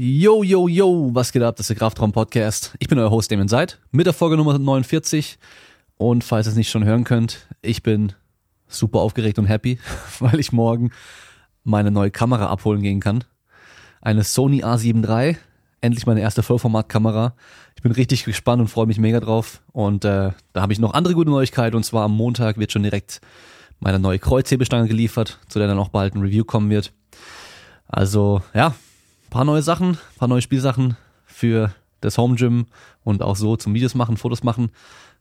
Yo, yo, yo, was geht ab? Das ist der Kraftraum Podcast. Ich bin euer Host Damon Seid mit der Folge Nummer 49. Und falls ihr es nicht schon hören könnt, ich bin super aufgeregt und happy, weil ich morgen meine neue Kamera abholen gehen kann. Eine Sony A7 III, endlich meine erste Vollformatkamera. Ich bin richtig gespannt und freue mich mega drauf. Und äh, da habe ich noch andere gute Neuigkeiten. Und zwar am Montag wird schon direkt meine neue Kreuzhebestange geliefert, zu der dann auch bald ein Review kommen wird. Also ja, paar neue Sachen, paar neue Spielsachen für das Home Gym und auch so zum Videos machen, Fotos machen.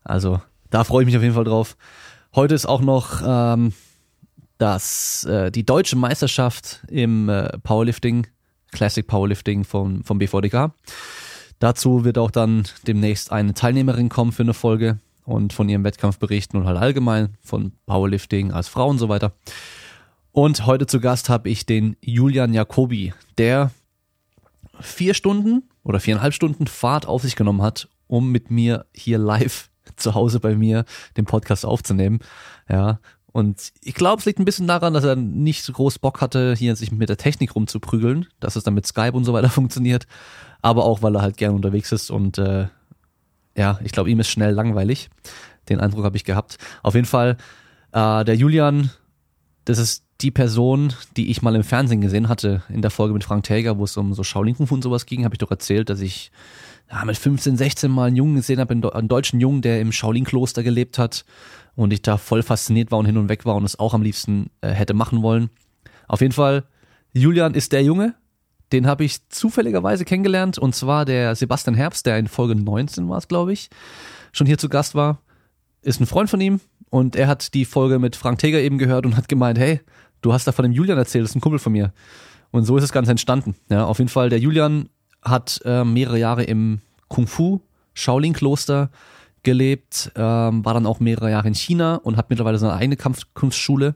Also da freue ich mich auf jeden Fall drauf. Heute ist auch noch ähm, das äh, die deutsche Meisterschaft im äh, Powerlifting, Classic Powerlifting vom vom BVDK. Dazu wird auch dann demnächst eine Teilnehmerin kommen für eine Folge und von ihrem Wettkampf berichten und halt allgemein von Powerlifting als Frau und so weiter. Und heute zu Gast habe ich den Julian Jacobi, der vier Stunden oder viereinhalb Stunden Fahrt auf sich genommen hat, um mit mir hier live zu Hause bei mir den Podcast aufzunehmen. Ja. Und ich glaube, es liegt ein bisschen daran, dass er nicht so groß Bock hatte, hier sich mit der Technik rumzuprügeln, dass es dann mit Skype und so weiter funktioniert. Aber auch, weil er halt gern unterwegs ist und äh, ja, ich glaube, ihm ist schnell langweilig. Den Eindruck habe ich gehabt. Auf jeden Fall, äh, der Julian, das ist die Person, die ich mal im Fernsehen gesehen hatte, in der Folge mit Frank Täger, wo es um so Shaolin Kung und sowas ging, habe ich doch erzählt, dass ich ja, mit 15, 16 mal einen Jungen gesehen habe, einen deutschen Jungen, der im Shaolin-Kloster gelebt hat und ich da voll fasziniert war und hin und weg war und es auch am liebsten äh, hätte machen wollen. Auf jeden Fall, Julian ist der Junge, den habe ich zufälligerweise kennengelernt und zwar der Sebastian Herbst, der in Folge 19 war es, glaube ich, schon hier zu Gast war, ist ein Freund von ihm und er hat die Folge mit Frank Teger eben gehört und hat gemeint, hey, du hast da von dem Julian erzählt, das ist ein Kumpel von mir. Und so ist das Ganze entstanden. Ja, auf jeden Fall, der Julian hat äh, mehrere Jahre im Kung Fu Shaolin-Kloster gelebt, ähm, war dann auch mehrere Jahre in China und hat mittlerweile seine eigene Kampfkunstschule.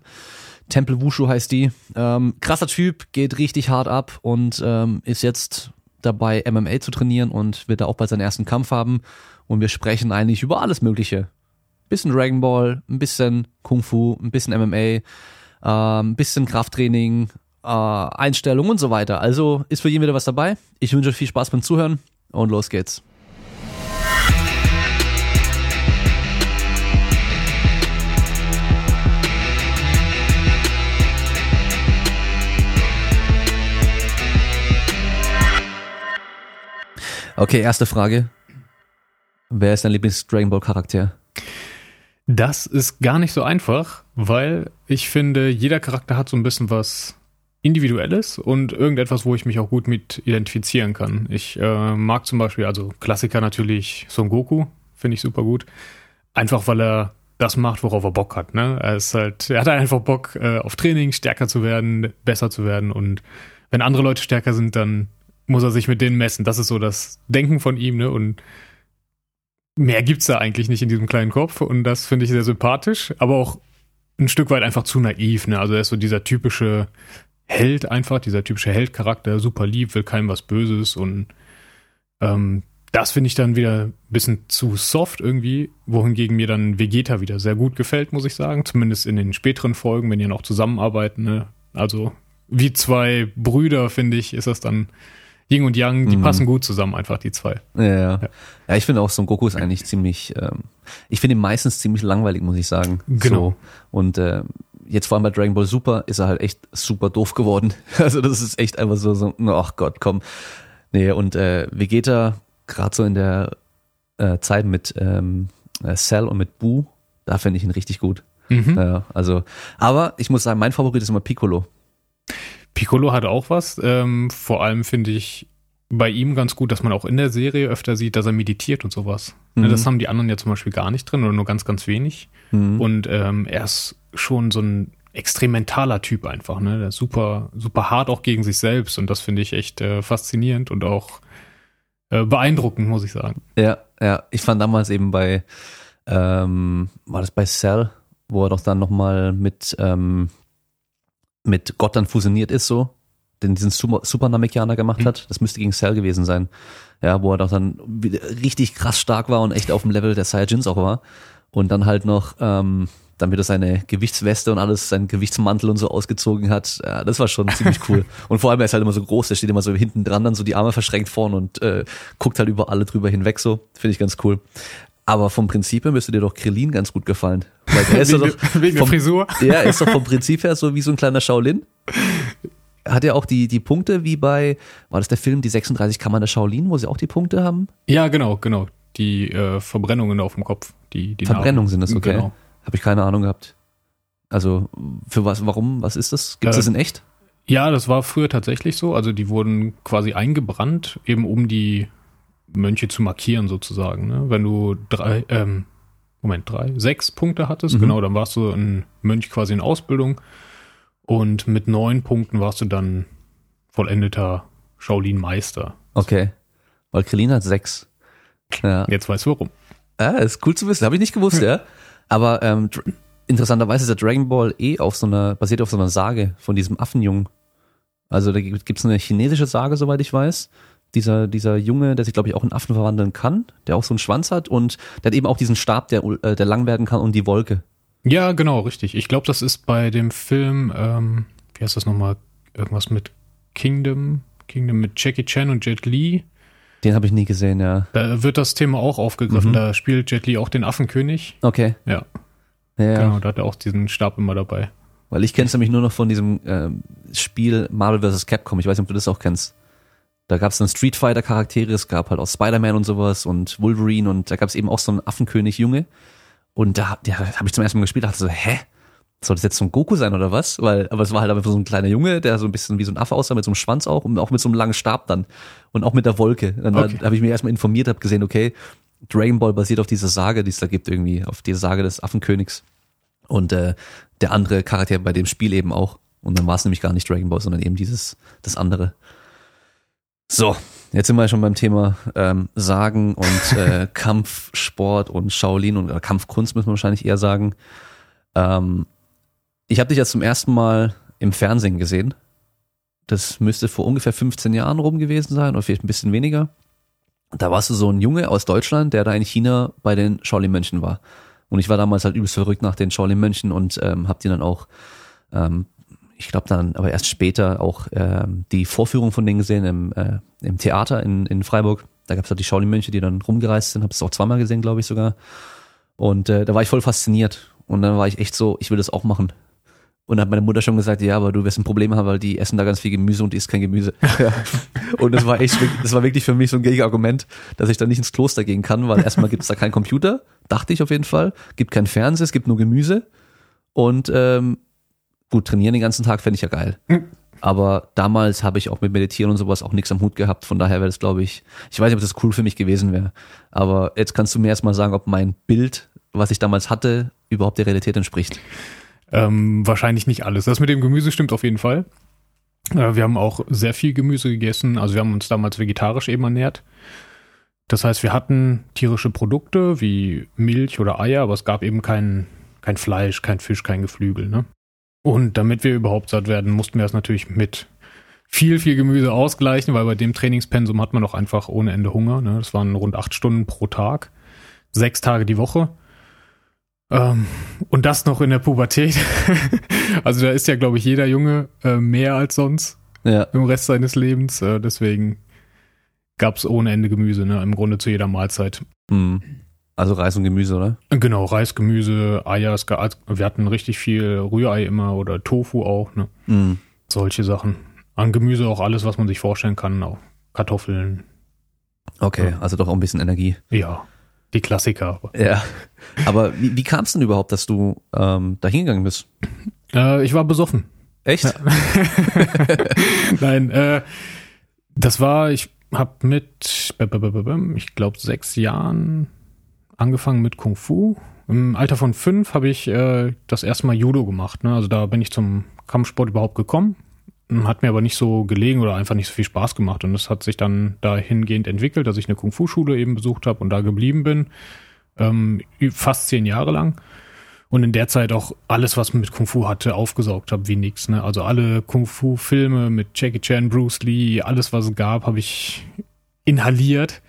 Tempel Wushu heißt die. Ähm, krasser Typ, geht richtig hart ab und ähm, ist jetzt dabei, MMA zu trainieren und wird da auch bei seinem ersten Kampf haben. Und wir sprechen eigentlich über alles Mögliche. Bisschen Dragon Ball, ein bisschen Kung Fu, ein bisschen MMA, ein bisschen Krafttraining, äh, Einstellung und so weiter. Also ist für jeden wieder was dabei. Ich wünsche euch viel Spaß beim Zuhören und los geht's. Okay, erste Frage. Wer ist dein Lieblings-Dragon Ball-Charakter? Das ist gar nicht so einfach, weil ich finde, jeder Charakter hat so ein bisschen was Individuelles und irgendetwas, wo ich mich auch gut mit identifizieren kann. Ich äh, mag zum Beispiel, also Klassiker natürlich Son Goku, finde ich super gut. Einfach weil er das macht, worauf er Bock hat. Ne? Er ist halt, er hat einfach Bock äh, auf Training, stärker zu werden, besser zu werden und wenn andere Leute stärker sind, dann muss er sich mit denen messen. Das ist so das Denken von ihm, ne? Und mehr gibt's da eigentlich nicht in diesem kleinen Kopf und das finde ich sehr sympathisch, aber auch ein Stück weit einfach zu naiv, ne? Also er ist so dieser typische Held einfach, dieser typische Heldcharakter, super lieb, will keinem was Böses und ähm, das finde ich dann wieder ein bisschen zu soft irgendwie, wohingegen mir dann Vegeta wieder sehr gut gefällt, muss ich sagen. Zumindest in den späteren Folgen, wenn die noch zusammenarbeiten. Ne? Also wie zwei Brüder, finde ich, ist das dann Yin und Yang, die mhm. passen gut zusammen, einfach die zwei. Ja, ja. ja ich finde auch Son Goku ist eigentlich ziemlich, ähm, ich finde ihn meistens ziemlich langweilig, muss ich sagen. Genau. So. Und äh, jetzt vor allem bei Dragon Ball Super ist er halt echt super doof geworden. Also das ist echt einfach so, so ach Gott, komm. Nee, und äh, Vegeta, gerade so in der äh, Zeit mit ähm, äh, Cell und mit Boo, da finde ich ihn richtig gut. Mhm. Ja, also, aber ich muss sagen, mein Favorit ist immer Piccolo. Piccolo hat auch was. Ähm, vor allem finde ich bei ihm ganz gut, dass man auch in der Serie öfter sieht, dass er meditiert und sowas. Ne, mhm. Das haben die anderen ja zum Beispiel gar nicht drin oder nur ganz, ganz wenig. Mhm. Und ähm, er ist schon so ein extrem mentaler Typ einfach, ne? Der ist super, super hart auch gegen sich selbst und das finde ich echt äh, faszinierend und auch äh, beeindruckend, muss ich sagen. Ja, ja. Ich fand damals eben bei, ähm, war das bei Cell, wo er doch dann nochmal mit, ähm, mit Gott dann fusioniert ist, so, den diesen Super, Namekianer gemacht mhm. hat. Das müsste gegen Cell gewesen sein. Ja, wo er doch dann richtig krass stark war und echt auf dem Level der Saiyajins auch war. Und dann halt noch ähm, damit er seine Gewichtsweste und alles, seinen Gewichtsmantel und so ausgezogen hat. Ja, das war schon ziemlich cool. Und vor allem, er ist halt immer so groß, der steht immer so hinten dran, dann so die Arme verschränkt vorn und äh, guckt halt über alle drüber hinweg so. Finde ich ganz cool. Aber vom Prinzip her müsste dir doch Krillin ganz gut gefallen. Weil der ist wegen, doch wegen vom, der Frisur. Ja, ist doch vom Prinzip her so wie so ein kleiner Shaolin. Hat er auch die, die Punkte wie bei, war das der Film Die 36 Kammern der Shaolin, wo sie auch die Punkte haben? Ja, genau, genau. Die äh, Verbrennungen auf dem Kopf. Die, die Verbrennungen sind das, okay. Genau. Habe ich keine Ahnung gehabt. Also, für was, warum, was ist das? Gibt es Äh, das in echt? Ja, das war früher tatsächlich so. Also die wurden quasi eingebrannt, eben um die Mönche zu markieren sozusagen. Ne? Wenn du drei, ähm, Moment, drei, sechs Punkte hattest, Mhm. genau, dann warst du ein Mönch quasi in Ausbildung. Und mit neun Punkten warst du dann vollendeter Shaolin-Meister. Okay. Weil Krillin hat sechs. Ja. Jetzt weißt du warum. Ja, ist cool zu wissen. Habe ich nicht gewusst, ja. Aber ähm, interessanterweise ist der Dragon Ball eh auf so einer, basiert auf so einer Sage von diesem Affenjungen. Also da gibt es eine chinesische Sage, soweit ich weiß. Dieser, dieser Junge, der sich, glaube ich, auch in Affen verwandeln kann, der auch so einen Schwanz hat und der hat eben auch diesen Stab, der, äh, der lang werden kann und die Wolke. Ja, genau, richtig. Ich glaube, das ist bei dem Film, ähm, wie heißt das nochmal? Irgendwas mit Kingdom, Kingdom mit Jackie Chan und Jet Li. Den habe ich nie gesehen, ja. Da wird das Thema auch aufgegriffen. Mhm. Da spielt Jet Li auch den Affenkönig. Okay. Ja, Ja, genau. Da hat er auch diesen Stab immer dabei. Weil ich kenne es nämlich nur noch von diesem ähm, Spiel Marvel vs. Capcom. Ich weiß nicht, ob du das auch kennst. Da gab es dann Street Fighter Charaktere, es gab halt auch Spider-Man und sowas und Wolverine und da gab es eben auch so einen Affenkönig-Junge. Und da, ja, habe ich zum ersten Mal gespielt, dachte so, hä? Soll das jetzt so ein Goku sein oder was? Weil, aber es war halt einfach so ein kleiner Junge, der so ein bisschen wie so ein Affe aussah, mit so einem Schwanz auch und auch mit so einem langen Stab dann. Und auch mit der Wolke. Dann Okay. habe ich mich erstmal informiert, habe gesehen, okay, Dragon Ball basiert auf dieser Sage, die es da gibt irgendwie, auf dieser Sage des Affenkönigs. Und äh, der andere Charakter bei dem Spiel eben auch. Und dann war es nämlich gar nicht Dragon Ball, sondern eben dieses, das andere. So, jetzt sind wir schon beim Thema ähm, Sagen und äh, Kampfsport und Shaolin und oder Kampfkunst müssen wir wahrscheinlich eher sagen. Ähm, ich habe dich jetzt zum ersten Mal im Fernsehen gesehen. Das müsste vor ungefähr 15 Jahren rum gewesen sein oder vielleicht ein bisschen weniger. Da warst du so ein Junge aus Deutschland, der da in China bei den Shaolin-Mönchen war. Und ich war damals halt übelst verrückt nach den Shaolin-Mönchen und ähm, hab die dann auch, ähm, ich glaube dann aber erst später auch ähm, die Vorführung von denen gesehen im, äh, im Theater in, in Freiburg. Da gab es halt die Shaolin-Mönche, die dann rumgereist sind, habe es auch zweimal gesehen, glaube ich sogar. Und äh, da war ich voll fasziniert. Und dann war ich echt so, ich will das auch machen. Und dann hat meine Mutter schon gesagt, ja, aber du wirst ein Problem haben, weil die essen da ganz viel Gemüse und die isst kein Gemüse. und das war echt, wirklich- das war wirklich für mich so ein Gegenargument, dass ich da nicht ins Kloster gehen kann, weil erstmal gibt es da keinen Computer, dachte ich auf jeden Fall, gibt kein Fernseher, es gibt nur Gemüse. Und ähm, gut, trainieren den ganzen Tag fände ich ja geil. Aber damals habe ich auch mit Meditieren und sowas auch nichts am Hut gehabt. Von daher wäre das, glaube ich, ich weiß nicht, ob das cool für mich gewesen wäre. Aber jetzt kannst du mir erstmal sagen, ob mein Bild, was ich damals hatte, überhaupt der Realität entspricht. Ähm, wahrscheinlich nicht alles. Das mit dem Gemüse stimmt auf jeden Fall. Äh, wir haben auch sehr viel Gemüse gegessen. Also wir haben uns damals vegetarisch eben ernährt. Das heißt, wir hatten tierische Produkte wie Milch oder Eier, aber es gab eben kein, kein Fleisch, kein Fisch, kein Geflügel. Ne? Und damit wir überhaupt satt werden, mussten wir es natürlich mit viel, viel Gemüse ausgleichen, weil bei dem Trainingspensum hat man doch einfach ohne Ende Hunger. Ne? Das waren rund acht Stunden pro Tag, sechs Tage die Woche. Ähm, und das noch in der Pubertät. also da ist ja, glaube ich, jeder Junge äh, mehr als sonst Ja, im Rest seines Lebens. Äh, deswegen gab es ohne Ende Gemüse, ne? im Grunde zu jeder Mahlzeit. hm. Also Reis und Gemüse, oder? Genau, Reis, Gemüse, Eier. Es gab, wir hatten richtig viel Rührei immer oder Tofu auch. Ne? Hm. Solche Sachen. An Gemüse auch alles, was man sich vorstellen kann. Auch Kartoffeln. Okay, Ja. also doch auch ein bisschen Energie. Ja, die Klassiker. Ja. Aber wie, wie kam es denn überhaupt, dass du ähm, da hingegangen bist? Äh, ich war besoffen. Echt? Nein, äh, das war, ich habe mit, ich glaube, sechs Jahren angefangen mit Kung Fu. Im Alter von fünf habe ich äh, das erste Mal Judo gemacht. Ne? Also da bin ich zum Kampfsport überhaupt gekommen. Hat mir aber nicht so gelegen oder einfach nicht so viel Spaß gemacht. Und das hat sich dann dahingehend entwickelt, dass ich eine Kung Fu-Schule eben besucht habe und da geblieben bin. Ähm, fast zehn Jahre lang. Und in der Zeit auch alles, was mit Kung Fu hatte, aufgesaugt habe wie nix. Ne? Also alle Kung Fu-Filme mit Jackie Chan, Bruce Lee, alles, was es gab, habe ich inhaliert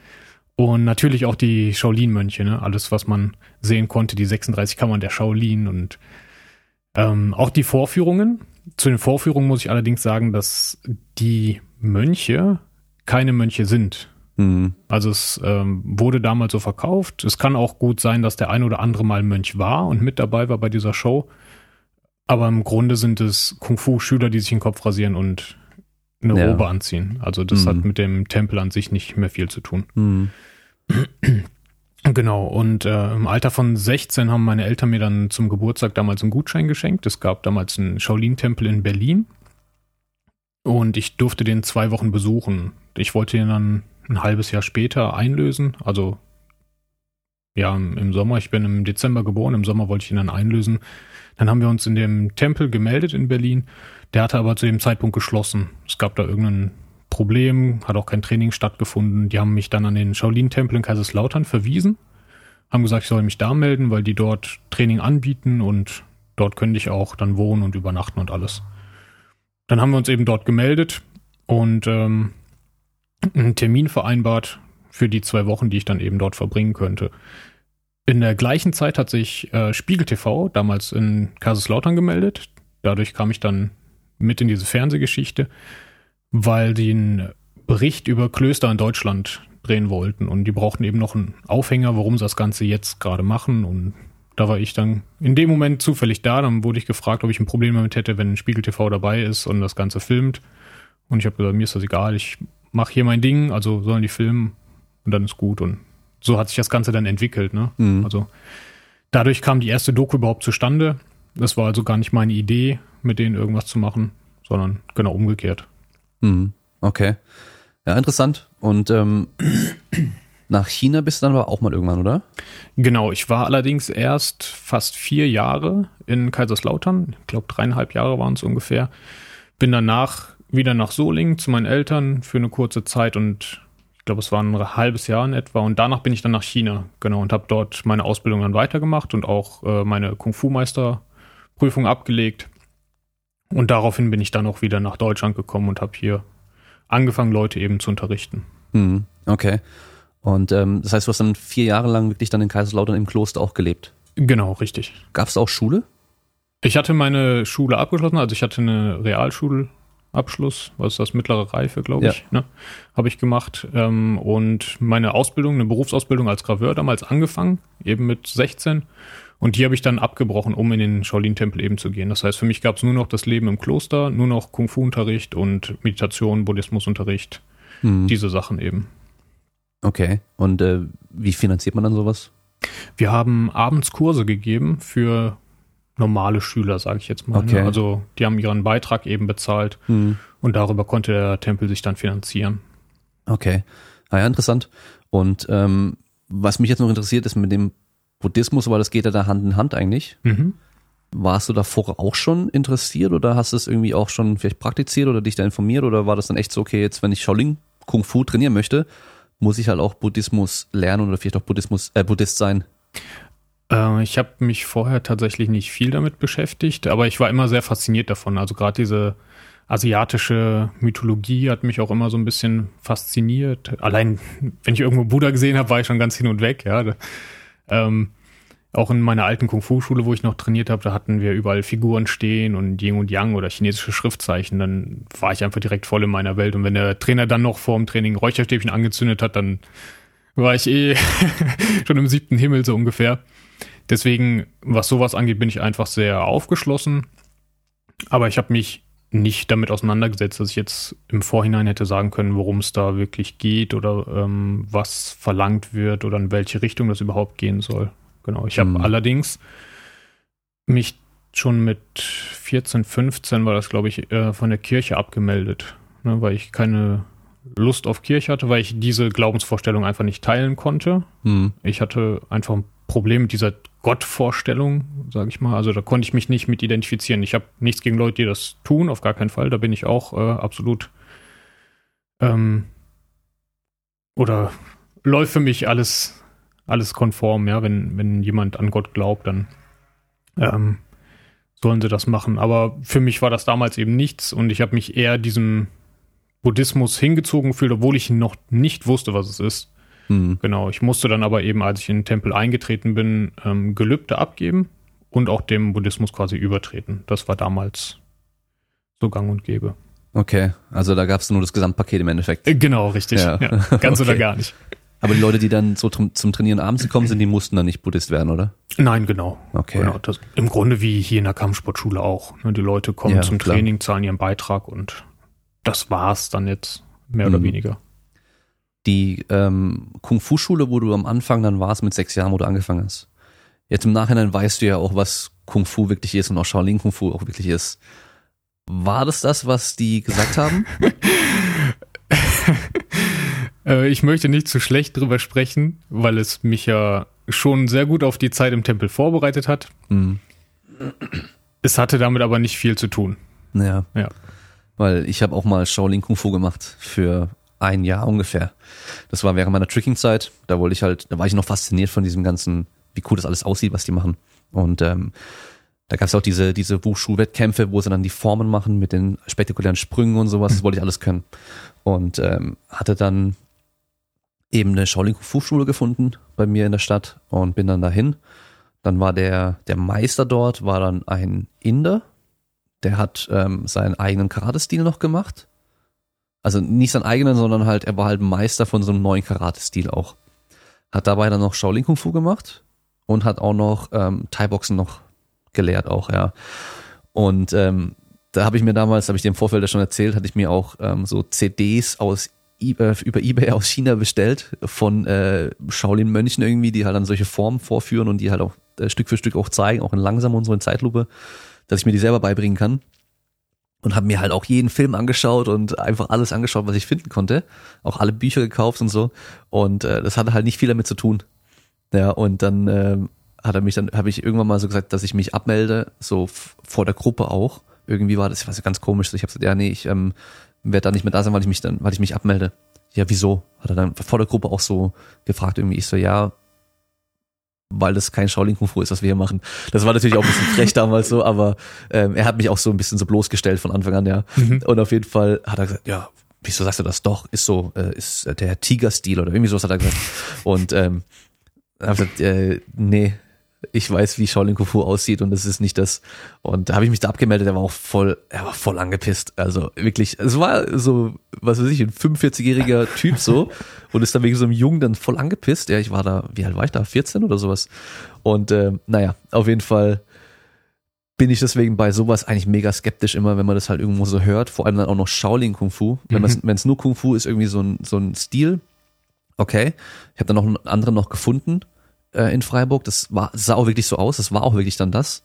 Und natürlich auch die Shaolin-Mönche, ne? Alles, was man sehen konnte, die 36 Kammern der Shaolin und ähm, auch die Vorführungen. Zu den Vorführungen muss ich allerdings sagen, dass die Mönche keine Mönche sind. Mhm. Also es ähm, wurde damals so verkauft. Es kann auch gut sein, dass der ein oder andere mal Mönch war und mit dabei war bei dieser Show. Aber im Grunde sind es Kung-Fu-Schüler, die sich den Kopf rasieren und eine Ja. Robe anziehen. Also das Mhm. hat mit dem Tempel an sich nicht mehr viel zu tun. Mhm. Genau, und äh, im Alter von 16 haben meine Eltern mir dann zum Geburtstag damals einen Gutschein geschenkt. Es gab damals einen Shaolin-Tempel in Berlin. Und ich durfte den zwei Wochen besuchen. Ich wollte ihn dann ein halbes Jahr später einlösen. Also ja, im im Sommer. Ich bin im Dezember geboren. Im Sommer wollte ich ihn dann einlösen. Dann haben wir uns in dem Tempel gemeldet in Berlin. Der hatte aber zu dem Zeitpunkt geschlossen. Es gab da irgendein Problem, hat auch kein Training stattgefunden. Die haben mich dann an den Shaolin-Tempel in Kaiserslautern verwiesen, haben gesagt, ich soll mich da melden, weil die dort Training anbieten und dort könnte ich auch dann wohnen und übernachten und alles. Dann haben wir uns eben dort gemeldet und ähm, einen Termin vereinbart für die zwei Wochen, die ich dann eben dort verbringen könnte. In der gleichen Zeit hat sich äh, Spiegel TV damals in Kaiserslautern gemeldet. Dadurch kam ich dann mit in diese Fernsehgeschichte, weil die einen Bericht über Klöster in Deutschland drehen wollten und die brauchten eben noch einen Aufhänger, warum sie das Ganze jetzt gerade machen und da war ich dann in dem Moment zufällig da, dann wurde ich gefragt, ob ich ein Problem damit hätte, wenn Spiegel TV dabei ist und das Ganze filmt und ich habe gesagt, mir ist das egal, ich mache hier mein Ding, also sollen die filmen und dann ist gut und so hat sich das Ganze dann entwickelt, ne? Mhm. Also dadurch kam die erste Doku überhaupt zustande. Das war also gar nicht meine Idee, mit denen irgendwas zu machen, sondern genau umgekehrt. Mhm. Okay. Ja, interessant. Und ähm, nach China bist du dann aber auch mal irgendwann, oder? Genau, ich war allerdings erst fast vier Jahre in Kaiserslautern. Ich glaube, dreieinhalb Jahre waren es ungefähr. Bin danach wieder nach Solingen zu meinen Eltern für eine kurze Zeit und ich glaube, es war ein halbes Jahr in etwa. Und danach bin ich dann nach China, genau, und habe dort meine Ausbildung dann weitergemacht und auch äh, meine Kung-Fu-Meisterprüfung abgelegt. Und daraufhin bin ich dann auch wieder nach Deutschland gekommen und habe hier angefangen, Leute eben zu unterrichten. Mhm. Okay. Und ähm, das heißt, du hast dann vier Jahre lang wirklich dann in Kaiserslautern im Kloster auch gelebt. Genau, richtig. Gab es auch Schule? Ich hatte meine Schule abgeschlossen, also ich hatte eine Realschulabschluss, was ist das, mittlere Reife, glaube Ja. ich, ne? habe ich gemacht. Ähm, und meine Ausbildung, eine Berufsausbildung als Graveur damals angefangen, eben mit 16. Und die habe ich dann abgebrochen, um in den Shaolin-Tempel eben zu gehen. Das heißt, für mich gab es nur noch das Leben im Kloster, nur noch Kung-Fu-Unterricht und Meditation, Buddhismus-Unterricht, Mhm. diese Sachen eben. Okay. Und äh, wie finanziert man dann sowas? Wir haben abends Kurse gegeben für normale Schüler, sage ich jetzt mal. Okay. Ne? Also die haben ihren Beitrag eben bezahlt Mhm. und darüber konnte der Tempel sich dann finanzieren. Okay. Ah ja, interessant. Und ähm, was mich jetzt noch interessiert, ist mit dem Buddhismus, weil das geht ja da Hand in Hand eigentlich. Mhm. Warst du davor auch schon interessiert oder hast du es irgendwie auch schon vielleicht praktiziert oder dich da informiert oder war das dann echt so, okay, jetzt wenn ich Shaolin Kung Fu trainieren möchte, muss ich halt auch Buddhismus lernen oder vielleicht auch Buddhismus, äh, Buddhist sein? Äh, ich habe mich vorher tatsächlich nicht viel damit beschäftigt, aber ich war immer sehr fasziniert davon. Also gerade diese asiatische Mythologie hat mich auch immer so ein bisschen fasziniert. Allein, wenn ich irgendwo Buddha gesehen habe, war ich schon ganz hin und weg. Ja, ähm, auch in meiner alten Kung-Fu-Schule, wo ich noch trainiert habe, da hatten wir überall Figuren stehen und Yin und Yang oder chinesische Schriftzeichen. Dann war ich einfach direkt voll in meiner Welt. Und wenn der Trainer dann noch vor dem Training Räucherstäbchen angezündet hat, dann war ich eh schon im siebten Himmel so ungefähr. Deswegen, was sowas angeht, bin ich einfach sehr aufgeschlossen. Aber ich habe mich nicht damit auseinandergesetzt, dass ich jetzt im Vorhinein hätte sagen können, worum es da wirklich geht oder ähm, was verlangt wird oder in welche Richtung das überhaupt gehen soll. Genau. Ich habe Mhm. allerdings mich schon mit 14, 15 war das, glaube ich, äh, von der Kirche abgemeldet, ne, weil ich keine Lust auf Kirche hatte, weil ich diese Glaubensvorstellung einfach nicht teilen konnte. Hm. Ich hatte einfach ein Problem mit dieser Gottvorstellung, sage ich mal. Also da konnte ich mich nicht mit identifizieren. Ich habe nichts gegen Leute, die das tun, auf gar keinen Fall. Da bin ich auch äh, absolut ähm, oder läuft für mich alles alles konform, ja. Wenn wenn jemand an Gott glaubt, dann ähm, sollen sie das machen. Aber für mich war das damals eben nichts und ich habe mich eher diesem Buddhismus hingezogen gefühlt, obwohl ich noch nicht wusste, was es ist. Mhm. Genau, ich musste dann aber eben, als ich in den Tempel eingetreten bin, ähm, Gelübde abgeben und auch dem Buddhismus quasi übertreten. Das war damals so gang und gäbe. Okay, also da gab es nur das Gesamtpaket im Endeffekt. Äh, genau, richtig. Ja. Ja, ganz okay. oder gar nicht. Aber die Leute, die dann so zum, Trainieren abends gekommen sind, die mussten dann nicht Buddhist werden, oder? Nein, genau. Okay. Genau, das, Im Grunde wie hier in der Kampfsportschule auch. Ne? Die Leute kommen ja, zum klar. Training, zahlen ihren Beitrag und das war's dann jetzt mehr mhm. oder weniger. Die ähm, Kung-Fu-Schule, wo du am Anfang dann warst mit sechs Jahren, wo du angefangen hast. Jetzt im Nachhinein weißt du ja auch, was Kung-Fu wirklich ist und auch Shaolin Kung-Fu auch wirklich ist. War das das, was die gesagt haben? Äh, ich möchte nicht zu schlecht drüber sprechen, weil es mich ja schon sehr gut auf die Zeit im Tempel vorbereitet hat. Mhm. Es hatte damit aber nicht viel zu tun. Ja. ja. Weil ich habe auch mal Shaolin Kung Fu gemacht für ein Jahr ungefähr. Das war während meiner Tricking-Zeit. Da wollte ich halt, da war ich noch fasziniert von diesem ganzen, wie cool das alles aussieht, was die machen. Und ähm, da gab es auch diese, diese Wushu-Wettkämpfe, wo sie dann die Formen machen mit den spektakulären Sprüngen und sowas. Das wollte ich alles können. Und ähm, hatte dann eben eine Shaolin Kung Fu Schule gefunden bei mir in der Stadt und bin dann dahin. Dann war der, der Meister dort, war dann ein Inder. Der hat ähm, seinen eigenen Karate-Stil noch gemacht. Also nicht seinen eigenen, sondern halt, er war halt Meister von so einem neuen Karate-Stil auch. Hat dabei dann noch Shaolin Kung Fu gemacht und hat auch noch ähm, Thai-Boxen noch gelehrt auch, ja. Und ähm, da habe ich mir damals, habe ich dir im Vorfeld ja schon erzählt, hatte ich mir auch ähm, so CDs aus über eBay aus China bestellt von äh, Shaolin-Mönchen irgendwie, die halt dann solche Formen vorführen und die halt auch äh, Stück für Stück auch zeigen, auch in langsam und so in Zeitlupe, dass ich mir die selber beibringen kann. Und habe mir halt auch jeden Film angeschaut und einfach alles angeschaut, was ich finden konnte. Auch alle Bücher gekauft und so. Und äh, das hatte halt nicht viel damit zu tun. Ja, und dann äh, hat er mich dann, habe ich irgendwann mal so gesagt, dass ich mich abmelde, so vor der Gruppe auch. Irgendwie war das, ich weiß, ganz komisch. Ich habe gesagt, ja, nee, ich ähm, werde da nicht mehr da sein, weil ich mich dann, weil ich mich abmelde. Ja, wieso? Hat er dann vor der Gruppe auch so gefragt, irgendwie. Ich so, ja, weil das kein Shaolin Kung Fu ist, was wir hier machen. Das war natürlich auch ein bisschen frech damals so, aber ähm, er hat mich auch so ein bisschen so bloßgestellt von Anfang an, ja. Mhm. Und auf jeden Fall hat er gesagt, ja, wieso sagst du das doch? Ist so, äh, ist der Tiger-Stil oder irgendwie sowas hat er gesagt. Und ähm, habe gesagt, äh, nee, ich weiß, wie Shaolin Kung Fu aussieht und das ist nicht das. Und da habe ich mich da abgemeldet, der war auch voll, er war voll angepisst. Also wirklich, es war so, was weiß ich, ein 45-jähriger Typ so und ist dann wegen so einem Jungen dann voll angepisst. Ja, ich war da, wie alt war ich da? 14 oder sowas. Und äh, naja, auf jeden Fall bin ich deswegen bei sowas eigentlich mega skeptisch immer, wenn man das halt irgendwo so hört. Vor allem dann auch noch Shaolin Kung Fu. Wenn mhm. es nur Kung Fu ist, irgendwie so ein, so ein Stil. Okay. Ich habe dann noch einen anderen noch gefunden äh, in Freiburg. Das war, sah auch wirklich so aus. Das war auch wirklich dann das.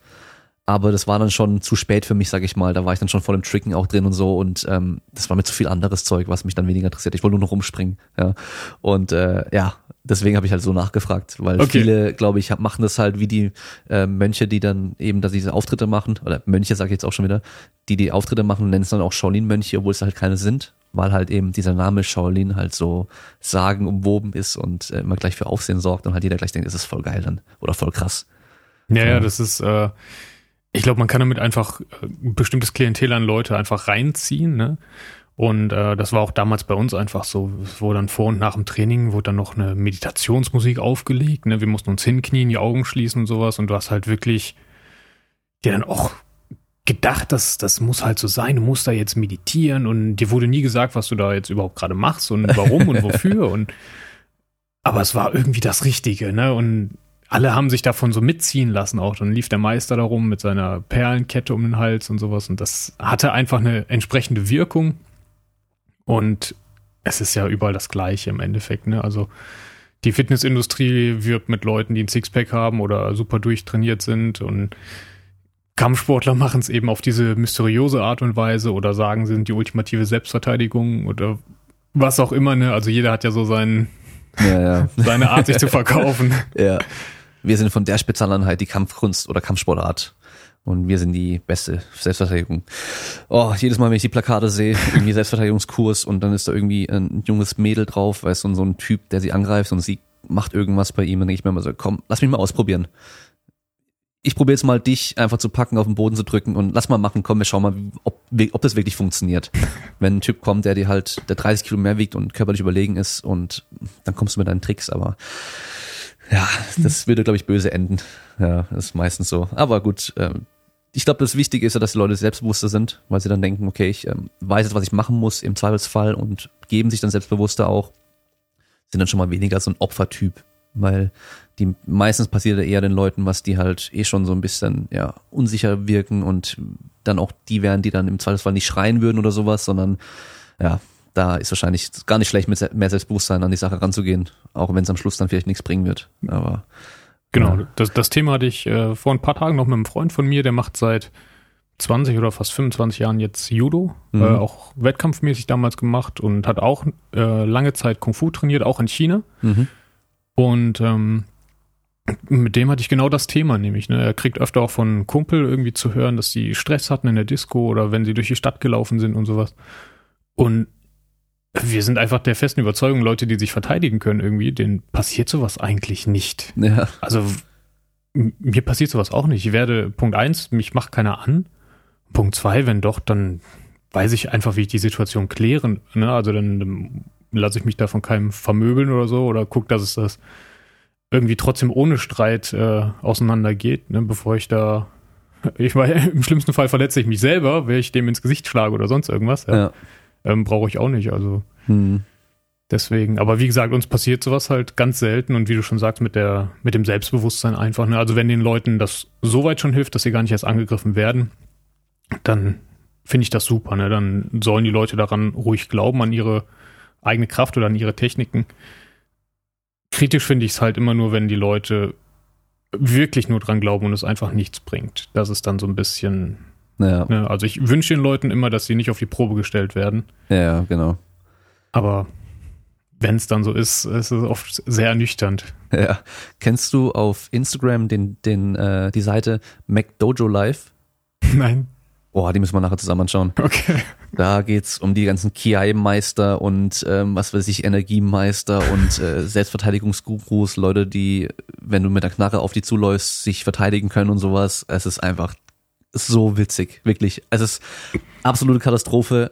Aber das war dann schon zu spät für mich, sag ich mal. Da war ich dann schon voll im Tricken auch drin und so. Und ähm, das war mir zu viel anderes Zeug, was mich dann weniger interessiert. Ich wollte nur noch rumspringen. Ja. Und äh, ja, deswegen habe ich halt so nachgefragt. Weil okay. viele, glaube ich, machen das halt wie die äh, Mönche, die dann eben da diese Auftritte machen. Oder Mönche sage ich jetzt auch schon wieder. Die die Auftritte machen, nennen es dann auch Shaolin-Mönche, obwohl es halt keine sind weil halt eben dieser Name Shaolin halt so sagenumwoben ist und äh, immer gleich für Aufsehen sorgt und halt jeder gleich denkt, es ist voll geil dann oder voll krass. Ja, ja, das ist, äh, ich glaube, man kann damit einfach ein äh, bestimmtes Klientel an Leute einfach reinziehen, ne? Und äh, das war auch damals bei uns einfach so, wo dann vor und nach dem Training wurde dann noch eine Meditationsmusik aufgelegt, ne? Wir mussten uns hinknien, die Augen schließen und sowas und du hast halt wirklich dir dann auch gedacht, dass das muss halt so sein, du musst da jetzt meditieren und dir wurde nie gesagt, was du da jetzt überhaupt gerade machst und warum und wofür und aber es war irgendwie das Richtige, ne? Und alle haben sich davon so mitziehen lassen auch. Dann lief der Meister darum mit seiner Perlenkette um den Hals und sowas und das hatte einfach eine entsprechende Wirkung und es ist ja überall das Gleiche im Endeffekt, ne? Also die Fitnessindustrie wirbt mit Leuten, die ein Sixpack haben oder super durchtrainiert sind und Kampfsportler machen es eben auf diese mysteriöse Art und Weise oder sagen, sie sind die ultimative Selbstverteidigung oder was auch immer, ne? Also jeder hat ja so seinen, ja, ja. seine Art, sich zu verkaufen. Ja. Wir sind von der Spezialeinheit die Kampfkunst oder Kampfsportart. Und wir sind die beste Selbstverteidigung. Oh, jedes Mal, wenn ich die Plakate sehe, irgendwie Selbstverteidigungskurs und dann ist da irgendwie ein junges Mädel drauf, weißt du, so ein Typ, der sie angreift und sie macht irgendwas bei ihm, dann denke ich mir immer so, komm, lass mich mal ausprobieren ich probiere jetzt mal dich einfach zu packen, auf den Boden zu drücken und lass mal machen, komm, wir schauen mal, ob, ob das wirklich funktioniert. Wenn ein Typ kommt, der dir halt, der 30 Kilo mehr wiegt und körperlich überlegen ist und dann kommst du mit deinen Tricks, aber ja, das würde, glaube ich, böse enden. Ja, das ist meistens so. Aber gut, ähm, ich glaube, das Wichtige ist ja, dass die Leute selbstbewusster sind, weil sie dann denken, okay, ich ähm, weiß jetzt, was ich machen muss im Zweifelsfall und geben sich dann selbstbewusster auch, sind dann schon mal weniger so ein Opfertyp, weil die meistens passiert eher den Leuten, was die halt eh schon so ein bisschen ja unsicher wirken und dann auch die wären, die dann im Zweifelsfall nicht schreien würden oder sowas, sondern ja, da ist wahrscheinlich gar nicht schlecht, mit mehr Selbstbewusstsein an die Sache ranzugehen, auch wenn es am Schluss dann vielleicht nichts bringen wird. Aber Genau, ja. das, das Thema hatte ich äh, vor ein paar Tagen noch mit einem Freund von mir, der macht seit 20 oder fast 25 Jahren jetzt Judo, mhm. äh, auch wettkampfmäßig damals gemacht und hat auch äh, lange Zeit Kung Fu trainiert, auch in China. Mhm. Und ähm, mit dem hatte ich genau das Thema, nämlich. Ne? Er kriegt öfter auch von Kumpel irgendwie zu hören, dass sie Stress hatten in der Disco oder wenn sie durch die Stadt gelaufen sind und sowas. Und wir sind einfach der festen Überzeugung, Leute, die sich verteidigen können irgendwie, denen passiert sowas eigentlich nicht. Ja. Also mir passiert sowas auch nicht. Ich werde, Punkt eins, mich macht keiner an. Punkt zwei, wenn doch, dann weiß ich einfach, wie ich die Situation klären. Ne? Also dann, dann lasse ich mich da von keinem vermöbeln oder so oder gucke, dass es das irgendwie trotzdem ohne Streit äh, auseinandergeht, ne? bevor ich da ich meine, im schlimmsten Fall verletze ich mich selber, wenn ich dem ins Gesicht schlage oder sonst irgendwas. Ja. ja ähm, brauche ich auch nicht. Also hm. deswegen, aber wie gesagt, uns passiert sowas halt ganz selten und wie du schon sagst, mit der, mit dem Selbstbewusstsein einfach. Ne? Also wenn den Leuten das so weit schon hilft, dass sie gar nicht erst angegriffen werden, dann finde ich das super. Ne? Dann sollen die Leute daran ruhig glauben, an ihre eigene Kraft oder an ihre Techniken. Kritisch finde ich es halt immer nur, wenn die Leute wirklich nur dran glauben und es einfach nichts bringt. Das ist dann so ein bisschen, ja. Ne, also ich wünsche den Leuten immer, dass sie nicht auf die Probe gestellt werden. Ja, genau. Aber wenn es dann so ist, ist es oft sehr ernüchternd. Ja. Kennst du auf Instagram den, den, äh, die Seite McDojo Live? Nein. Boah, die müssen wir nachher zusammen anschauen. Okay. Da geht's um die ganzen Kiai-Meister und ähm, was weiß ich, Energiemeister und äh, Selbstverteidigungsgurus, Leute, die, wenn du mit der Knarre auf die zuläufst, sich verteidigen können und sowas. Es ist einfach so witzig, wirklich. Es ist absolute Katastrophe,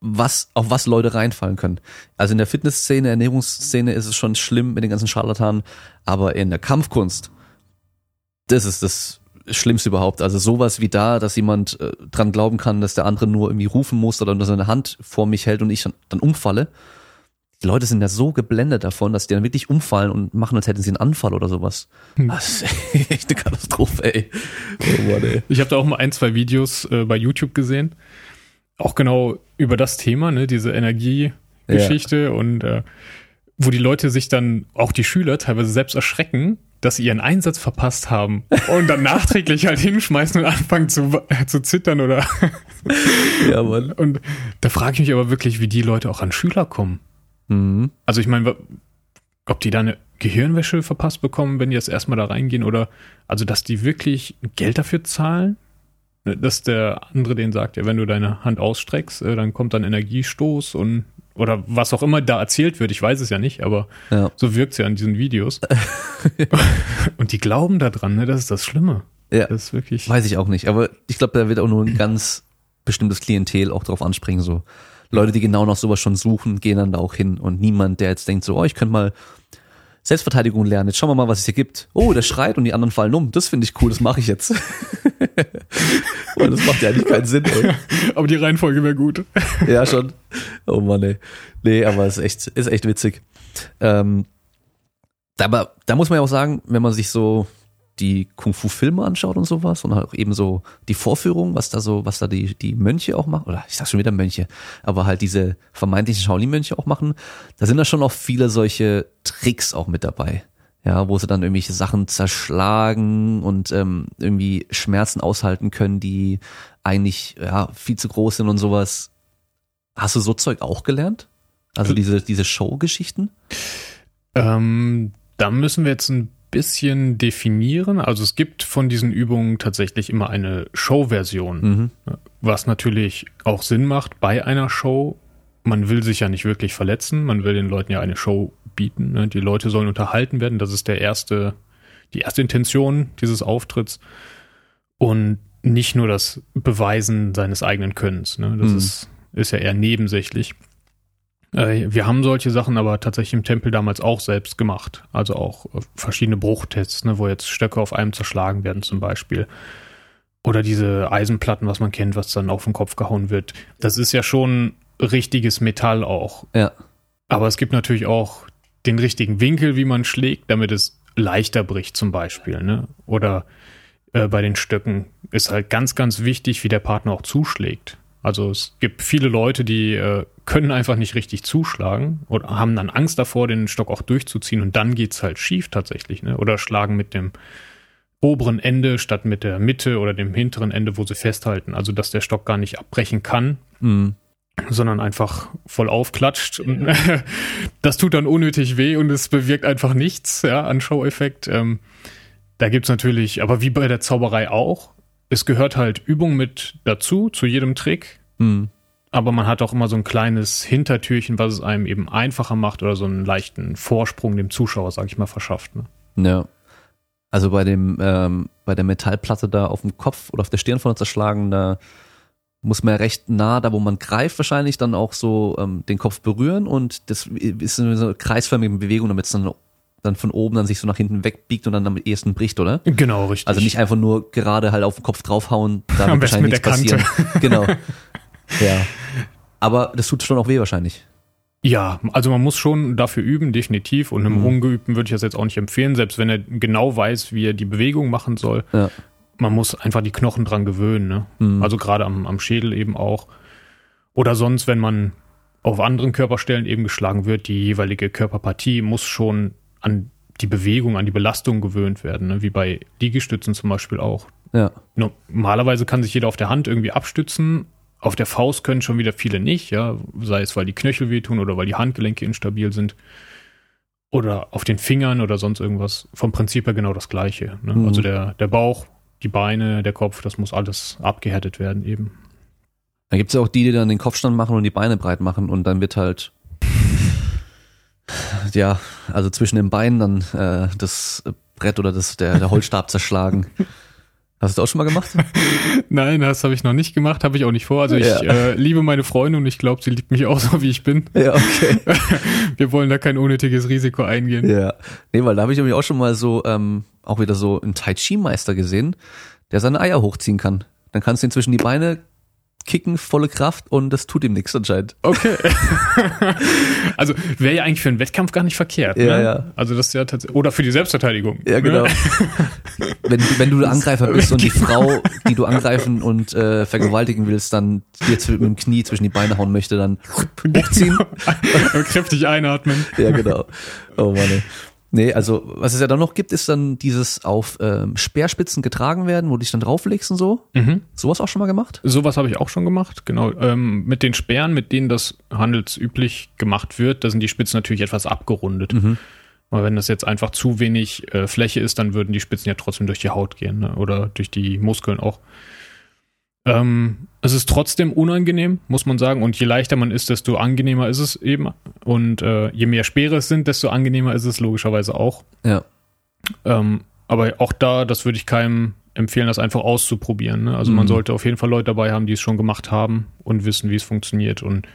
was, auf was Leute reinfallen können. Also in der Fitnessszene, Ernährungsszene ist es schon schlimm mit den ganzen Scharlatanen, aber in der Kampfkunst, das ist das Schlimmste überhaupt. Also sowas wie da, dass jemand äh, dran glauben kann, dass der andere nur irgendwie rufen muss oder dass er eine Hand vor mich hält und ich dann, dann umfalle die Leute sind ja so geblendet davon, dass die dann wirklich umfallen und machen, als hätten sie einen Anfall oder sowas. Hm. Das ist echt eine Katastrophe, ey. Oh Mann, ey. Ich habe da auch mal ein, zwei Videos äh, bei YouTube gesehen. Auch genau über das Thema, ne, diese Energiegeschichte ja. und äh, wo die Leute sich dann, auch die Schüler, teilweise selbst erschrecken, dass sie ihren Einsatz verpasst haben und dann nachträglich halt hinschmeißen und anfangen zu, äh, zu zittern oder. ja, Mann. Und da frage ich mich aber wirklich, wie die Leute auch an Schüler kommen. Mhm. Also ich meine, ob die da eine Gehirnwäsche verpasst bekommen, wenn die jetzt erstmal da reingehen oder also dass die wirklich Geld dafür zahlen, ne, dass der andere denen sagt, ja, wenn du deine Hand ausstreckst, äh, dann kommt dann Energiestoß und oder was auch immer da erzählt wird, ich weiß es ja nicht, aber ja. so wirkt es ja an diesen Videos. und die glauben da dran, ne? Das ist das Schlimme. Ja. Das ist wirklich. Weiß ich auch nicht, aber ich glaube, da wird auch nur ein ganz bestimmtes Klientel auch drauf anspringen, so. Leute, die genau nach sowas schon suchen, gehen dann da auch hin und niemand, der jetzt denkt so, oh, ich könnte mal Selbstverteidigung lernen, jetzt schauen wir mal, was es hier gibt. Oh, der schreit und die anderen fallen um. Das finde ich cool, das mache ich jetzt. Weil das macht ja eigentlich keinen Sinn, ey. Aber die Reihenfolge wäre gut. ja, schon. Oh Mann, ey. Nee, aber es ist echt, ist echt witzig. Ähm, aber da muss man ja auch sagen, wenn man sich so die Kung-Fu-Filme anschaut und sowas und auch eben so die Vorführung, was da so, was da die, die Mönche auch machen, oder ich sag schon wieder Mönche, aber halt diese vermeintlichen Shaolin-Mönche auch machen, da sind da schon auch viele solche Tricks auch mit dabei. Ja, wo sie dann irgendwelche Sachen zerschlagen und ähm, irgendwie Schmerzen aushalten können, die eigentlich ja viel zu groß sind und sowas. Hast du so Zeug auch gelernt? Also diese, diese Show-Geschichten? Ähm, da müssen wir jetzt ein bisschen definieren. Also es gibt von diesen Übungen tatsächlich immer eine Show-Version, mhm. was natürlich auch Sinn macht bei einer Show. Man will sich ja nicht wirklich verletzen, man will den Leuten ja eine Show bieten. Ne? Die Leute sollen unterhalten werden. Das ist der erste, die erste Intention dieses Auftritts. Und nicht nur das Beweisen seines eigenen Könnens. Ne? Das mhm. ist, ist ja eher nebensächlich. Äh, wir haben solche Sachen aber tatsächlich im Tempel damals auch selbst gemacht. Also auch äh, verschiedene Bruchtests, ne, wo jetzt Stöcke auf einem zerschlagen werden zum Beispiel. Oder diese Eisenplatten, was man kennt, was dann auf den Kopf gehauen wird. Das ist ja schon richtiges Metall auch. Ja. Aber es gibt natürlich auch den richtigen Winkel, wie man schlägt, damit es leichter bricht zum Beispiel. Ne? Oder äh, bei den Stöcken ist halt ganz, ganz wichtig, wie der Partner auch zuschlägt. Also es gibt viele Leute, die äh, können einfach nicht richtig zuschlagen oder haben dann Angst davor, den Stock auch durchzuziehen und dann geht's halt schief tatsächlich. Ne? Oder schlagen mit dem oberen Ende statt mit der Mitte oder dem hinteren Ende, wo sie festhalten. Also dass der Stock gar nicht abbrechen kann. Mhm sondern einfach voll aufklatscht. Und das tut dann unnötig weh und es bewirkt einfach nichts ja, an Show-Effekt. Ähm, da gibt's natürlich, aber wie bei der Zauberei auch, es gehört halt Übung mit dazu, zu jedem Trick. Mhm. Aber man hat auch immer so ein kleines Hintertürchen, was es einem eben einfacher macht oder so einen leichten Vorsprung dem Zuschauer, sag ich mal, verschafft. Ne? Ja. Also bei dem, ähm, bei der Metallplatte da auf dem Kopf oder auf der Stirn von zerschlagen, da muss man ja recht nah, da wo man greift, wahrscheinlich dann auch so ähm, den Kopf berühren und das ist eine kreisförmige Bewegung, damit es dann, dann von oben dann sich so nach hinten wegbiegt und dann am ehesten bricht, oder? Genau, richtig. Also nicht einfach nur gerade halt auf den Kopf draufhauen, da Am wird besten wahrscheinlich mit nichts der passieren. genau. Ja. Aber das tut schon auch weh wahrscheinlich. Ja, also man muss schon dafür üben, definitiv. Und einem Mhm. Ungeübten würde ich das jetzt auch nicht empfehlen, selbst wenn er genau weiß, wie er die Bewegung machen soll. Ja. Man muss einfach die Knochen dran gewöhnen. Ne? Mhm. Also gerade am, am Schädel eben auch. Oder sonst, wenn man auf anderen Körperstellen eben geschlagen wird, die jeweilige Körperpartie muss schon an die Bewegung, an die Belastung gewöhnt werden, ne? wie bei Liegestützen zum Beispiel auch. Ja. Normalerweise kann sich jeder auf der Hand irgendwie abstützen. Auf der Faust können schon wieder viele nicht, ja, sei es weil die Knöchel wehtun oder weil die Handgelenke instabil sind. Oder auf den Fingern oder sonst irgendwas. Vom Prinzip her genau das Gleiche. Ne? Mhm. Also der, der Bauch, die Beine, der Kopf, das muss alles abgehärtet werden eben. Da gibt's ja auch die, die dann den Kopfstand machen und die Beine breit machen und dann wird halt ja, also zwischen den Beinen dann äh, das Brett oder das, der, der Holzstab zerschlagen. Hast du das auch schon mal gemacht? Nein, das habe ich noch nicht gemacht, habe ich auch nicht vor. Also ich Ja. äh, liebe meine Freundin und ich glaube, sie liebt mich auch so, wie ich bin. Ja, okay. Wir wollen da kein unnötiges Risiko eingehen. Ja. Nee, weil da habe ich nämlich auch schon mal so, ähm, auch wieder so einen Tai Chi-Meister gesehen, der seine Eier hochziehen kann. Dann kannst du ihn zwischen die Beine kicken, volle Kraft und das tut ihm nichts anscheinend. Okay. also wäre ja eigentlich für einen Wettkampf gar nicht verkehrt. Ja, ne? ja. Also das ist ja tatsächlich. Oder für die Selbstverteidigung. Ja, genau. Ne? wenn, du- wenn du Angreifer bist und die Frau, die du angreifen und äh, vergewaltigen willst, dann dir zw- mit dem Knie zwischen die Beine hauen möchte, dann hochziehen. Und kräftig einatmen. Ja, genau. Oh Mann. ey. Nee, also was es ja dann noch gibt, ist dann dieses auf ähm, Speerspitzen getragen werden, wo du dich dann drauflegst und so. Mhm. Sowas auch schon mal gemacht? Sowas habe ich auch schon gemacht, genau. Ähm, mit den Sperren, mit denen das handelsüblich gemacht wird, da sind die Spitzen natürlich etwas abgerundet. Mhm. Aber wenn das jetzt einfach zu wenig äh, Fläche ist, dann würden die Spitzen ja trotzdem durch die Haut gehen ne? oder durch die Muskeln auch. Ähm, es ist trotzdem unangenehm, muss man sagen. Und je leichter man ist, desto angenehmer ist es eben. Und äh, je mehr Speere es sind, desto angenehmer ist es logischerweise auch. Ja. Ähm, aber auch da, das würde ich keinem empfehlen, das einfach auszuprobieren. Ne? Also Mhm. man sollte auf jeden Fall Leute dabei haben, die es schon gemacht haben und wissen, wie es funktioniert. Und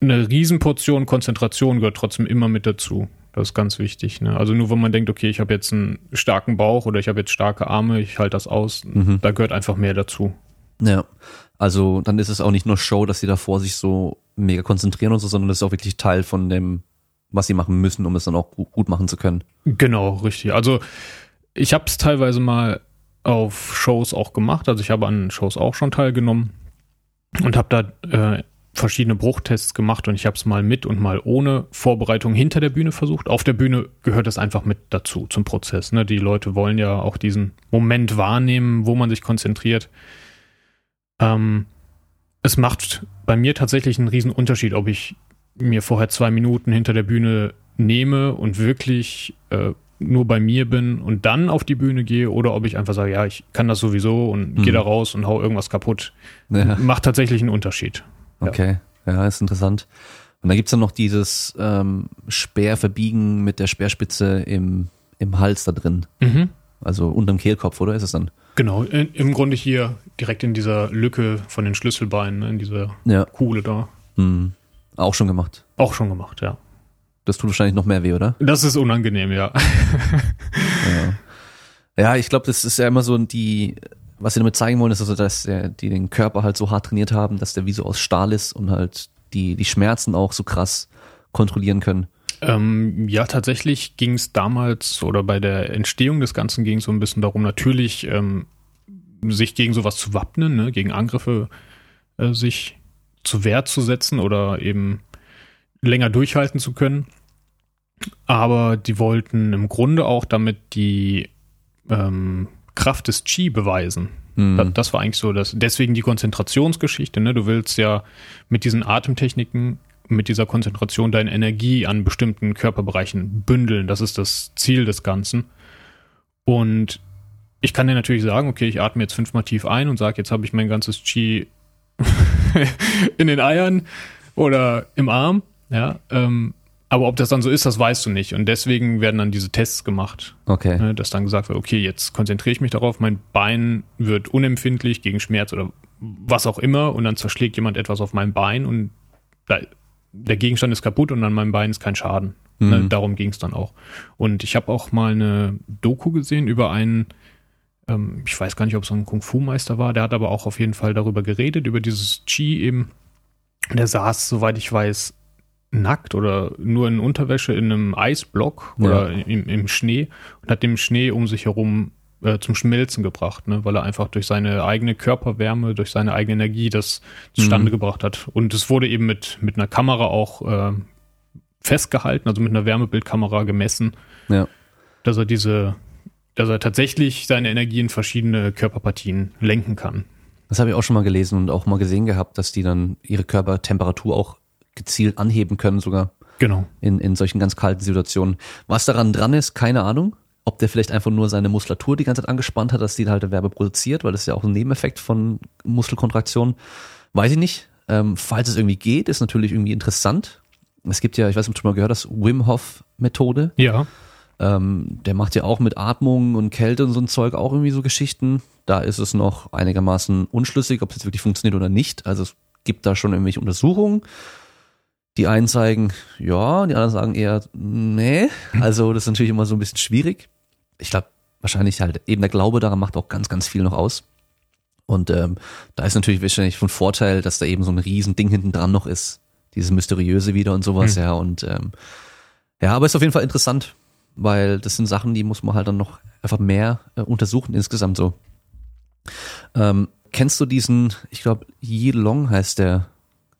eine Riesenportion Konzentration gehört trotzdem immer mit dazu. Das ist ganz wichtig. Ne? Also nur wenn man denkt, okay, ich habe jetzt einen starken Bauch oder ich habe jetzt starke Arme, ich halte das aus, Mhm. da gehört einfach mehr dazu. Ja. Also dann ist es auch nicht nur Show, dass sie davor sich so mega konzentrieren und so, sondern das ist auch wirklich Teil von dem, was sie machen müssen, um es dann auch gu- gut machen zu können. Genau, richtig. Also ich habe es teilweise mal auf Shows auch gemacht. Also ich habe an Shows auch schon teilgenommen und habe da äh, verschiedene Bruchtests gemacht und ich habe es mal mit und mal ohne Vorbereitung hinter der Bühne versucht. Auf der Bühne gehört es einfach mit dazu zum Prozess. Ne? Die Leute wollen ja auch diesen Moment wahrnehmen, wo man sich konzentriert. Ähm, es macht bei mir tatsächlich einen riesen Unterschied, ob ich mir vorher zwei Minuten hinter der Bühne nehme und wirklich äh, nur bei mir bin und dann auf die Bühne gehe oder ob ich einfach sage, ja, ich kann das sowieso und Mhm. gehe da raus und hau irgendwas kaputt. Ja. Macht tatsächlich einen Unterschied. Ja. Okay, ja, ist interessant. Und da gibt's dann noch dieses ähm, Speerverbiegen mit der Speerspitze im, im Hals da drin. Mhm. Also unterm Kehlkopf, oder ist es dann? Genau, in, im Grunde hier direkt in dieser Lücke von den Schlüsselbeinen, ne, in dieser Ja. Kuhle da. Hm. Auch schon gemacht. Auch schon gemacht, ja. Das tut wahrscheinlich noch mehr weh, oder? Das ist unangenehm, ja. Ja, ja ich glaube, das ist ja immer so die, was sie damit zeigen wollen, ist also, dass der, die den Körper halt so hart trainiert haben, dass der wie so aus Stahl ist und halt die, die Schmerzen auch so krass kontrollieren können. Ähm, ja, tatsächlich ging es damals oder bei der Entstehung des Ganzen ging es so ein bisschen darum, natürlich ähm, sich gegen sowas zu wappnen, ne, gegen Angriffe äh, sich zu Wehr zu setzen oder eben länger durchhalten zu können. Aber die wollten im Grunde auch damit die ähm, Kraft des Chi beweisen. Mhm. Das, das war eigentlich so, dass deswegen die Konzentrationsgeschichte. Ne? Du willst ja mit diesen Atemtechniken, mit dieser Konzentration deine Energie an bestimmten Körperbereichen bündeln. Das ist das Ziel des Ganzen. Und ich kann dir natürlich sagen, okay, ich atme jetzt fünfmal tief ein und sage, jetzt habe ich mein ganzes Chi in den Eiern oder im Arm. Ja, ähm, aber ob das dann so ist, das weißt du nicht. Und deswegen werden dann diese Tests gemacht. Okay. Ne, dass dann gesagt wird, okay, jetzt konzentriere ich mich darauf, mein Bein wird unempfindlich gegen Schmerz oder was auch immer und dann zerschlägt jemand etwas auf mein Bein und da, der Gegenstand ist kaputt und an meinem Bein ist kein Schaden. Mhm. Ne, darum ging es dann auch. Und ich habe auch mal eine Doku gesehen über einen, ähm, ich weiß gar nicht, ob es so ein Kung-Fu-Meister war, der hat aber auch auf jeden Fall darüber geredet, über dieses Chi eben. Der saß, soweit ich weiß, nackt oder nur in Unterwäsche in einem Eisblock oder im, im Schnee und hat den Schnee um sich herum äh, zum Schmelzen gebracht, ne? weil er einfach durch seine eigene Körperwärme, durch seine eigene Energie das zustande Mhm. gebracht hat. Und es wurde eben mit, mit einer Kamera auch äh, festgehalten, also mit einer Wärmebildkamera gemessen, Ja. dass er diese, dass er tatsächlich seine Energie in verschiedene Körperpartien lenken kann. Das habe ich auch schon mal gelesen und auch mal gesehen gehabt, dass die dann ihre Körpertemperatur auch gezielt anheben können, sogar Genau. in, in solchen ganz kalten Situationen. Was daran dran ist, keine Ahnung. Ob der vielleicht einfach nur seine Muskulatur die ganze Zeit angespannt hat, dass die halt Werbe produziert, weil das ist ja auch ein Nebeneffekt von Muskelkontraktion. Weiß ich nicht. Ähm, falls es irgendwie geht, ist natürlich irgendwie interessant. Es gibt ja, ich weiß nicht, ob du schon mal gehört hast, Wim Hof Methode. Ja. Ähm, der macht ja auch mit Atmung und Kälte und so ein Zeug auch irgendwie so Geschichten. Da ist es noch einigermaßen unschlüssig, ob es jetzt wirklich funktioniert oder nicht. Also es gibt da schon irgendwelche Untersuchungen. Die einen zeigen, ja, die anderen sagen eher, nee. Also das ist natürlich immer so ein bisschen schwierig. Ich glaube, wahrscheinlich halt eben der Glaube daran macht auch ganz, ganz viel noch aus. Und ähm, da ist natürlich wahrscheinlich von Vorteil, dass da eben so ein riesen Ding hinten dran noch ist. Dieses Mysteriöse wieder und sowas, Hm. ja. Und ähm, ja, aber ist auf jeden Fall interessant, weil das sind Sachen, die muss man halt dann noch einfach mehr äh, untersuchen insgesamt so. Ähm, kennst du diesen, ich glaube, Yi Long heißt der,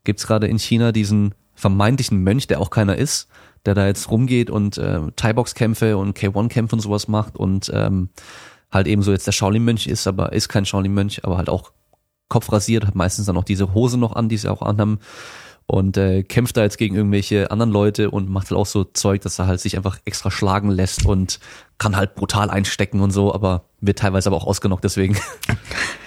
gibt's gerade in China diesen vermeintlichen Mönch, der auch keiner ist, der da jetzt rumgeht und äh, Thai-Box-Kämpfe und K1-Kämpfe und sowas macht und ähm, halt eben so jetzt der Shaolin-Mönch ist, aber ist kein Shaolin-Mönch, aber halt auch Kopf rasiert, hat meistens dann auch diese Hose noch an, die sie auch anhaben und äh, kämpft da jetzt gegen irgendwelche anderen Leute und macht halt auch so Zeug, dass er halt sich einfach extra schlagen lässt und kann halt brutal einstecken und so, aber wird teilweise aber auch ausgenockt deswegen.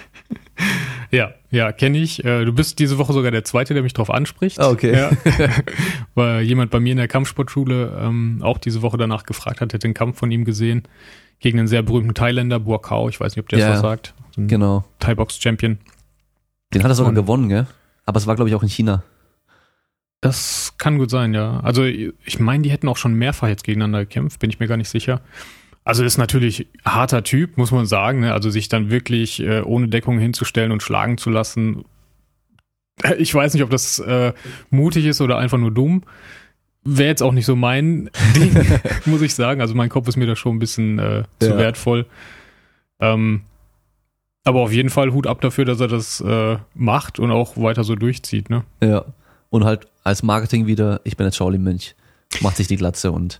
Ja, ja, kenne ich. Äh, Du bist diese Woche sogar der Zweite, der mich darauf anspricht. Ah, okay. Ja. Weil jemand bei mir in der Kampfsportschule ähm, auch diese Woche danach gefragt hat, hätte den Kampf von ihm gesehen gegen einen sehr berühmten Thailänder, Buakau. Ich weiß nicht, ob der Ja, das was sagt. So genau. Thai-Box-Champion. Den hat er sogar Und- gewonnen, gell? Aber es war, glaube ich, auch in China. Das kann gut sein, ja. Also ich meine, die hätten auch schon mehrfach jetzt gegeneinander gekämpft, bin ich mir gar nicht sicher. Also ist natürlich harter Typ, muss man sagen. Ne? Also sich dann wirklich äh, ohne Deckung hinzustellen und schlagen zu lassen. Ich weiß nicht, ob das äh, mutig ist oder einfach nur dumm. Wäre jetzt auch nicht so mein Ding, muss ich sagen. Also mein Kopf ist mir da schon ein bisschen äh, zu Ja. wertvoll. Ähm, aber auf jeden Fall Hut ab dafür, dass er das äh, macht und auch weiter so durchzieht. Ne? Ja. Und halt als Marketing wieder, ich bin jetzt Shaolin-Mönch. Macht sich die Glatze und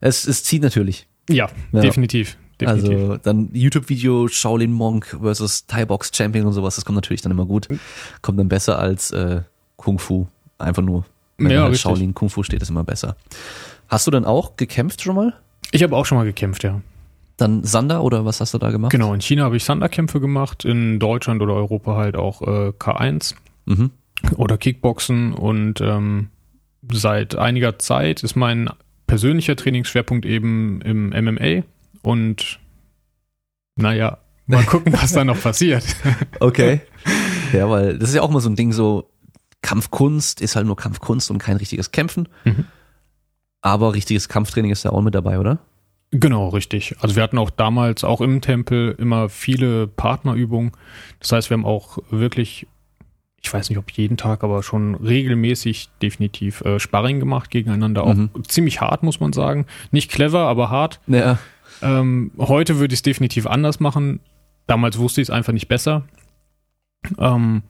es, es zieht natürlich. Ja, Ja. definitiv. definitiv. Also dann YouTube-Video Shaolin Monk versus Thai Box Champion und sowas, das kommt natürlich dann immer gut. Kommt dann besser als äh, Kung Fu. Einfach nur. Wenn Ja, halt richtig. Shaolin Kung Fu steht, ist immer besser. Hast du dann auch gekämpft schon mal? ich habe auch schon mal gekämpft, ja. Dann Sander oder was hast du da gemacht? Genau, in China habe ich Sanderkämpfe gemacht, in Deutschland oder Europa halt auch äh, K1 Mhm. oder Kickboxen und ähm, seit einiger Zeit ist mein persönlicher Trainingsschwerpunkt eben im MMA und naja, mal gucken, was da noch passiert. Okay. ja, weil das ist ja auch mal so ein Ding so, Kampfkunst ist halt nur Kampfkunst und kein richtiges Kämpfen. Mhm. Aber richtiges Kampftraining ist da auch mit dabei, oder? Genau, richtig. Also wir hatten auch damals auch im Tempel immer viele Partnerübungen. Das heißt, wir haben auch wirklich, ich weiß nicht ob jeden Tag, aber schon regelmäßig definitiv äh, Sparring gemacht gegeneinander. Auch Mhm. ziemlich hart, muss man sagen. Nicht clever, aber hart. Ja. Ähm, heute würde ich es definitiv anders machen. Damals wusste ich es einfach nicht besser. Ähm,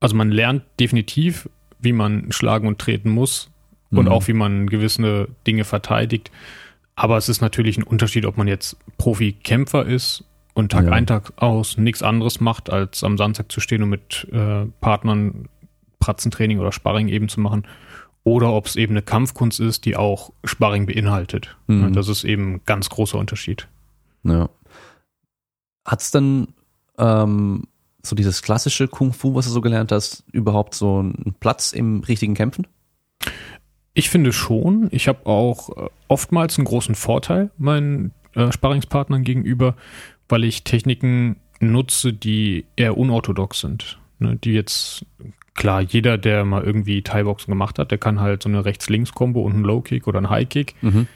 also man lernt definitiv, wie man schlagen und treten muss und Mhm. auch wie man gewisse Dinge verteidigt. Aber es ist natürlich ein Unterschied, ob man jetzt Profi-Kämpfer ist und Tag Ja. ein, Tag aus nichts anderes macht, als am Samstag zu stehen und mit äh, Partnern Pratzentraining oder Sparring eben zu machen. Oder ob es eben eine Kampfkunst ist, die auch Sparring beinhaltet. Mhm. Das ist eben ein ganz großer Unterschied. Ja. Hat's dann ähm, so dieses klassische Kung Fu, was du so gelernt hast, überhaupt so einen Platz im richtigen Kämpfen? Ich finde schon. Ich habe auch äh, oftmals einen großen Vorteil meinen äh, Sparringspartnern gegenüber, weil ich Techniken nutze, die eher unorthodox sind. Ne, die jetzt, klar, jeder, der mal irgendwie Thai-Boxen gemacht hat, der kann halt so eine Rechts-Links-Kombo und einen Low-Kick oder einen High-Kick. Mhm.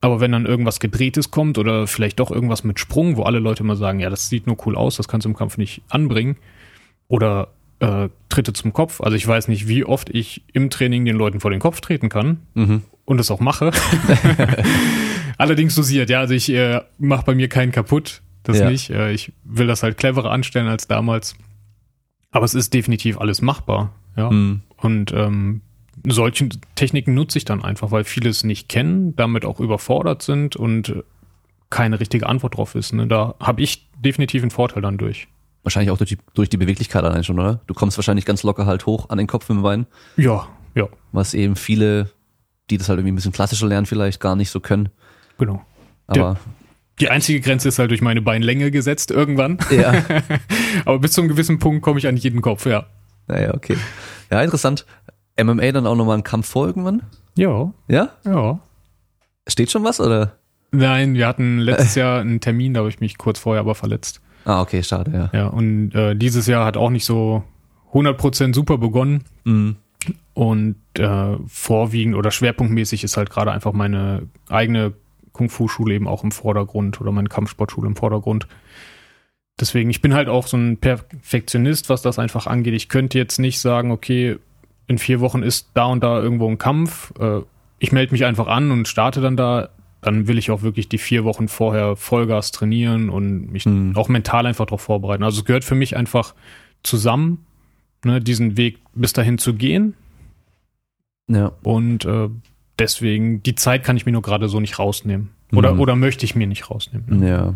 Aber wenn dann irgendwas Gedrehtes kommt oder vielleicht doch irgendwas mit Sprung, wo alle Leute immer sagen, ja, das sieht nur cool aus, das kannst du im Kampf nicht anbringen. Oder äh, Tritte zum Kopf. Also ich weiß nicht, wie oft ich im Training den Leuten vor den Kopf treten kann Mhm. und es auch mache. Allerdings dosiert, ja. Also ich äh, mache bei mir keinen kaputt. Das Ja. nicht. Äh, ich will das halt cleverer anstellen als damals. Aber es ist definitiv alles machbar. Ja. Mhm. Und ähm, solche Techniken nutze ich dann einfach, weil viele es nicht kennen, damit auch überfordert sind und keine richtige Antwort drauf ist. Ne? Da habe ich definitiv einen Vorteil dann durch. Wahrscheinlich auch durch die, durch die Beweglichkeit allein schon, oder? Du kommst wahrscheinlich ganz locker halt hoch an den Kopf mit dem Bein, Ja, ja, was eben viele, die das halt irgendwie ein bisschen klassischer lernen, vielleicht gar nicht so können. genau. Aber Die einzige Grenze ist halt durch meine Beinlänge gesetzt irgendwann. ja, Aber bis zu einem gewissen Punkt komme ich an jeden Kopf, ja. naja, okay. Ja, interessant. MMA dann auch nochmal ein Kampf vor irgendwann? Ja, Ja? ja. Steht schon was, oder? Nein, wir hatten letztes Jahr einen Termin, da habe ich mich kurz vorher aber verletzt. Ah, okay, schade, ja. Ja, und äh, dieses Jahr hat auch nicht so 100% super begonnen. Mhm. Und äh, vorwiegend oder schwerpunktmäßig ist halt gerade einfach meine eigene Kung-Fu-Schule eben auch im Vordergrund oder meine Kampfsportschule im Vordergrund. Deswegen, ich bin halt auch so ein Perfektionist, was das einfach angeht. Ich könnte jetzt nicht sagen, okay, in vier Wochen ist da und da irgendwo ein Kampf. Äh, ich melde mich einfach an und starte dann da. Dann will ich auch wirklich die vier Wochen vorher Vollgas trainieren und mich Mhm. auch mental einfach darauf vorbereiten. Also es gehört für mich einfach zusammen, ne, diesen Weg bis dahin zu gehen. Ja. Und äh, deswegen, die Zeit kann ich mir nur gerade so nicht rausnehmen. Oder, Mhm. oder möchte ich mir nicht rausnehmen. ne? Ja.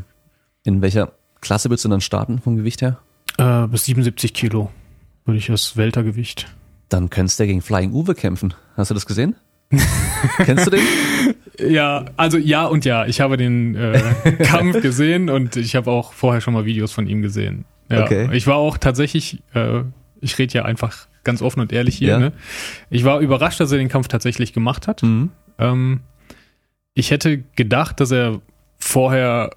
In welcher Klasse willst du dann starten vom Gewicht her? Äh, bis 77 Kilo würde ich das Weltergewicht. Dann könntest du gegen Flying Uwe kämpfen. Hast du das gesehen? Kennst du den? Ja, also ja und ja. Ich habe den äh, Kampf gesehen und ich habe auch vorher schon mal Videos von ihm gesehen. Ja, Okay. Ich war auch tatsächlich, äh, ich rede ja einfach ganz offen und ehrlich hier. Ja. Ne? Ich war überrascht, dass er den Kampf tatsächlich gemacht hat. Mhm. Ähm, ich hätte gedacht, dass er vorher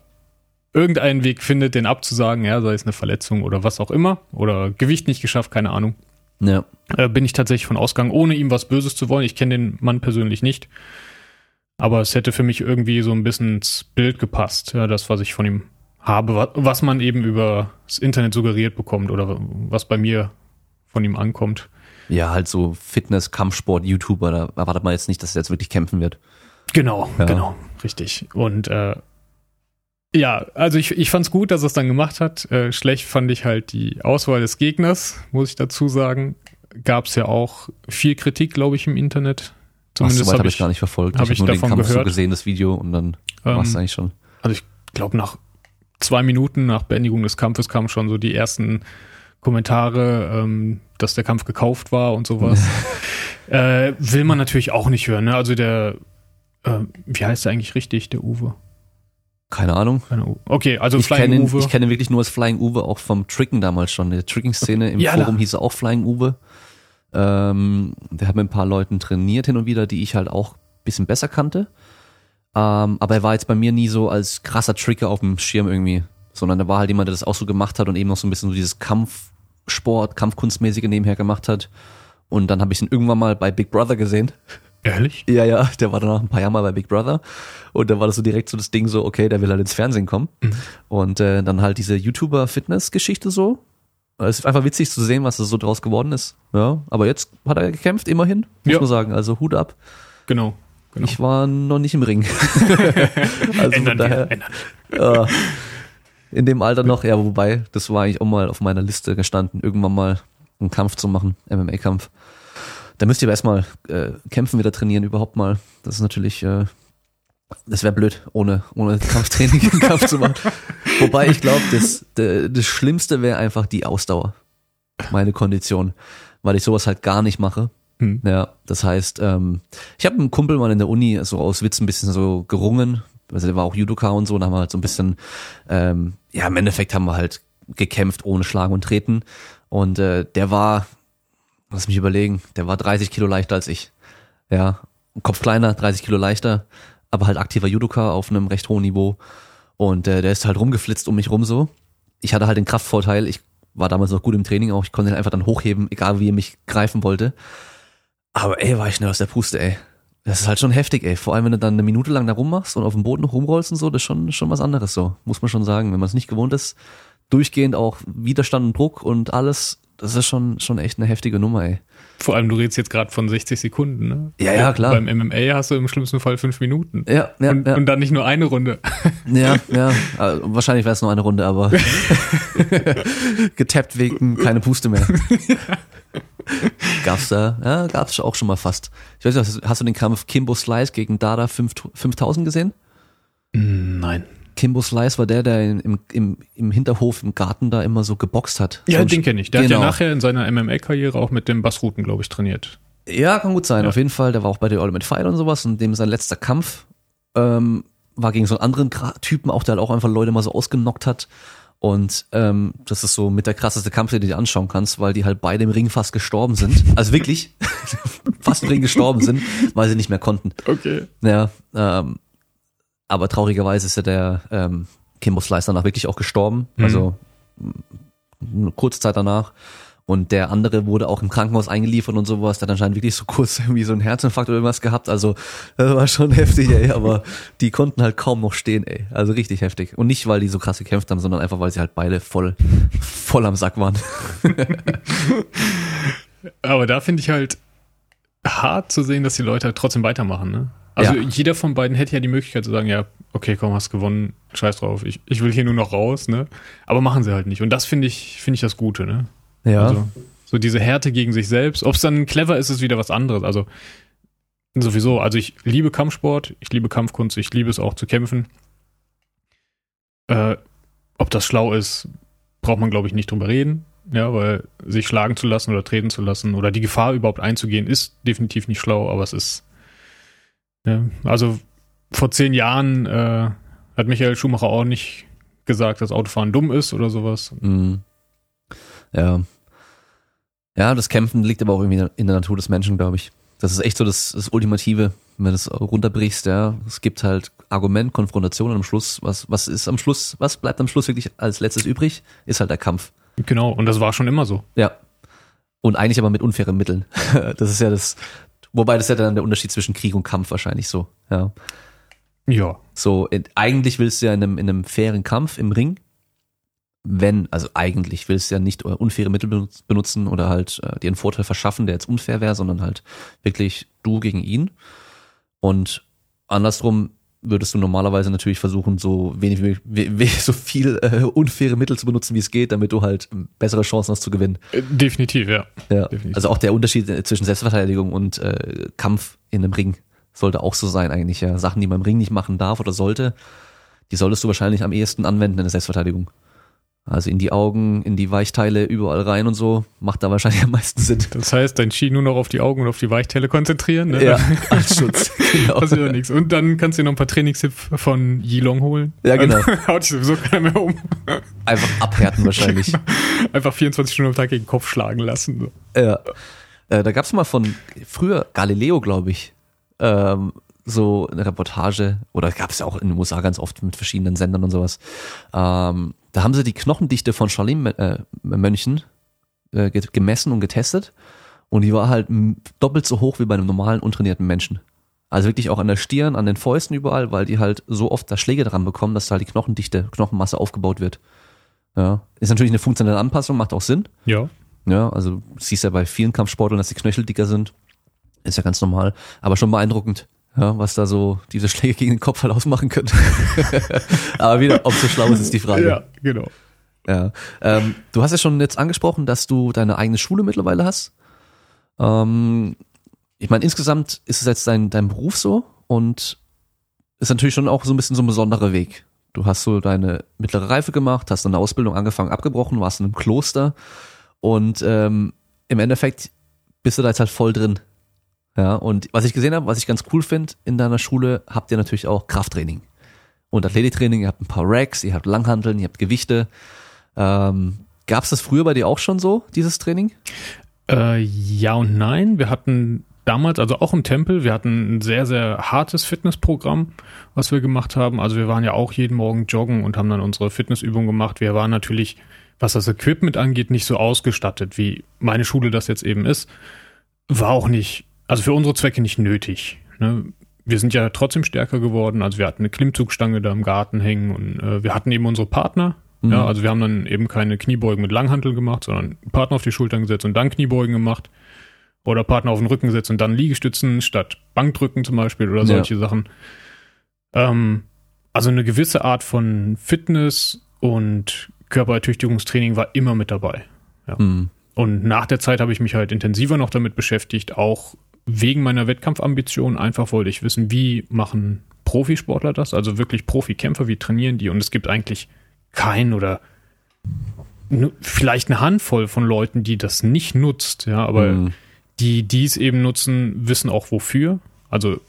irgendeinen Weg findet, den abzusagen, ja, sei es eine Verletzung oder was auch immer, oder Gewicht nicht geschafft, keine Ahnung. Ja. Äh, bin ich tatsächlich von ausgegangen, ohne ihm was Böses zu wollen. Ich kenne den Mann persönlich nicht. Aber es hätte für mich irgendwie so ein bisschen ins Bild gepasst, ja, das, was ich von ihm habe, wa- was man eben über das Internet suggeriert bekommt oder was bei mir von ihm ankommt. Ja, halt so Fitness, Kampfsport, YouTuber, da erwartet man jetzt nicht, dass er jetzt wirklich kämpfen wird. Genau, Ja. genau, richtig. Und äh, ja, also ich, ich fand es gut, dass er es dann gemacht hat. Äh, schlecht fand ich halt die Auswahl des Gegners, muss ich dazu sagen. Gab es ja auch viel Kritik, glaube ich, im Internet. Zumindest so habe ich ich, gar nicht verfolgt. hab ich habe nur den davon Kampf so gehört. gesehen, das Video, und dann Ähm, war es eigentlich schon. also ich glaube, nach zwei Minuten nach Beendigung des Kampfes kamen schon so die ersten Kommentare, ähm, dass der Kampf gekauft war und sowas. äh, will man natürlich auch nicht hören. Ne? Also der, äh, wie heißt der eigentlich richtig, der Uwe? Keine Ahnung. Keine Uwe. Okay, also Ich Flying kenne ihn, Uwe. ich kenne wirklich nur als Flying Uwe, auch vom Tricken damals schon. In der Tricking-Szene im Ja, Forum da- hieß er auch Flying Uwe. Ähm, der hat mit ein paar Leuten trainiert hin und wieder, die ich halt auch ein bisschen besser kannte. Ähm, aber er war jetzt bei mir nie so als krasser Tricker auf dem Schirm irgendwie, sondern er war halt jemand, der das auch so gemacht hat und eben noch so ein bisschen so dieses Kampfsport, Kampfkunstmäßige nebenher gemacht hat. Und dann habe ich ihn irgendwann mal bei Big Brother gesehen. Ehrlich? Ja, ja, der war danach ein paar Jahre mal bei Big Brother. Und dann war das so direkt so das Ding so, okay, der will halt ins Fernsehen kommen. Mhm. Und äh, dann halt diese YouTuber-Fitness-Geschichte so. Es ist einfach witzig zu sehen, was da so draus geworden ist. Ja, aber jetzt hat er gekämpft, immerhin, muss Ja. man sagen. Also Hut ab. Genau. genau. Ich war noch nicht im Ring. also von ändern daher, wir, ändern. äh, in dem Alter noch, ja, wobei, das war eigentlich auch mal auf meiner Liste gestanden, irgendwann mal einen Kampf zu machen, MMA-Kampf. Da müsst ihr aber erstmal äh, kämpfen, wieder trainieren, überhaupt mal. Das ist natürlich, äh, das wäre blöd, ohne, ohne Kampftraining einen Kampf zu machen. Wobei ich glaube, das, das Schlimmste wäre einfach die Ausdauer, meine Kondition, weil ich sowas halt gar nicht mache. Hm. Ja, das heißt, ähm, ich habe einen Kumpel mal in der Uni so aus Witz ein bisschen so gerungen. Also der war auch Judoka und so, und haben wir halt so ein bisschen, ähm, ja, im Endeffekt haben wir halt gekämpft ohne Schlagen und Treten. Und äh, der war, lass mich überlegen, der war 30 Kilo leichter als ich. Ja, Kopf kleiner, 30 Kilo leichter, aber halt aktiver Judoka auf einem recht hohen Niveau. Und äh, der ist halt rumgeflitzt um mich rum so. Ich hatte halt den Kraftvorteil, ich war damals noch gut im Training auch, ich konnte ihn einfach dann hochheben, egal wie er mich greifen wollte. Aber ey, war ich schnell aus der Puste, ey. Das ist halt schon heftig, ey. Vor allem, wenn du dann eine Minute lang da rummachst und auf dem Boden rumrollst und so, das ist schon, schon was anderes so. Muss man schon sagen. Wenn man es nicht gewohnt ist, durchgehend auch Widerstand und Druck und alles, das ist schon, schon echt eine heftige Nummer, ey. Vor allem, du redest jetzt gerade von 60 Sekunden, ne? Ja, ja, klar. Beim MMA hast du im schlimmsten Fall fünf Minuten. Ja, ja, und, ja. und dann nicht nur eine Runde. Ja, ja. Äh, wahrscheinlich wäre es nur eine Runde, aber getappt wegen keine Puste mehr. Gab's da, ja, gab's auch schon mal fast. Ich weiß nicht, hast, hast du den Kampf Kimbo Slice gegen Dada 5 5000 gesehen? Kimbo Slice war der, der im, im, im Hinterhof im Garten da immer so geboxt hat. Ja, so den kenne ich. Der Genau. hat ja nachher in seiner MMA-Karriere auch mit dem Bassruten, glaube ich, trainiert. Ja, kann gut sein. Ja. Auf jeden Fall, der war auch bei der Ultimate Fight und sowas und dem sein letzter Kampf ähm, war gegen so einen anderen Gra- Typen auch, der halt auch einfach Leute mal so ausgenockt hat. Und ähm, das ist so mit der krasseste Kampf, den du dir anschauen kannst, weil die halt beide im Ring fast gestorben sind. Also wirklich fast im Ring gestorben sind, weil sie nicht mehr konnten. Okay. Ja, ähm, aber traurigerweise ist ja der ähm, Kimbo Slice danach wirklich auch gestorben. Mhm. Also kurze Zeit danach. Und der andere wurde auch im Krankenhaus eingeliefert und sowas. Der hat anscheinend wirklich so kurz irgendwie so einen Herzinfarkt oder irgendwas gehabt. Also das war schon heftig, ey. Aber die konnten halt kaum noch stehen, ey. Also richtig heftig. Und nicht, weil die so krass gekämpft haben, sondern einfach, weil sie halt beide voll, voll am Sack waren. Aber da finde ich halt hart zu sehen, dass die Leute halt trotzdem weitermachen, ne? Also Ja. jeder von beiden hätte ja die Möglichkeit zu sagen, ja, okay, komm, hast gewonnen, scheiß drauf, ich, ich will hier nur noch raus, ne? Aber machen sie halt nicht. Und das finde ich, finde ich das Gute, ne? Ja. Also, so diese Härte gegen sich selbst. Ob es dann clever ist, ist wieder was anderes. Also sowieso, also ich liebe Kampfsport, ich liebe Kampfkunst, ich liebe es auch zu kämpfen. Äh, ob das schlau ist, braucht man, glaube ich, nicht drüber reden. Ja, weil sich schlagen zu lassen oder treten zu lassen oder die Gefahr überhaupt einzugehen, ist definitiv nicht schlau, aber es ist. Ja, also vor zehn Jahren äh, hat Michael Schumacher auch nicht gesagt, dass Autofahren dumm ist oder sowas. Mhm. Ja. Ja, das Kämpfen liegt aber auch irgendwie in der Natur des Menschen, glaube ich. Das ist echt so das, das Ultimative, wenn du das runterbrichst, ja. Es gibt halt Argument, Konfrontation und am Schluss, was, was ist am Schluss, was bleibt am Schluss wirklich als letztes übrig? Ist halt der Kampf. Genau, und das war schon immer so. Ja. Und eigentlich aber mit unfairen Mitteln. Das ist ja das, wobei das ist ja dann der Unterschied zwischen Krieg und Kampf wahrscheinlich so, ja. Ja. So, in, eigentlich willst du ja in einem, in einem fairen Kampf im Ring, wenn, also eigentlich willst du ja nicht unfaire Mittel benutz- benutzen oder halt äh, dir einen Vorteil verschaffen, der jetzt unfair wäre, sondern halt wirklich du gegen ihn. Und andersrum würdest du normalerweise natürlich versuchen, so wenig so viel äh, unfaire Mittel zu benutzen, wie es geht, damit du halt bessere Chancen hast zu gewinnen. Äh, Definitiv, ja. Ja. Definitiv. Also auch der Unterschied äh, zwischen Selbstverteidigung und äh, Kampf in einem Ring sollte auch so sein eigentlich. Ja. Sachen, die man im Ring nicht machen darf oder sollte, die solltest du wahrscheinlich am ehesten anwenden in der Selbstverteidigung. Also in die Augen, in die Weichteile, überall rein und so, macht da wahrscheinlich am meisten Sinn. Das heißt, dein Ski nur noch auf die Augen und auf die Weichteile konzentrieren. Ne? Ja, als Schutz. Genau. Passiert ja nichts. Und dann kannst du dir noch ein paar Trainingstipps von Yilong holen. Ja, genau. Dann haut dich sowieso keiner mehr um. Einfach abhärten wahrscheinlich. Einfach 24 Stunden am Tag gegen den Kopf schlagen lassen. So. Ja. Äh, da gab's mal von früher Galileo, glaube ich, ähm, so eine Reportage, oder gab's ja auch in den USA ganz oft mit verschiedenen Sendern und sowas. Ähm, da haben sie die Knochendichte von Charlene-Mönchen äh, ge- gemessen und getestet. Und die war halt doppelt so hoch wie bei einem normalen, untrainierten Menschen. Also wirklich auch an der Stirn, an den Fäusten überall, weil die halt so oft da Schläge dran bekommen, dass halt die Knochendichte, Knochenmasse aufgebaut wird. Ja. Ist natürlich eine funktionelle Anpassung, macht auch Sinn. Ja. Ja, also siehst ja bei vielen Kampfsportlern, dass die Knöchel dicker sind. Ist ja ganz normal. Aber schon beeindruckend, ja, was da so diese Schläge gegen den Kopf halt ausmachen können. Aber wieder, ob so schlau ist, ist die Frage. Ja, genau. Ja. Ähm, du hast ja schon jetzt angesprochen, dass du deine eigene Schule mittlerweile hast. Ähm, ich meine, insgesamt ist es jetzt dein, dein Beruf so und ist natürlich schon auch so ein bisschen so ein besonderer Weg. Du hast so deine mittlere Reife gemacht, hast eine Ausbildung angefangen, abgebrochen, warst in einem Kloster und ähm, im Endeffekt bist du da jetzt halt voll drin. Ja, und was ich gesehen habe, was ich ganz cool finde, in deiner Schule habt ihr natürlich auch Krafttraining und Athletiktraining, ihr habt ein paar Racks, ihr habt Langhanteln, ihr habt Gewichte. Ähm, Gab es das früher bei dir auch schon so, dieses Training? Äh, ja und nein. Wir hatten damals, also auch im Tempel, wir hatten ein sehr, sehr hartes Fitnessprogramm, was wir gemacht haben. Also wir waren ja auch jeden Morgen joggen und haben dann unsere Fitnessübungen gemacht. Wir waren natürlich, was das Equipment angeht, nicht so ausgestattet, wie meine Schule das jetzt eben ist. War auch nicht, also für unsere Zwecke nicht nötig. Ne? Wir sind ja trotzdem stärker geworden. Also wir hatten eine Klimmzugstange da im Garten hängen und äh, wir hatten eben unsere Partner, Mhm. Ja, also wir haben dann eben keine Kniebeugen mit Langhantel gemacht, sondern Partner auf die Schultern gesetzt und dann Kniebeugen gemacht. Oder Partner auf den Rücken gesetzt und dann Liegestützen statt Bankdrücken zum Beispiel oder solche ja. Sachen. Ähm, also eine gewisse Art von Fitness und Körperertüchtigungstraining war immer mit dabei. Ja. Mhm. Und nach der Zeit habe ich mich halt intensiver noch damit beschäftigt, auch wegen meiner Wettkampfambition. Einfach wollte ich wissen, wie machen Profisportler das, also wirklich Profikämpfer, wie trainieren die? Und es gibt eigentlich kein oder vielleicht eine Handvoll von Leuten, die das nicht nutzt, ja, aber mhm. die, die es eben nutzen, wissen auch wofür. Also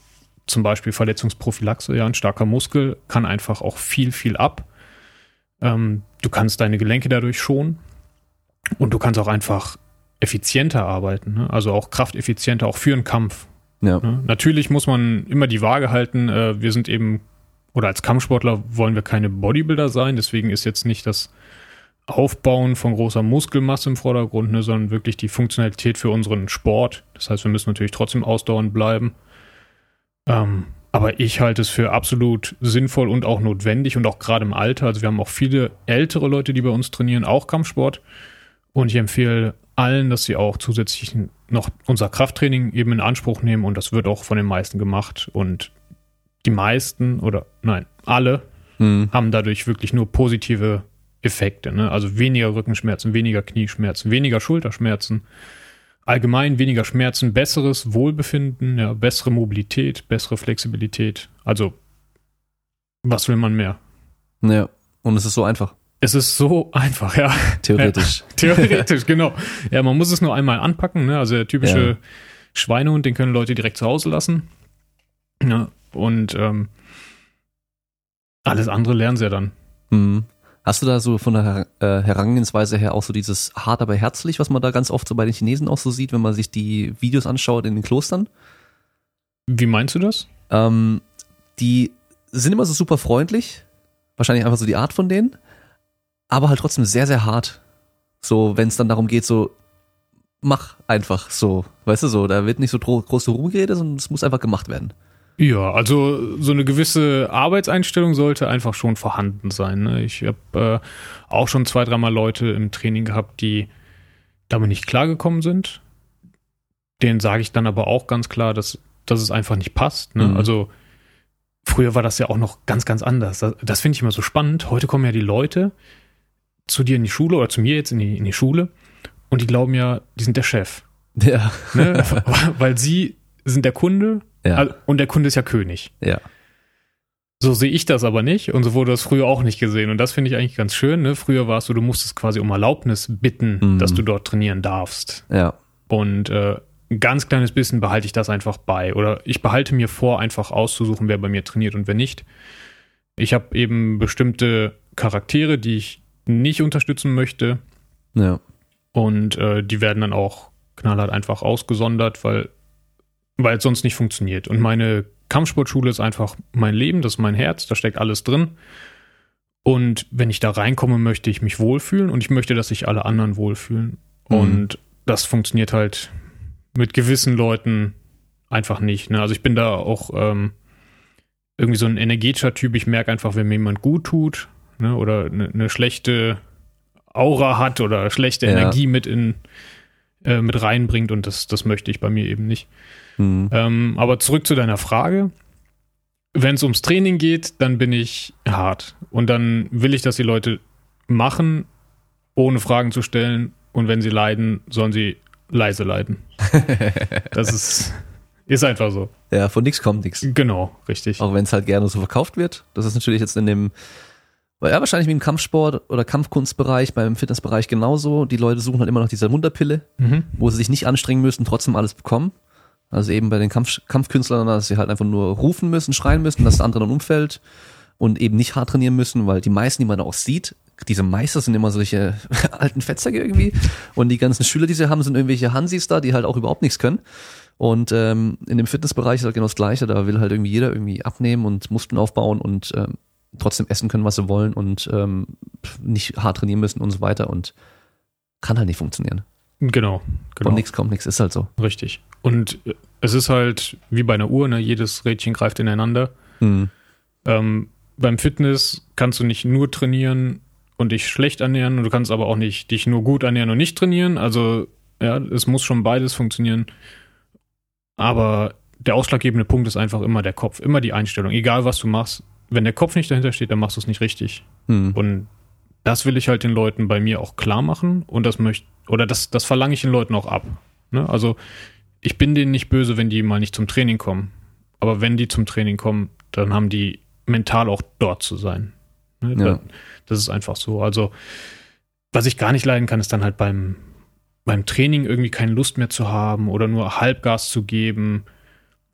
zum Beispiel Verletzungsprophylaxe, ja, ein starker Muskel kann einfach auch viel, viel ab. Ähm, du kannst deine Gelenke dadurch schonen und du kannst auch einfach effizienter arbeiten, ne? also auch krafteffizienter, auch für einen Kampf. Ja. Ne? Natürlich muss man immer die Waage halten. Äh, wir sind eben oder als Kampfsportler wollen wir keine Bodybuilder sein, deswegen ist jetzt nicht das Aufbauen von großer Muskelmasse im Vordergrund, ne, sondern wirklich die Funktionalität für unseren Sport. Das heißt, wir müssen natürlich trotzdem ausdauernd bleiben. Ähm, aber ich halte es für absolut sinnvoll und auch notwendig und auch gerade im Alter. Also wir haben auch viele ältere Leute, die bei uns trainieren, auch Kampfsport. Und ich empfehle allen, dass sie auch zusätzlich noch unser Krafttraining eben in Anspruch nehmen und das wird auch von den meisten gemacht. Und die meisten oder nein, alle mhm. haben dadurch wirklich nur positive Effekte. Ne? Also weniger Rückenschmerzen, weniger Knieschmerzen, weniger Schulterschmerzen, allgemein weniger Schmerzen, besseres Wohlbefinden, ja, bessere Mobilität, bessere Flexibilität. Also was will man mehr? Ja, und es ist so einfach. Es ist so einfach, ja. Theoretisch. Ja, theoretisch, genau. Ja, man muss es nur einmal anpacken. Ne? Also der typische ja. Schweinehund, den können Leute direkt zu Hause lassen. Ja, und ähm, alles andere lernen sie ja dann. Mhm. Hast du da so von der äh, Herangehensweise her auch so dieses hart aber herzlich, was man da ganz oft so bei den Chinesen auch so sieht, wenn man sich die Videos anschaut in den Klostern? Wie meinst du das? Ähm, die sind immer so super freundlich, wahrscheinlich einfach so die Art von denen, aber halt trotzdem sehr, sehr hart. So, wenn es dann darum geht, so mach einfach so, weißt du so, da wird nicht so groß rumgeredet, sondern es muss einfach gemacht werden. Ja, also so eine gewisse Arbeitseinstellung sollte einfach schon vorhanden sein. Ne? Ich habe äh, auch schon zwei, dreimal Leute im Training gehabt, die damit nicht klargekommen sind. Denen sage ich dann aber auch ganz klar, dass, dass es einfach nicht passt. Ne? Mhm. Also früher war das ja auch noch ganz, ganz anders. Das, das finde ich immer so spannend. Heute kommen ja die Leute zu dir in die Schule oder zu mir jetzt in die, in die Schule und die glauben ja, die sind der Chef. Ja. Ne? Weil sie sind der Kunde ja. Und der Kunde ist ja König. Ja. So sehe ich das aber nicht und so wurde das früher auch nicht gesehen. Und das finde ich eigentlich ganz schön. Ne? Früher war es so, du musstest quasi um Erlaubnis bitten, mhm. dass du dort trainieren darfst. Ja. Und äh, ein ganz kleines bisschen behalte ich das einfach bei. Oder ich behalte mir vor, einfach auszusuchen, wer bei mir trainiert und wer nicht. Ich habe eben bestimmte Charaktere, die ich nicht unterstützen möchte. Ja. Und äh, die werden dann auch knallhart einfach ausgesondert, weil weil es sonst nicht funktioniert. Und meine Kampfsportschule ist einfach mein Leben, das ist mein Herz, da steckt alles drin. Und wenn ich da reinkomme, möchte ich mich wohlfühlen und ich möchte, dass sich alle anderen wohlfühlen. Mhm. Und das funktioniert halt mit gewissen Leuten einfach nicht. Ne? Also ich bin da auch ähm, irgendwie so ein energetischer Typ. Ich merke einfach, wenn mir jemand gut tut ne? oder eine ne schlechte Aura hat oder schlechte Ja. Energie mit in äh, mit reinbringt und das, das möchte ich bei mir eben nicht. Hm. Ähm, aber zurück zu deiner Frage. Wenn es ums Training geht, dann bin ich hart. Und dann will ich, dass die Leute machen, ohne Fragen zu stellen. Und wenn sie leiden, sollen sie leise leiden. das ist, ist einfach so. Ja, von nix kommt nix. Genau, richtig. Auch wenn es halt gerne so verkauft wird. Das ist natürlich jetzt in dem, ja, wahrscheinlich wie im Kampfsport oder Kampfkunstbereich, beim Fitnessbereich genauso. Die Leute suchen halt immer noch diese Wunderpille, Mhm. wo sie sich nicht anstrengen müssen, trotzdem alles bekommen. Also eben bei den Kampf Kampfkünstlern, dass sie halt einfach nur rufen müssen, schreien müssen, dass das andere dann umfällt und eben nicht hart trainieren müssen, weil die meisten, die man da auch sieht, diese Meister sind immer solche alten Fettsäcke irgendwie und die ganzen Schüler, die sie haben, sind irgendwelche Hansis da, die halt auch überhaupt nichts können. Und ähm, in dem Fitnessbereich ist halt genau das Gleiche, da will halt irgendwie jeder irgendwie abnehmen und Muskeln aufbauen und ähm, trotzdem essen können, was sie wollen und ähm, nicht hart trainieren müssen und so weiter und kann halt nicht funktionieren. Genau, genau. Und nichts kommt, nichts ist halt so. Richtig. Und äh, es ist halt wie bei einer Uhr, ne? jedes Rädchen greift ineinander. Hm. Ähm, beim Fitness kannst du nicht nur trainieren und dich schlecht ernähren und du kannst aber auch nicht dich nur gut ernähren und nicht trainieren. Also ja, es muss schon beides funktionieren. Aber der ausschlaggebende Punkt ist einfach immer der Kopf, immer die Einstellung. Egal was du machst, wenn der Kopf nicht dahinter steht, dann machst du es nicht richtig. Hm. Und das will ich halt den Leuten bei mir auch klar machen und das möchte oder das, das verlange ich den Leuten auch ab. Ne? Also ich bin denen nicht böse, wenn die mal nicht zum Training kommen. Aber wenn die zum Training kommen, dann haben die mental auch dort zu sein. Ne? Ja. Da- Das ist einfach so. Also was ich gar nicht leiden kann, ist dann halt beim, beim Training irgendwie keine Lust mehr zu haben oder nur Halbgas zu geben.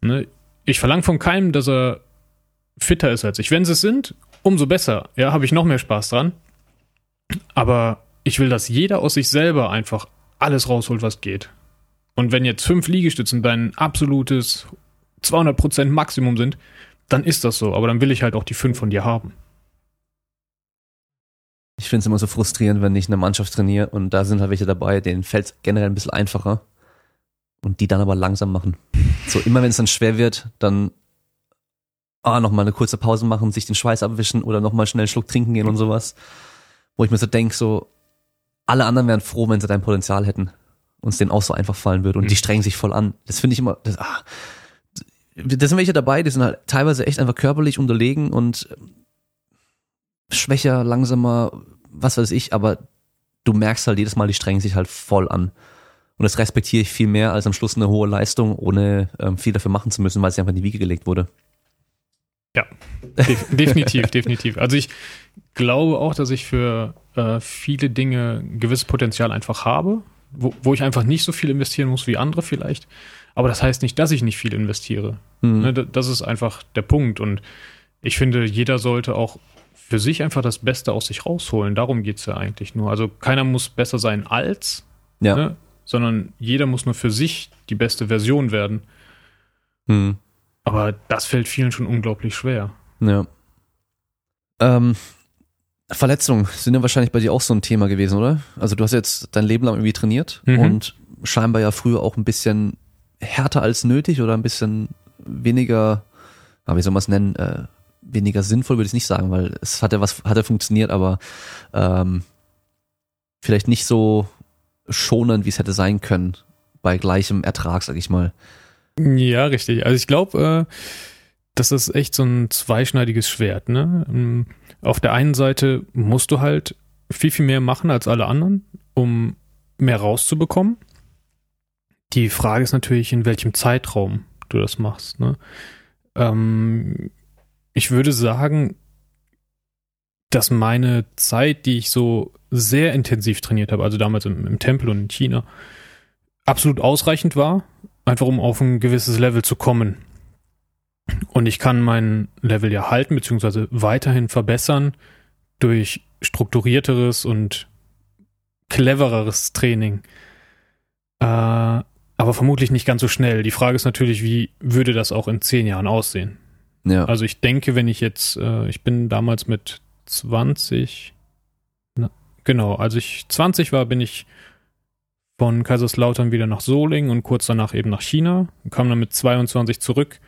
Ne? Ich verlange von keinem, dass er fitter ist als ich. Wenn sie es sind, umso besser. Ja, habe ich noch mehr Spaß dran. Aber ich will, dass jeder aus sich selber einfach alles rausholt, was geht. Und wenn jetzt fünf Liegestützen dein absolutes 200% Maximum sind, dann ist das so. Aber dann will ich halt auch die fünf von dir haben. Ich finde es immer so frustrierend, wenn ich eine Mannschaft trainiere und da sind halt welche dabei, denen fällt es generell ein bisschen einfacher und die dann aber langsam machen. So immer wenn es dann schwer wird, dann ah, nochmal eine kurze Pause machen, sich den Schweiß abwischen oder nochmal schnell einen Schluck trinken gehen und sowas. Wo ich mir so denke, so alle anderen wären froh, wenn sie dein Potenzial hätten und es denen auch so einfach fallen würde und Mhm. die strengen sich voll an. Das finde ich immer, das, ah, da sind welche dabei, die sind halt teilweise echt einfach körperlich unterlegen und schwächer, langsamer, was weiß ich, aber du merkst halt jedes Mal, die strengen sich halt voll an. Und das respektiere ich viel mehr als am Schluss eine hohe Leistung, ohne ähm, viel dafür machen zu müssen, weil sie einfach in die Wiege gelegt wurde. Def definitiv, definitiv. Also ich glaube auch, dass ich für äh, viele Dinge ein gewisses Potenzial einfach habe, wo, wo ich einfach nicht so viel investieren muss wie andere vielleicht. Aber das heißt nicht, dass ich nicht viel investiere. Hm. Ne, da- das ist einfach der Punkt. Und ich finde, jeder sollte auch für sich einfach das Beste aus sich rausholen. Darum geht's ja eigentlich nur. Also keiner muss besser sein als, Ja. ne, sondern jeder muss nur für sich die beste Version werden. Hm. Aber das fällt vielen schon unglaublich schwer. Ja. Ähm, Verletzungen sind ja wahrscheinlich bei dir auch so ein Thema gewesen, oder? Also du hast jetzt dein Leben lang irgendwie trainiert Mhm. und scheinbar ja früher auch ein bisschen härter als nötig oder ein bisschen weniger, wie soll man es nennen, äh, weniger sinnvoll würde ich nicht sagen, weil es hat ja was, hat ja funktioniert, aber ähm, vielleicht nicht so schonend, wie es hätte sein können, bei gleichem Ertrag, sag ich mal. Ja, richtig. Also ich glaube, äh, das ist echt so ein zweischneidiges Schwert. Ne? Ähm, Auf der einen Seite musst du halt viel, viel mehr machen als alle anderen, um mehr rauszubekommen. Die Frage ist natürlich, in welchem Zeitraum du das machst. Ne? Ähm, ich würde sagen, dass meine Zeit, die ich so sehr intensiv trainiert habe, also damals im, im Tempel und in China, absolut ausreichend war, einfach um auf ein gewisses Level zu kommen. Und ich kann mein Level ja halten, beziehungsweise weiterhin verbessern durch strukturierteres und clevereres Training. Äh, aber vermutlich nicht ganz so schnell. Die Frage ist natürlich, wie würde das auch in zehn Jahren aussehen? Ja. Also ich denke, wenn ich jetzt, äh, ich bin damals mit 20, na, genau, als ich 20 war, bin ich von Kaiserslautern wieder nach Solingen und kurz danach eben nach China. Kam dann mit 22 zurück.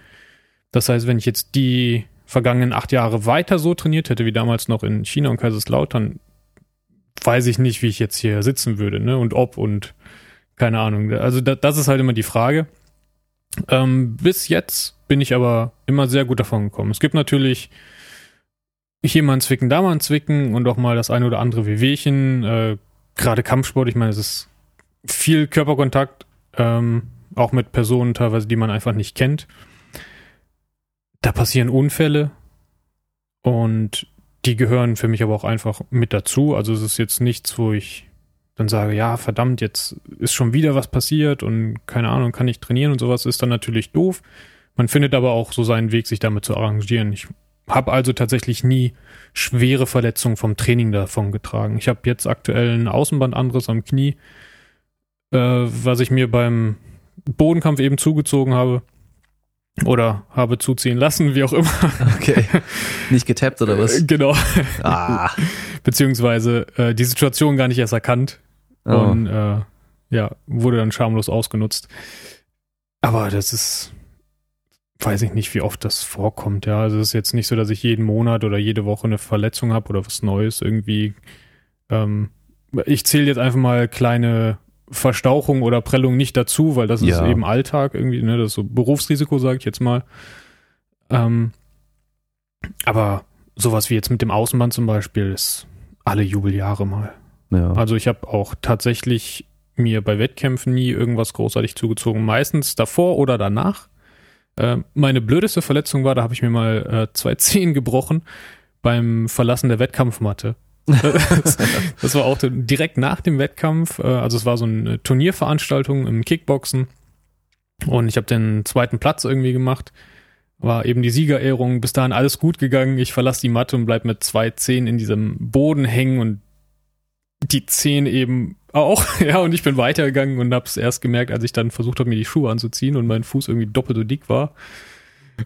Das heißt, wenn ich jetzt die vergangenen acht Jahre weiter so trainiert hätte wie damals noch in China und Kaiserslautern, weiß ich nicht, wie ich jetzt hier sitzen würde, ne? Und ob und keine Ahnung. Also da, das ist halt immer die Frage. Ähm, bis jetzt bin ich aber immer sehr gut davon gekommen. Es gibt natürlich hier mal ein Zwicken, da mal ein Zwicken und auch mal das eine oder andere Wehwehchen. Äh, Gerade Kampfsport, ich meine, es ist viel Körperkontakt, ähm, auch mit Personen teilweise, die man einfach nicht kennt. Da passieren Unfälle und die gehören für mich aber auch einfach mit dazu. Also es ist jetzt nichts, wo ich dann sage, ja, verdammt, jetzt ist schon wieder was passiert und keine Ahnung, kann ich trainieren und sowas, ist dann natürlich doof. Man findet aber auch so seinen Weg, sich damit zu arrangieren. Ich habe also tatsächlich nie schwere Verletzungen vom Training davon getragen. Ich habe jetzt aktuell ein Außenbandanriss am Knie, äh, was ich mir beim Bodenkampf eben zugezogen habe. Oder habe zuziehen lassen, wie auch immer. Okay. Nicht getappt oder was? Genau. Ah. Beziehungsweise äh, die Situation gar nicht erst erkannt. Oh. Und äh, ja, wurde dann schamlos ausgenutzt. Aber das ist, weiß ich nicht, wie oft das vorkommt. Ja, also es ist jetzt nicht so, dass ich jeden Monat oder jede Woche eine Verletzung habe oder was Neues irgendwie. Ähm, ich zähle jetzt einfach mal kleine Verstauchung oder Prellung nicht dazu, weil das Ja. ist eben Alltag irgendwie, ne, das ist so Berufsrisiko, sage ich jetzt mal. Ähm, aber sowas wie jetzt mit dem Außenband zum Beispiel ist alle Jubeljahre mal. Ja. Also ich habe auch tatsächlich mir bei Wettkämpfen nie irgendwas großartig zugezogen. Meistens davor oder danach. Äh, meine blödeste Verletzung war, da habe ich mir mal äh, zwei Zehen gebrochen beim Verlassen der Wettkampfmatte. das, war auch direkt nach dem Wettkampf. Äh, also es war so eine Turnierveranstaltung im Kickboxen. Und ich habe den zweiten Platz irgendwie gemacht. War eben die Siegerehrung. Bis dahin alles gut gegangen. Ich verlasse die Matte und bleib mit zwei Zehen in diesem Boden hängen und die Zehen eben auch. Ja, und ich bin weitergegangen und hab's erst gemerkt, als ich dann versucht habe, mir die Schuhe anzuziehen und mein Fuß irgendwie doppelt so dick war.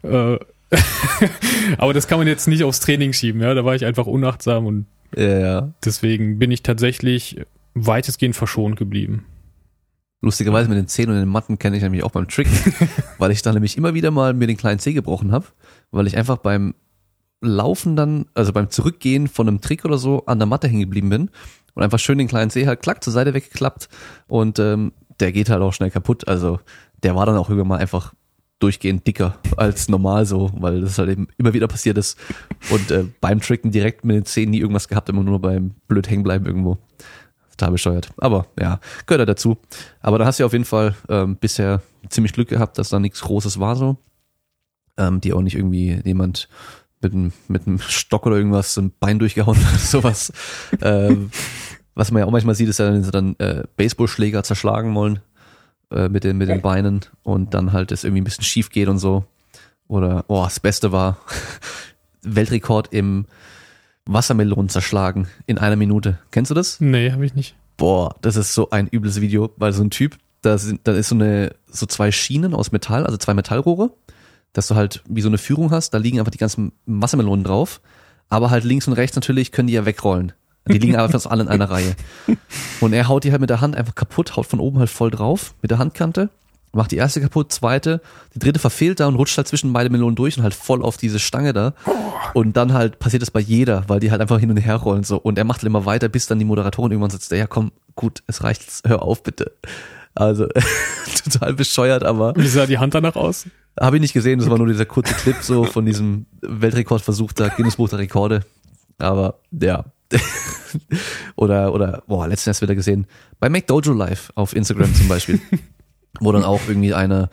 Äh, aber das kann man jetzt nicht aufs Training schieben, ja. Da war ich einfach unachtsam und ja, ja. deswegen bin ich tatsächlich weitestgehend verschont geblieben. Lustigerweise mit den Zehen und den Matten kenne ich nämlich auch beim Trick, weil ich dann nämlich immer wieder mal mir den kleinen Zeh gebrochen habe, weil ich einfach beim Laufen dann, also beim Zurückgehen von einem Trick oder so an der Matte hängen geblieben bin und einfach schön den kleinen Zeh halt klack zur Seite weggeklappt und ähm, der geht halt auch schnell kaputt. Also der war dann auch irgendwann mal einfach durchgehend dicker als normal so, weil das halt eben immer wieder passiert ist. Und äh, beim Tricken direkt mit den Zehen nie irgendwas gehabt, immer nur beim blöd hängen bleiben irgendwo. Total bescheuert. Aber ja, gehört ja dazu. Aber da hast du ja auf jeden Fall ähm, bisher ziemlich Glück gehabt, dass da nichts Großes war so. Ähm, die auch nicht irgendwie jemand mit einem mit Stock oder irgendwas ein Bein durchgehauen hat, sowas. ähm, was man ja auch manchmal sieht, ist ja, wenn sie dann äh, Baseballschläger zerschlagen wollen äh, mit, den, mit den Beinen und dann halt es irgendwie ein bisschen schief geht und so. Oder, oh, das Beste war Weltrekord im Wassermelonen zerschlagen in einer Minute. Kennst du das? Nee, habe ich nicht. Boah, das ist so ein übles Video, weil so ein Typ, da sind, da ist so eine, so zwei Schienen aus Metall, also zwei Metallrohre, dass du halt wie so eine Führung hast, da liegen einfach die ganzen Wassermelonen drauf, aber halt links und rechts natürlich können die ja wegrollen. Die liegen einfach so alle in einer Reihe. Und er haut die halt mit der Hand einfach kaputt, haut von oben halt voll drauf, mit der Handkante, macht die erste kaputt, zweite, die dritte verfehlt da und rutscht halt zwischen beide Melonen durch und halt voll auf diese Stange da. Und dann halt passiert das bei jeder, weil die halt einfach hin und her rollen so. Und er macht halt immer weiter, bis dann die Moderatorin irgendwann sagt, ja komm, gut, es reicht, hör auf bitte. Also total bescheuert, aber Wie sah die Hand danach aus? habe ich nicht gesehen, das war nur dieser kurze Clip so von diesem Weltrekordversuch da, Guinness Buch der Rekorde. Aber ja. oder, oder, boah, letztens erst wieder gesehen. Bei McDojo Live auf Instagram zum Beispiel. wo dann auch irgendwie einer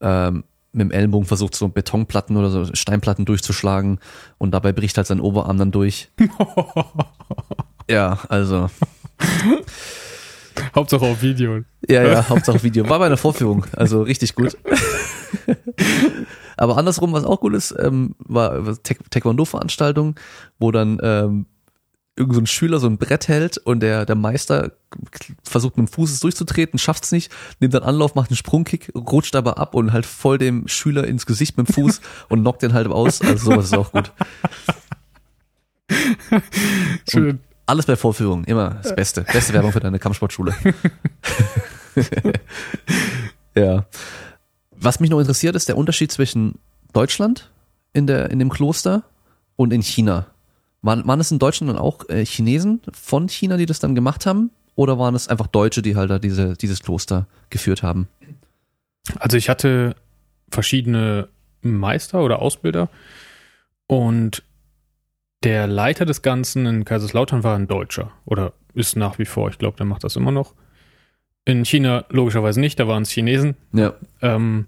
ähm, mit dem Ellenbogen versucht, so Betonplatten oder so Steinplatten durchzuschlagen und dabei bricht halt sein Oberarm dann durch. ja, also. Hauptsache auf Video. Ja, ja, Hauptsache Video. War bei einer Vorführung, also richtig gut. Aber andersrum, was auch gut ist, ähm, war Taek- Taekwondo-Veranstaltung, wo dann ähm, irgend so ein Schüler so ein Brett hält und der, der Meister versucht mit dem Fuß es durchzutreten, schafft's nicht, nimmt dann Anlauf, macht einen Sprungkick, rutscht aber ab und halt voll dem Schüler ins Gesicht mit dem Fuß und knockt den halt aus. Also sowas ist auch gut. Schön. Alles bei Vorführungen, immer das Beste. Beste Werbung für deine Kampfsportschule. ja. Was mich noch interessiert, ist der Unterschied zwischen Deutschland in, der, in dem Kloster und in China. Waren, waren es in Deutschland dann auch äh, Chinesen von China, die das dann gemacht haben? Oder waren es einfach Deutsche, die halt da diese, dieses Kloster geführt haben? Also ich hatte verschiedene Meister oder Ausbilder und der Leiter des Ganzen in Kaiserslautern war ein Deutscher oder ist nach wie vor, ich glaube, der macht das immer noch. In China logischerweise nicht, da waren es Chinesen. Ja. Ähm,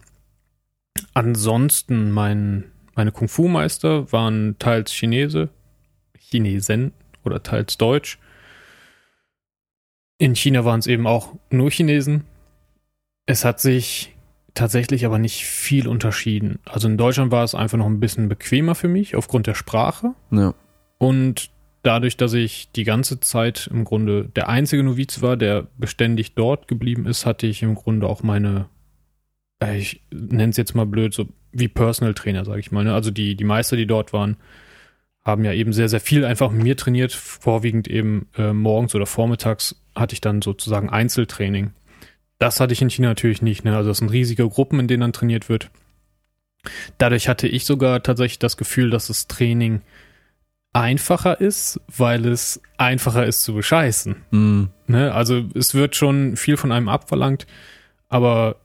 ansonsten mein, meine Kung-Fu-Meister waren teils Chinese, Chinesen oder teils Deutsch. In China waren es eben auch nur Chinesen. Es hat sich tatsächlich aber nicht viel unterschieden. Also in Deutschland war es einfach noch ein bisschen bequemer für mich aufgrund der Sprache. Ja. Und dadurch, dass ich die ganze Zeit im Grunde der einzige Noviz war, der beständig dort geblieben ist, hatte ich im Grunde auch meine, äh, ich nenne es jetzt mal blöd, so wie Personal Trainer, sage ich mal. Ne? Also die, die Meister, die dort waren, haben ja eben sehr, sehr viel einfach mit mir trainiert. Vorwiegend eben äh, morgens oder vormittags hatte ich dann sozusagen Einzeltraining. Das hatte ich in China natürlich nicht. Ne? Also das sind riesige Gruppen, in denen dann trainiert wird. Dadurch hatte ich sogar tatsächlich das Gefühl, dass das Training einfacher ist, weil es einfacher ist zu bescheißen. Mhm. Ne? Also es wird schon viel von einem abverlangt, aber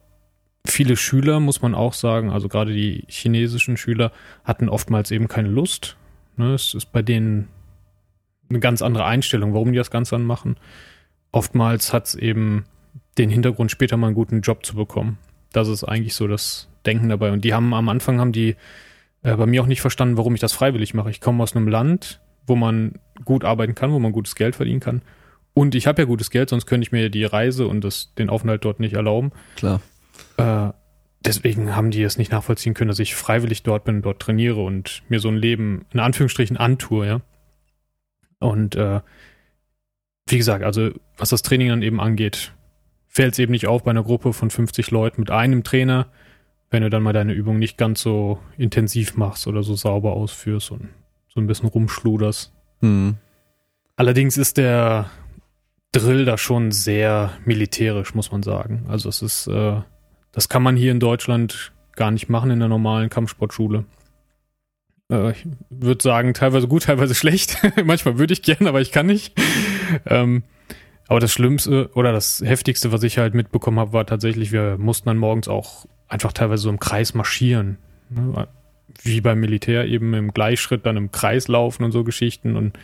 viele Schüler, muss man auch sagen, also gerade die chinesischen Schüler, hatten oftmals eben keine Lust. Ne? Es ist bei denen eine ganz andere Einstellung, warum die das Ganze dann machen. Oftmals hat es eben den Hintergrund, später mal einen guten Job zu bekommen. Das ist eigentlich so das Denken dabei. Und die haben am Anfang haben die äh, bei mir auch nicht verstanden, warum ich das freiwillig mache. Ich komme aus einem Land, wo man gut arbeiten kann, wo man gutes Geld verdienen kann. Und ich habe ja gutes Geld, sonst könnte ich mir die Reise und das, den Aufenthalt dort nicht erlauben. Klar. Äh, deswegen haben die es nicht nachvollziehen können, dass ich freiwillig dort bin, dort trainiere und mir so ein Leben in Anführungsstrichen antue, ja. Und äh, wie gesagt, also was das Training dann eben angeht, fällt es eben nicht auf bei einer Gruppe von 50 Leuten mit einem Trainer, wenn du dann mal deine Übung nicht ganz so intensiv machst oder so sauber ausführst und so ein bisschen rumschluderst. Mhm. Allerdings ist der Drill da schon sehr militärisch, muss man sagen. Also es ist, äh, das kann man hier in Deutschland gar nicht machen in der normalen Kampfsportschule. Äh, ich würde sagen, teilweise gut, teilweise schlecht. Manchmal würde ich gern, aber ich kann nicht. Ähm, aber das Schlimmste oder das Heftigste, was ich halt mitbekommen habe, war tatsächlich, wir mussten dann morgens auch einfach teilweise so im Kreis marschieren. Ne? Wie beim Militär eben im Gleichschritt dann im Kreis laufen und so Geschichten und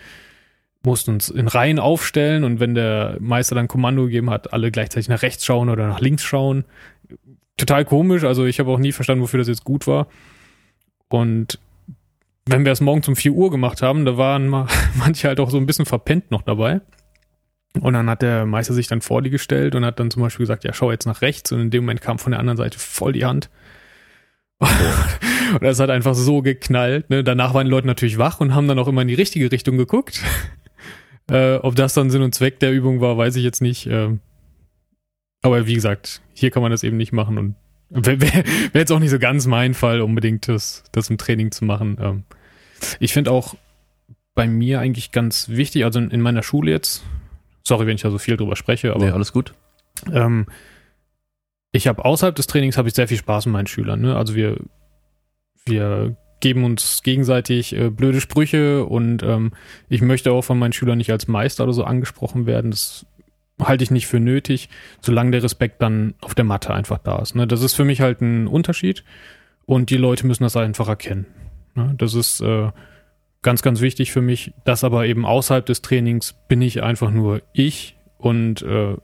mussten uns in Reihen aufstellen und wenn der Meister dann Kommando gegeben hat, alle gleichzeitig nach rechts schauen oder nach links schauen. Total komisch, also ich habe auch nie verstanden, wofür das jetzt gut war. Und wenn wir es morgens um 4 Uhr gemacht haben, da waren manche halt auch so ein bisschen verpennt noch dabei. Und dann hat der Meister sich dann vor die gestellt und hat dann zum Beispiel gesagt, ja, schau jetzt nach rechts. Und in dem Moment kam von der anderen Seite voll die Hand. und das hat einfach so geknallt. Ne? Danach waren die Leute natürlich wach und haben dann auch immer in die richtige Richtung geguckt. äh, ob das dann Sinn und Zweck der Übung war, weiß ich jetzt nicht. Ähm, aber wie gesagt, hier kann man das eben nicht machen und wäre wär, wär jetzt auch nicht so ganz mein Fall, unbedingt das, das im Training zu machen. Ähm, ich finde auch bei mir eigentlich ganz wichtig, also in, in meiner Schule jetzt, Sorry, wenn ich da so viel drüber spreche, aber Nee, alles gut. ähm, ich habe außerhalb des Trainings habe ich sehr viel Spaß mit meinen Schülern. Ne? Also wir wir geben uns gegenseitig äh, blöde Sprüche und ähm, ich möchte auch von meinen Schülern nicht als Meister oder so angesprochen werden. Das halte ich nicht für nötig, solange der Respekt dann auf der Matte einfach da ist. Ne? Das ist für mich halt ein Unterschied und die Leute müssen das einfach erkennen. Ne? Das ist äh, ganz, ganz wichtig für mich. Das aber eben außerhalb des Trainings bin ich einfach nur ich und äh,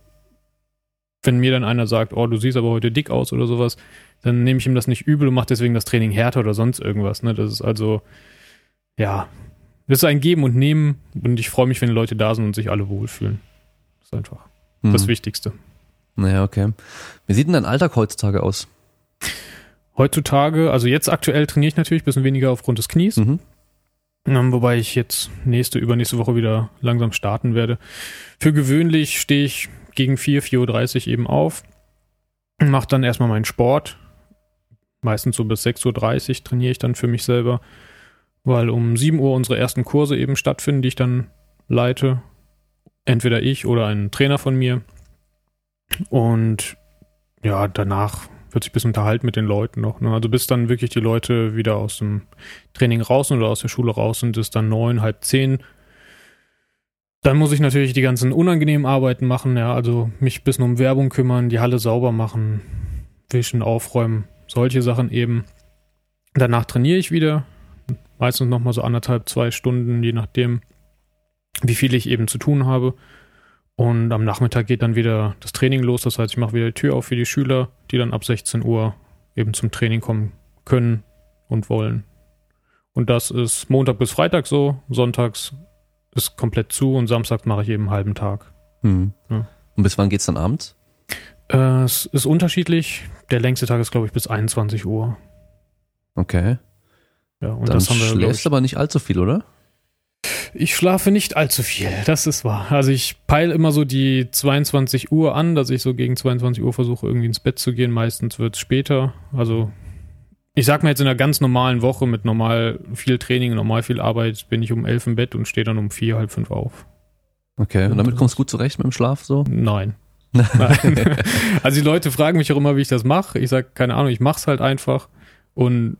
wenn mir dann einer sagt, oh, du siehst aber heute dick aus oder sowas, dann nehme ich ihm das nicht übel und mache deswegen das Training härter oder sonst irgendwas. Ne? Das ist also, ja, das ist ein Geben und Nehmen und ich freue mich, wenn die Leute da sind und sich alle wohlfühlen. Einfach Mhm. das Wichtigste. Naja, okay. Wie sieht denn dein Alltag heutzutage aus? Heutzutage, also jetzt aktuell trainiere ich natürlich ein bisschen weniger aufgrund des Knies, Mhm. ähm, wobei ich jetzt nächste, übernächste Woche wieder langsam starten werde. Für gewöhnlich stehe ich gegen 4, 4.30 Uhr eben auf, mache dann erstmal meinen Sport. Meistens so bis 6.30 Uhr trainiere ich dann für mich selber, weil um 7 Uhr unsere ersten Kurse eben stattfinden, die ich dann leite. Entweder ich oder ein Trainer von mir. Und ja, danach wird sich ein bisschen unterhalten mit den Leuten noch. Ne? Also bis dann wirklich die Leute wieder aus dem Training raus oder aus der Schule raus sind, ist dann neun, halb zehn. Dann muss ich natürlich die ganzen unangenehmen Arbeiten machen, ja, also mich ein bisschen um Werbung kümmern, die Halle sauber machen, wischen, aufräumen, solche Sachen eben. Danach trainiere ich wieder, meistens nochmal so anderthalb, zwei Stunden, je nachdem, wie viel ich eben zu tun habe. Und am Nachmittag geht dann wieder das Training los. Das heißt, ich mache wieder die Tür auf für die Schüler, die dann ab 16 Uhr eben zum Training kommen können und wollen. Und das ist Montag bis Freitag so. Sonntags ist komplett zu und Samstag mache ich eben einen halben Tag. Mhm. Ja. Und bis wann geht's dann abends? Äh, es ist unterschiedlich. Der längste Tag ist, glaube ich, bis 21 Uhr. Okay. Ja, und dann das haben wir. Schläfst aber nicht allzu viel, oder? Ich schlafe nicht allzu viel, das ist wahr. Also ich peile immer so die 22 Uhr an, dass ich so gegen 22 Uhr versuche, irgendwie ins Bett zu gehen. Meistens wird es später. Also ich sag mal jetzt in einer ganz normalen Woche mit normal viel Training, normal viel Arbeit, bin ich um elf im Bett und stehe dann um vier, halb fünf auf. Okay, und damit kommst du gut zurecht mit dem Schlaf so? Nein. Nein. also die Leute fragen mich auch immer, wie ich das mache. Ich sage, keine Ahnung, ich mach's halt einfach und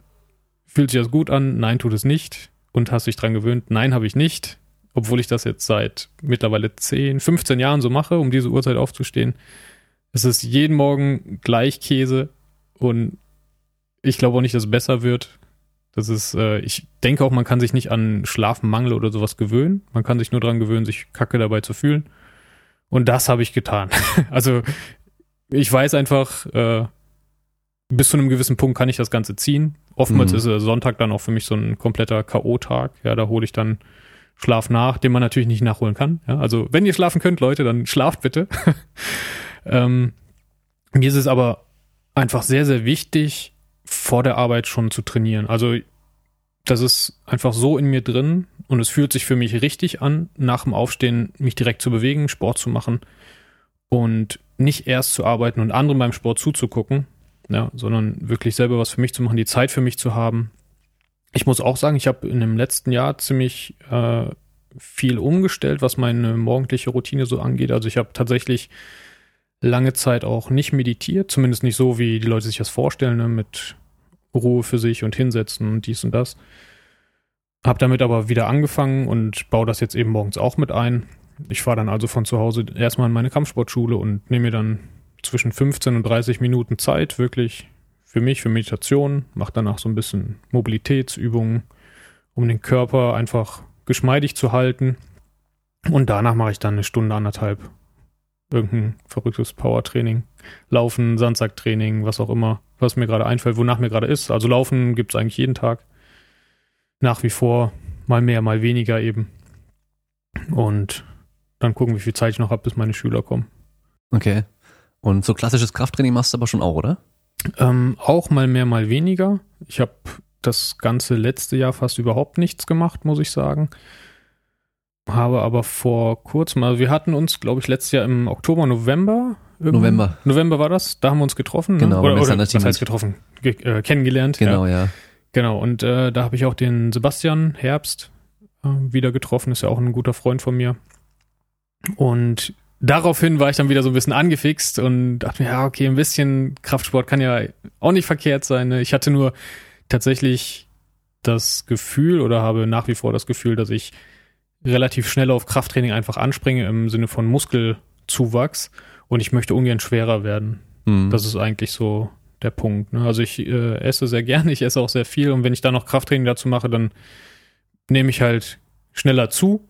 fühlt sich das gut an? Nein, tut es nicht und hast dich dran gewöhnt? Nein, habe ich nicht. Obwohl ich das jetzt seit mittlerweile 10, 15 Jahren so mache, um diese Uhrzeit aufzustehen. Es ist jeden Morgen gleich Käse und ich glaube auch nicht, dass es besser wird. Das ist, äh, ich denke auch, man kann sich nicht an Schlafmangel oder sowas gewöhnen. Man kann sich nur dran gewöhnen, sich kacke dabei zu fühlen. Und das habe ich getan. also ich weiß einfach, äh, bis zu einem gewissen Punkt kann ich das Ganze ziehen. Oftmals mhm. ist Sonntag dann auch für mich so ein kompletter K.O.-Tag. Ja, da hole ich dann Schlaf nach, den man natürlich nicht nachholen kann. Ja, also wenn ihr schlafen könnt, Leute, dann schlaft bitte. ähm, mir ist es aber einfach sehr, sehr wichtig, vor der Arbeit schon zu trainieren. Also das ist einfach so in mir drin und es fühlt sich für mich richtig an, nach dem Aufstehen mich direkt zu bewegen, Sport zu machen und nicht erst zu arbeiten und anderen beim Sport zuzugucken, ja, sondern wirklich selber was für mich zu machen, die Zeit für mich zu haben. Ich muss auch sagen, ich habe in dem letzten Jahr ziemlich äh, viel umgestellt, was meine morgendliche Routine so angeht. Also ich habe tatsächlich lange Zeit auch nicht meditiert, zumindest nicht so, wie die Leute sich das vorstellen, ne, mit Ruhe für sich und hinsetzen und dies und das. Hab damit aber wieder angefangen und baue das jetzt eben morgens auch mit ein. Ich fahre dann also von zu Hause erstmal in meine Kampfsportschule und nehme mir dann zwischen 15 und 30 Minuten Zeit, wirklich für mich, für Meditation, mache danach so ein bisschen Mobilitätsübungen, um den Körper einfach geschmeidig zu halten. Und danach mache ich dann eine Stunde, anderthalb irgendein verrücktes Powertraining, Laufen, Sandsacktraining, was auch immer, was mir gerade einfällt, wonach mir gerade ist. Also Laufen gibt es eigentlich jeden Tag. Nach wie vor, mal mehr, mal weniger eben. Und dann gucken, wie viel Zeit ich noch habe, bis meine Schüler kommen. Okay. Und so klassisches Krafttraining machst du aber schon auch, oder? Ähm, auch mal mehr, mal weniger. Ich habe das ganze letzte Jahr fast überhaupt nichts gemacht, muss ich sagen. Habe aber vor kurzem, also wir hatten uns, glaube ich, letztes Jahr im Oktober, November. November. November war das, da haben wir uns getroffen. Ne? Genau, ne? oder, oder was heißt getroffen? Ge äh, kennengelernt. Genau, ja. ja. Genau, und äh, da habe ich auch den Sebastian Herbst äh, wieder getroffen, ist ja auch ein guter Freund von mir. Und daraufhin war ich dann wieder so ein bisschen angefixt und dachte mir, ja, okay, ein bisschen Kraftsport kann ja auch nicht verkehrt sein. Ne? Ich hatte nur tatsächlich das Gefühl oder habe nach wie vor das Gefühl, dass ich relativ schnell auf Krafttraining einfach anspringe im Sinne von Muskelzuwachs und ich möchte ungern schwerer werden. Mhm. Das ist eigentlich so der Punkt. Ne? Also ich äh, esse sehr gerne, ich esse auch sehr viel und wenn ich da noch Krafttraining dazu mache, dann nehme ich halt schneller zu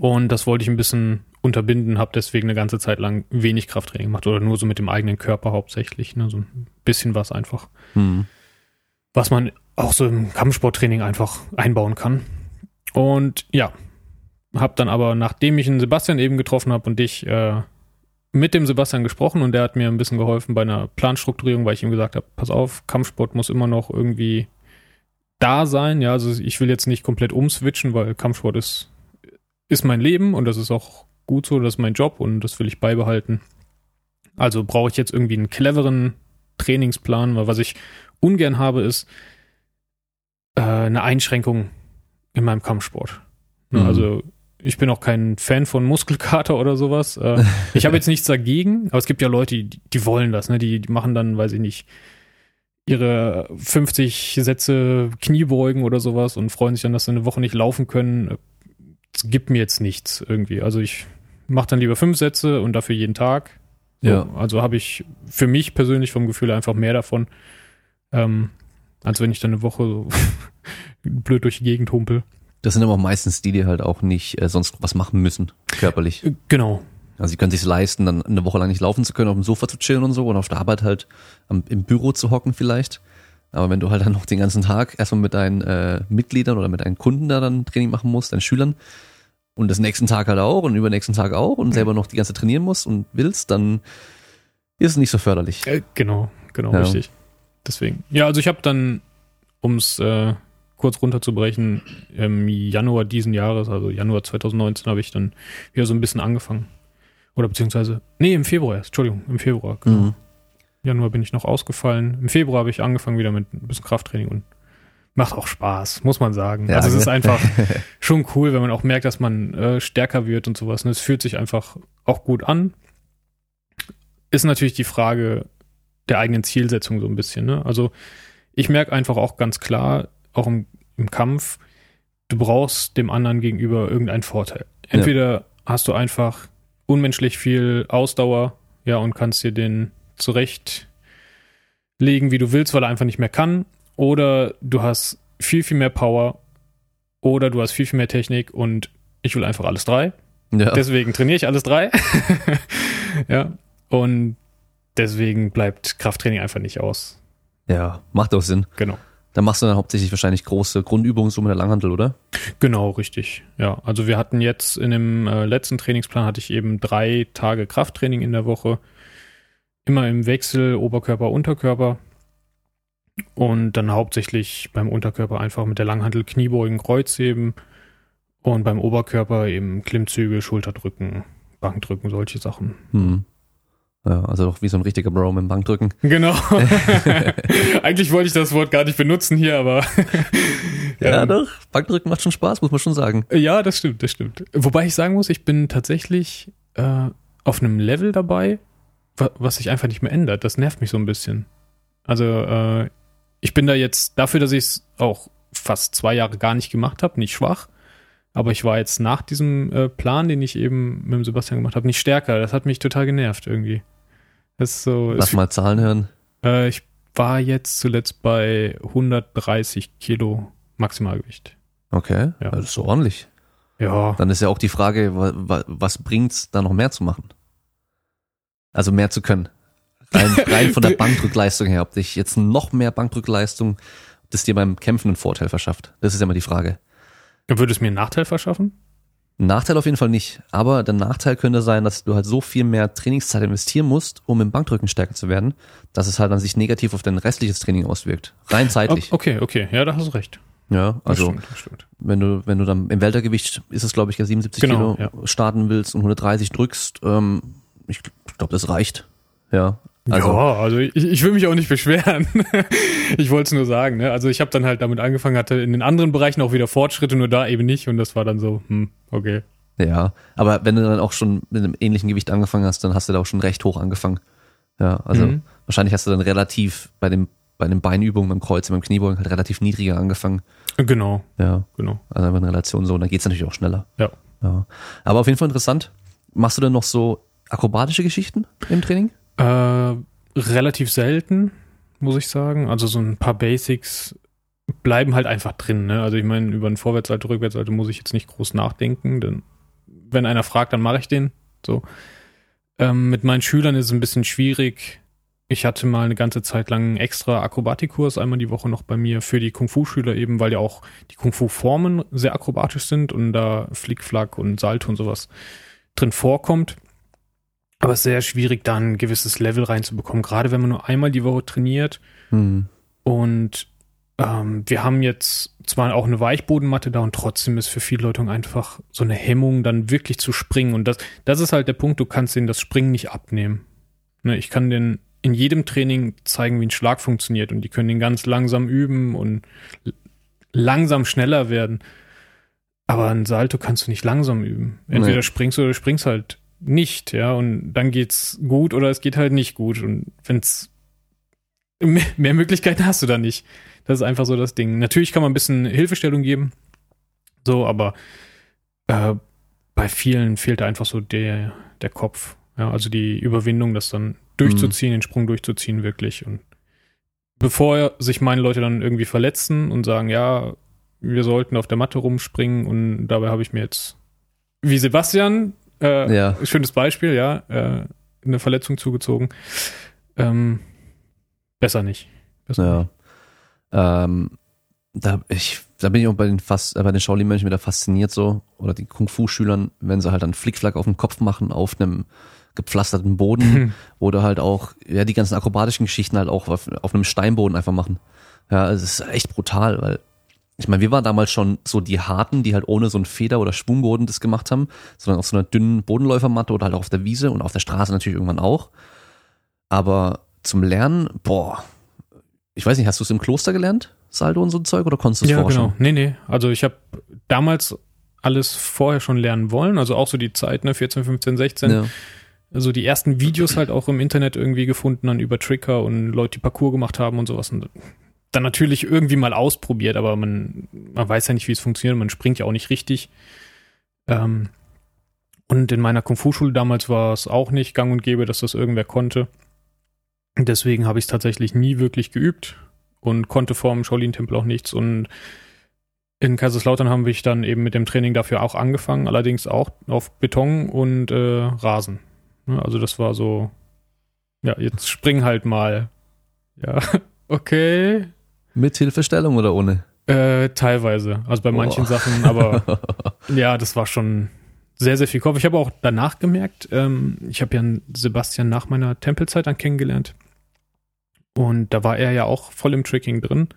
und das wollte ich ein bisschen unterbinden, habe deswegen eine ganze Zeit lang wenig Krafttraining gemacht oder nur so mit dem eigenen Körper hauptsächlich, ne? so ein bisschen was einfach. Mhm. Was man auch so im Kampfsporttraining einfach einbauen kann. Und ja, habe dann aber, nachdem ich einen Sebastian eben getroffen habe und dich äh, mit dem Sebastian gesprochen und der hat mir ein bisschen geholfen bei einer Planstrukturierung, weil ich ihm gesagt habe, pass auf, Kampfsport muss immer noch irgendwie da sein. Ja, also ich will jetzt nicht komplett umswitchen, weil Kampfsport ist, ist mein Leben und das ist auch gut so, das ist mein Job und das will ich beibehalten. Also brauche ich jetzt irgendwie einen cleveren Trainingsplan, weil was ich ungern habe, ist äh, eine Einschränkung in meinem Kampfsport. Ne, mhm. Also ich bin auch kein Fan von Muskelkater oder sowas. Äh, ich habe jetzt nichts dagegen, aber es gibt ja Leute, die, die wollen das, ne? Die, die machen dann, weiß ich nicht, ihre 50 Sätze Kniebeugen oder sowas und freuen sich dann, dass sie eine Woche nicht laufen können. Es gibt mir jetzt nichts irgendwie. Also ich mache dann lieber fünf Sätze und dafür jeden Tag. So, Ja. Also habe ich für mich persönlich vom Gefühl einfach mehr davon, ähm, als wenn ich dann eine Woche so blöd durch die Gegend humpel. Das sind aber auch meistens die, die halt auch nicht äh, sonst was machen müssen, körperlich. Äh, Genau. Also sie können sich leisten, dann eine Woche lang nicht laufen zu können, auf dem Sofa zu chillen und so und auf der Arbeit halt am, im Büro zu hocken vielleicht. Aber wenn du halt dann noch den ganzen Tag erstmal mit deinen äh, Mitgliedern oder mit deinen Kunden da dann Training machen musst, deinen Schülern und das nächsten Tag halt auch und übernächsten Tag auch und selber noch die ganze trainieren musst und willst, dann ist es nicht so förderlich. Äh, genau, genau, Ja. richtig. Deswegen. Ja, also ich habe dann, um es äh, kurz runterzubrechen, im Januar diesen Jahres, also Januar 2019, habe ich dann wieder so ein bisschen angefangen. Oder beziehungsweise, nee, im Februar erst, Entschuldigung, im Februar. Genau. Mhm. Januar bin ich noch ausgefallen. Im Februar habe ich angefangen wieder mit ein bisschen Krafttraining und macht auch Spaß, muss man sagen. Ja, also es ist ne? einfach schon cool, wenn man auch merkt, dass man äh, stärker wird und sowas. Und es fühlt sich einfach auch gut an. Ist natürlich die Frage der eigenen Zielsetzung so ein bisschen. Ne? Also ich merke einfach auch ganz klar, auch im, im Kampf, du brauchst dem anderen gegenüber irgendeinen Vorteil. Entweder hast du einfach unmenschlich viel Ausdauer, ja, und kannst dir den zurechtlegen, wie du willst, weil er einfach nicht mehr kann, oder du hast viel, viel mehr Power, oder du hast viel, viel mehr Technik und ich will einfach alles drei. Ja. Deswegen trainiere ich alles drei. ja. Und deswegen bleibt Krafttraining einfach nicht aus. ja, macht auch Sinn. Genau. Dann machst du dann hauptsächlich wahrscheinlich große Grundübungen so mit der Langhandel, oder? Genau, richtig. Ja, also wir hatten jetzt in dem äh, letzten Trainingsplan hatte ich eben drei Tage Krafttraining in der Woche. Immer im Wechsel Oberkörper, Unterkörper. Und dann hauptsächlich beim Unterkörper einfach mit der Langhantel Kniebeugen, Kreuzheben. Und beim Oberkörper eben Klimmzüge, Schulterdrücken, Bankdrücken, solche Sachen. Hm. Ja, also doch wie so ein richtiger Bro mit dem Bankdrücken. Genau. Eigentlich wollte ich das Wort gar nicht benutzen hier, aber Ja, Ähm, doch. Bankdrücken macht schon Spaß, muss man schon sagen. Ja, das stimmt, das stimmt. Wobei ich sagen muss, ich bin tatsächlich äh, auf einem Level dabei, wa was sich einfach nicht mehr ändert. Das nervt mich so ein bisschen. Also äh, ich bin da jetzt dafür, dass ich es auch fast zwei Jahre gar nicht gemacht habe, nicht schwach. Aber ich war jetzt nach diesem äh, Plan, den ich eben mit dem Sebastian gemacht habe, nicht stärker. Das hat mich total genervt irgendwie. Das ist so. Lass es- mal Zahlen hören. äh, ich war jetzt zuletzt bei 130 Kilo Maximalgewicht. Okay, Ja. das ist so ordentlich. Ja. Dann ist ja auch die Frage, wa, wa, was bringt's, da noch mehr zu machen? Also mehr zu können. Rein, rein von der Bankdrückleistung her, ob dich jetzt noch mehr Bankdrückleistung, das dir beim Kämpfen einen Vorteil verschafft. Das ist ja immer die Frage. Würde es mir einen Nachteil verschaffen? Nachteil auf jeden Fall nicht. Aber der Nachteil könnte sein, dass du halt so viel mehr Trainingszeit investieren musst, um im Bankdrücken stärker zu werden, dass es halt dann sich negativ auf dein restliches Training auswirkt. Rein zeitlich. Okay, okay, ja, da hast du recht. Ja, Das also stimmt, das stimmt. wenn du, wenn du dann im Weltergewicht ist es, glaube ich, ja 77 Genau, Kilo starten willst und 130 drückst, ähm, ich glaube, das reicht. Ja. Also, ja, also ich, ich will mich auch nicht beschweren. ich wollte es nur sagen. Ne? Also ich habe dann halt damit angefangen, hatte in den anderen Bereichen auch wieder Fortschritte, nur da eben nicht. Und das war dann so, hm, okay. ja. Aber wenn du dann auch schon mit einem ähnlichen Gewicht angefangen hast, dann hast du da auch schon recht hoch angefangen. Ja, also Mhm. wahrscheinlich hast du dann relativ bei dem, bei den Beinübungen, beim Kreuz, beim Kniebeugen halt relativ niedriger angefangen. Genau, Ja. genau. Also in Relation so. Und dann geht's natürlich auch schneller. Ja. ja. Aber auf jeden Fall interessant. Machst du denn noch so akrobatische Geschichten im Training? Äh, relativ selten, muss ich sagen. Also so ein paar Basics bleiben halt einfach drin. Ne? Also ich meine, über einen Vorwärtssalto, Rückwärtssalto muss ich jetzt nicht groß nachdenken. Denn wenn einer fragt, dann mache ich den. So. Ähm, mit meinen Schülern ist es ein bisschen schwierig. Ich hatte mal eine ganze Zeit lang einen extra Akrobatikkurs einmal die Woche noch bei mir für die Kung-Fu-Schüler eben, weil ja auch die Kung-Fu-Formen sehr akrobatisch sind und da Flickflack und Salto und sowas drin vorkommt. Aber es ist sehr schwierig, da ein gewisses Level reinzubekommen, gerade wenn man nur einmal die Woche trainiert. Hm. Und ähm, wir haben jetzt zwar auch eine Weichbodenmatte da und trotzdem ist für viele Leute einfach so eine Hemmung, dann wirklich zu springen. Und das, das ist halt der Punkt, du kannst denen das Springen nicht abnehmen. Ne, ich kann denen in jedem Training zeigen, wie ein Schlag funktioniert und die können den ganz langsam üben und langsam schneller werden. Aber ein Salto kannst du nicht langsam üben. Entweder Nee. springst du oder springst halt nicht, ja, und dann geht's gut oder es geht halt nicht gut. Und wenn's mehr, mehr Möglichkeiten hast du da nicht. Das ist einfach so das Ding. Natürlich kann man ein bisschen Hilfestellung geben, so, aber äh, bei vielen fehlt da einfach so der, der Kopf. Ja, also die Überwindung, das dann durchzuziehen, den Sprung durchzuziehen, wirklich. Und bevor sich meine Leute dann irgendwie verletzen und sagen, ja, wir sollten auf der Matte rumspringen und dabei habe ich mir jetzt, wie Sebastian, äh, Ja. schönes Beispiel, ja, äh, eine Verletzung zugezogen. Ähm, besser nicht. Besser nicht. Ja. Ähm, da, ich, da bin ich auch bei den, fast, äh, bei den Shaolin-Mönchen wieder fasziniert so. Oder die Kung-Fu-Schülern, wenn sie halt dann Flickflack auf dem Kopf machen, auf einem gepflasterten Boden. oder halt auch, ja, die ganzen akrobatischen Geschichten halt auch auf, auf einem Steinboden einfach machen. Ja, es ist echt brutal, weil ich meine, wir waren damals schon so die Harten, die halt ohne so einen Feder- oder Schwungboden das gemacht haben, sondern auf so einer dünnen Bodenläufermatte oder halt auch auf der Wiese und auf der Straße natürlich irgendwann auch. Aber zum Lernen, boah, ich weiß nicht, hast du es im Kloster gelernt, Saldo und so ein Zeug, oder konntest du es Ja, vorher genau. Nee, nee. Also ich habe damals alles vorher schon lernen wollen, also auch so die Zeit, ne, 14, 15, 16. Ja. Also die ersten Videos halt auch im Internet irgendwie gefunden, dann über Tricker und Leute, die Parcours gemacht haben und sowas. Und dann natürlich irgendwie mal ausprobiert, aber man, man weiß ja nicht, wie es funktioniert, man springt ja auch nicht richtig. Ähm, und in meiner Kung-Fu-Schule damals war es auch nicht gang und gäbe, dass das irgendwer konnte. Deswegen habe ich es tatsächlich nie wirklich geübt und konnte vor dem Shaolin-Tempel auch nichts. Und in Kaiserslautern haben wir dann eben mit dem Training dafür auch angefangen, allerdings auch auf Beton und äh, Rasen. Ne, Also das war so, ja, jetzt spring halt mal. Ja, okay. Mit Hilfestellung oder ohne? Äh, teilweise. Also bei manchen Boah. Sachen, aber ja, das war schon sehr, sehr viel Kopf. Ich habe auch danach gemerkt, ähm, ich habe ja einen Sebastian nach meiner Tempelzeit dann kennengelernt. Und da war er ja auch voll im Tricking drin.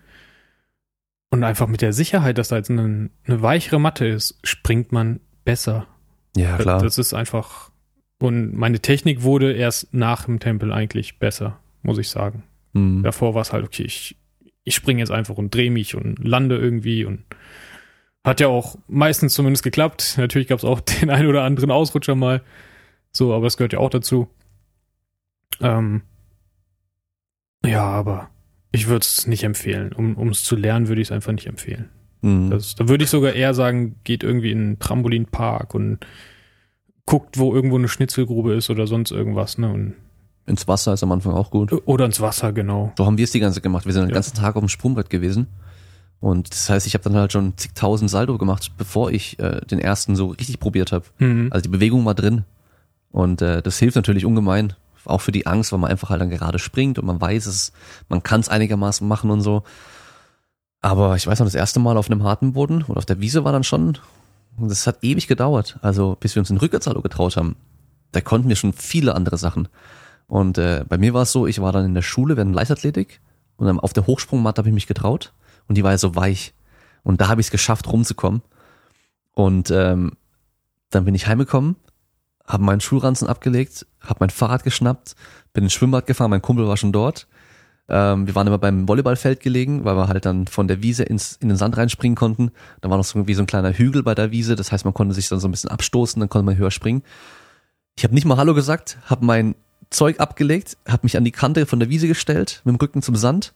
Und einfach mit der Sicherheit, dass da jetzt eine, eine weichere Matte ist, springt man besser. ja, klar. Das ist einfach. Und meine Technik wurde erst nach dem Tempel eigentlich besser, muss ich sagen. Hm. Davor war es halt, okay, ich, ich springe jetzt einfach und drehe mich und lande irgendwie und hat ja auch meistens zumindest geklappt. Natürlich gab es auch den einen oder anderen Ausrutscher mal. So, aber das gehört ja auch dazu. Ähm, ja, aber ich würde es nicht empfehlen. Um es zu lernen, würde ich es einfach nicht empfehlen. Hm. Das, da würde ich sogar eher sagen, geht irgendwie in einen Trampolinpark und guckt, wo irgendwo eine Schnitzelgrube ist oder sonst irgendwas, ne? Und, Ins Wasser ist am Anfang auch gut. oder ins Wasser, genau. So haben wir es die ganze Zeit gemacht. Wir sind den Ja. ganzen Tag auf dem Sprungbrett gewesen. Und das heißt, ich habe dann halt schon zigtausend Saldo gemacht, bevor ich äh, den ersten so richtig probiert habe. Mhm. Also die Bewegung war drin. Und äh, das hilft natürlich ungemein. Auch für die Angst, weil man einfach halt dann gerade springt und man weiß es, man kann es einigermaßen machen und so. Aber ich weiß noch, das erste Mal auf einem harten Boden oder auf der Wiese war dann schon, das hat ewig gedauert. Also bis wir uns den Rückwärtssalto getraut haben. Da konnten wir schon viele andere Sachen. Und äh, bei mir war es so, ich war dann in der Schule während Leichtathletik und dann auf der Hochsprungmatte habe ich mich getraut und die war ja so weich. Und da habe ich es geschafft, rumzukommen. Und ähm, dann bin ich heimgekommen, habe meinen Schulranzen abgelegt, habe mein Fahrrad geschnappt, bin ins Schwimmbad gefahren, mein Kumpel war schon dort. Ähm, wir waren immer beim Volleyballfeld gelegen, weil wir halt dann von der Wiese ins, in den Sand reinspringen konnten. Da war noch so wie so ein kleiner Hügel bei der Wiese, das heißt, man konnte sich dann so ein bisschen abstoßen, dann konnte man höher springen. Ich habe nicht mal Hallo gesagt, habe mein Zeug abgelegt, habe mich an die Kante von der Wiese gestellt, mit dem Rücken zum Sand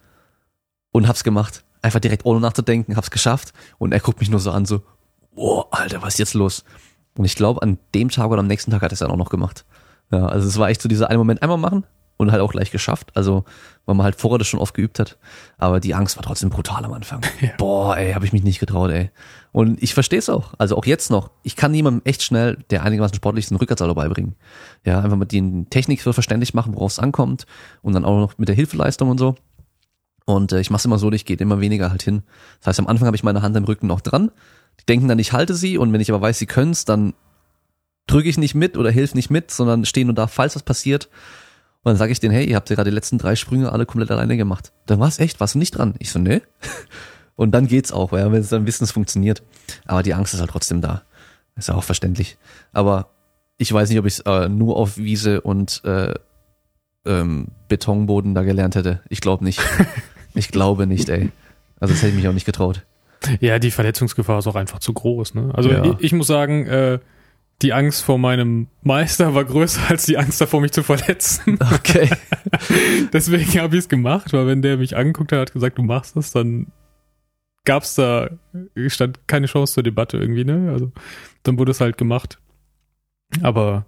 und hab's gemacht. Einfach direkt ohne nachzudenken, hab's geschafft und er guckt mich nur so an, so, oh, Alter, was ist jetzt los? Und ich glaube, an dem Tag oder am nächsten Tag hat er es dann auch noch gemacht. Ja, also es war echt so dieser eine Moment einmal machen und halt auch gleich geschafft. Also, weil man halt vorher das schon oft geübt hat. Aber die Angst war trotzdem brutal am Anfang. Ja. Boah, ey, habe ich mich nicht getraut, ey. Und ich verstehe es auch. Also auch jetzt noch. Ich kann jemandem echt schnell, der einigermaßen sportlich ist, einen Rückwärtssalto beibringen. Ja, einfach mit den Technik so verständlich machen, worauf es ankommt. Und dann auch noch mit der Hilfeleistung und so. Und äh, ich mache es immer so, ich gehe immer weniger halt hin. Das heißt, am Anfang habe ich meine Hand am Rücken noch dran. Die denken dann, ich halte sie und wenn ich aber weiß, sie können's, dann drücke ich nicht mit oder hilf nicht mit, sondern stehe nur da, falls was passiert. Und dann sage ich denen, hey, ihr habt ja gerade die letzten drei Sprünge alle komplett alleine gemacht. Dann war's echt, warst du nicht dran? Ich so, ne. Und dann geht's auch, ja, wenn sie dann wissen, es funktioniert. Aber die Angst ist halt trotzdem da. Ist ja auch verständlich. Aber ich weiß nicht, ob ich äh, nur auf Wiese und äh, ähm, Betonboden da gelernt hätte. Ich glaube nicht. ich glaube nicht, ey. Also das hätte ich mich auch nicht getraut. Ja, die Verletzungsgefahr ist auch einfach zu groß. Ne? Also Ja. ich, ich muss sagen, äh, die Angst vor meinem Meister war größer als die Angst davor, mich zu verletzen. Okay. Deswegen habe ich es gemacht, weil wenn der mich angeguckt hat, hat gesagt, du machst das, dann gab's da, stand keine Chance zur Debatte irgendwie, ne? Also dann wurde es halt gemacht. Aber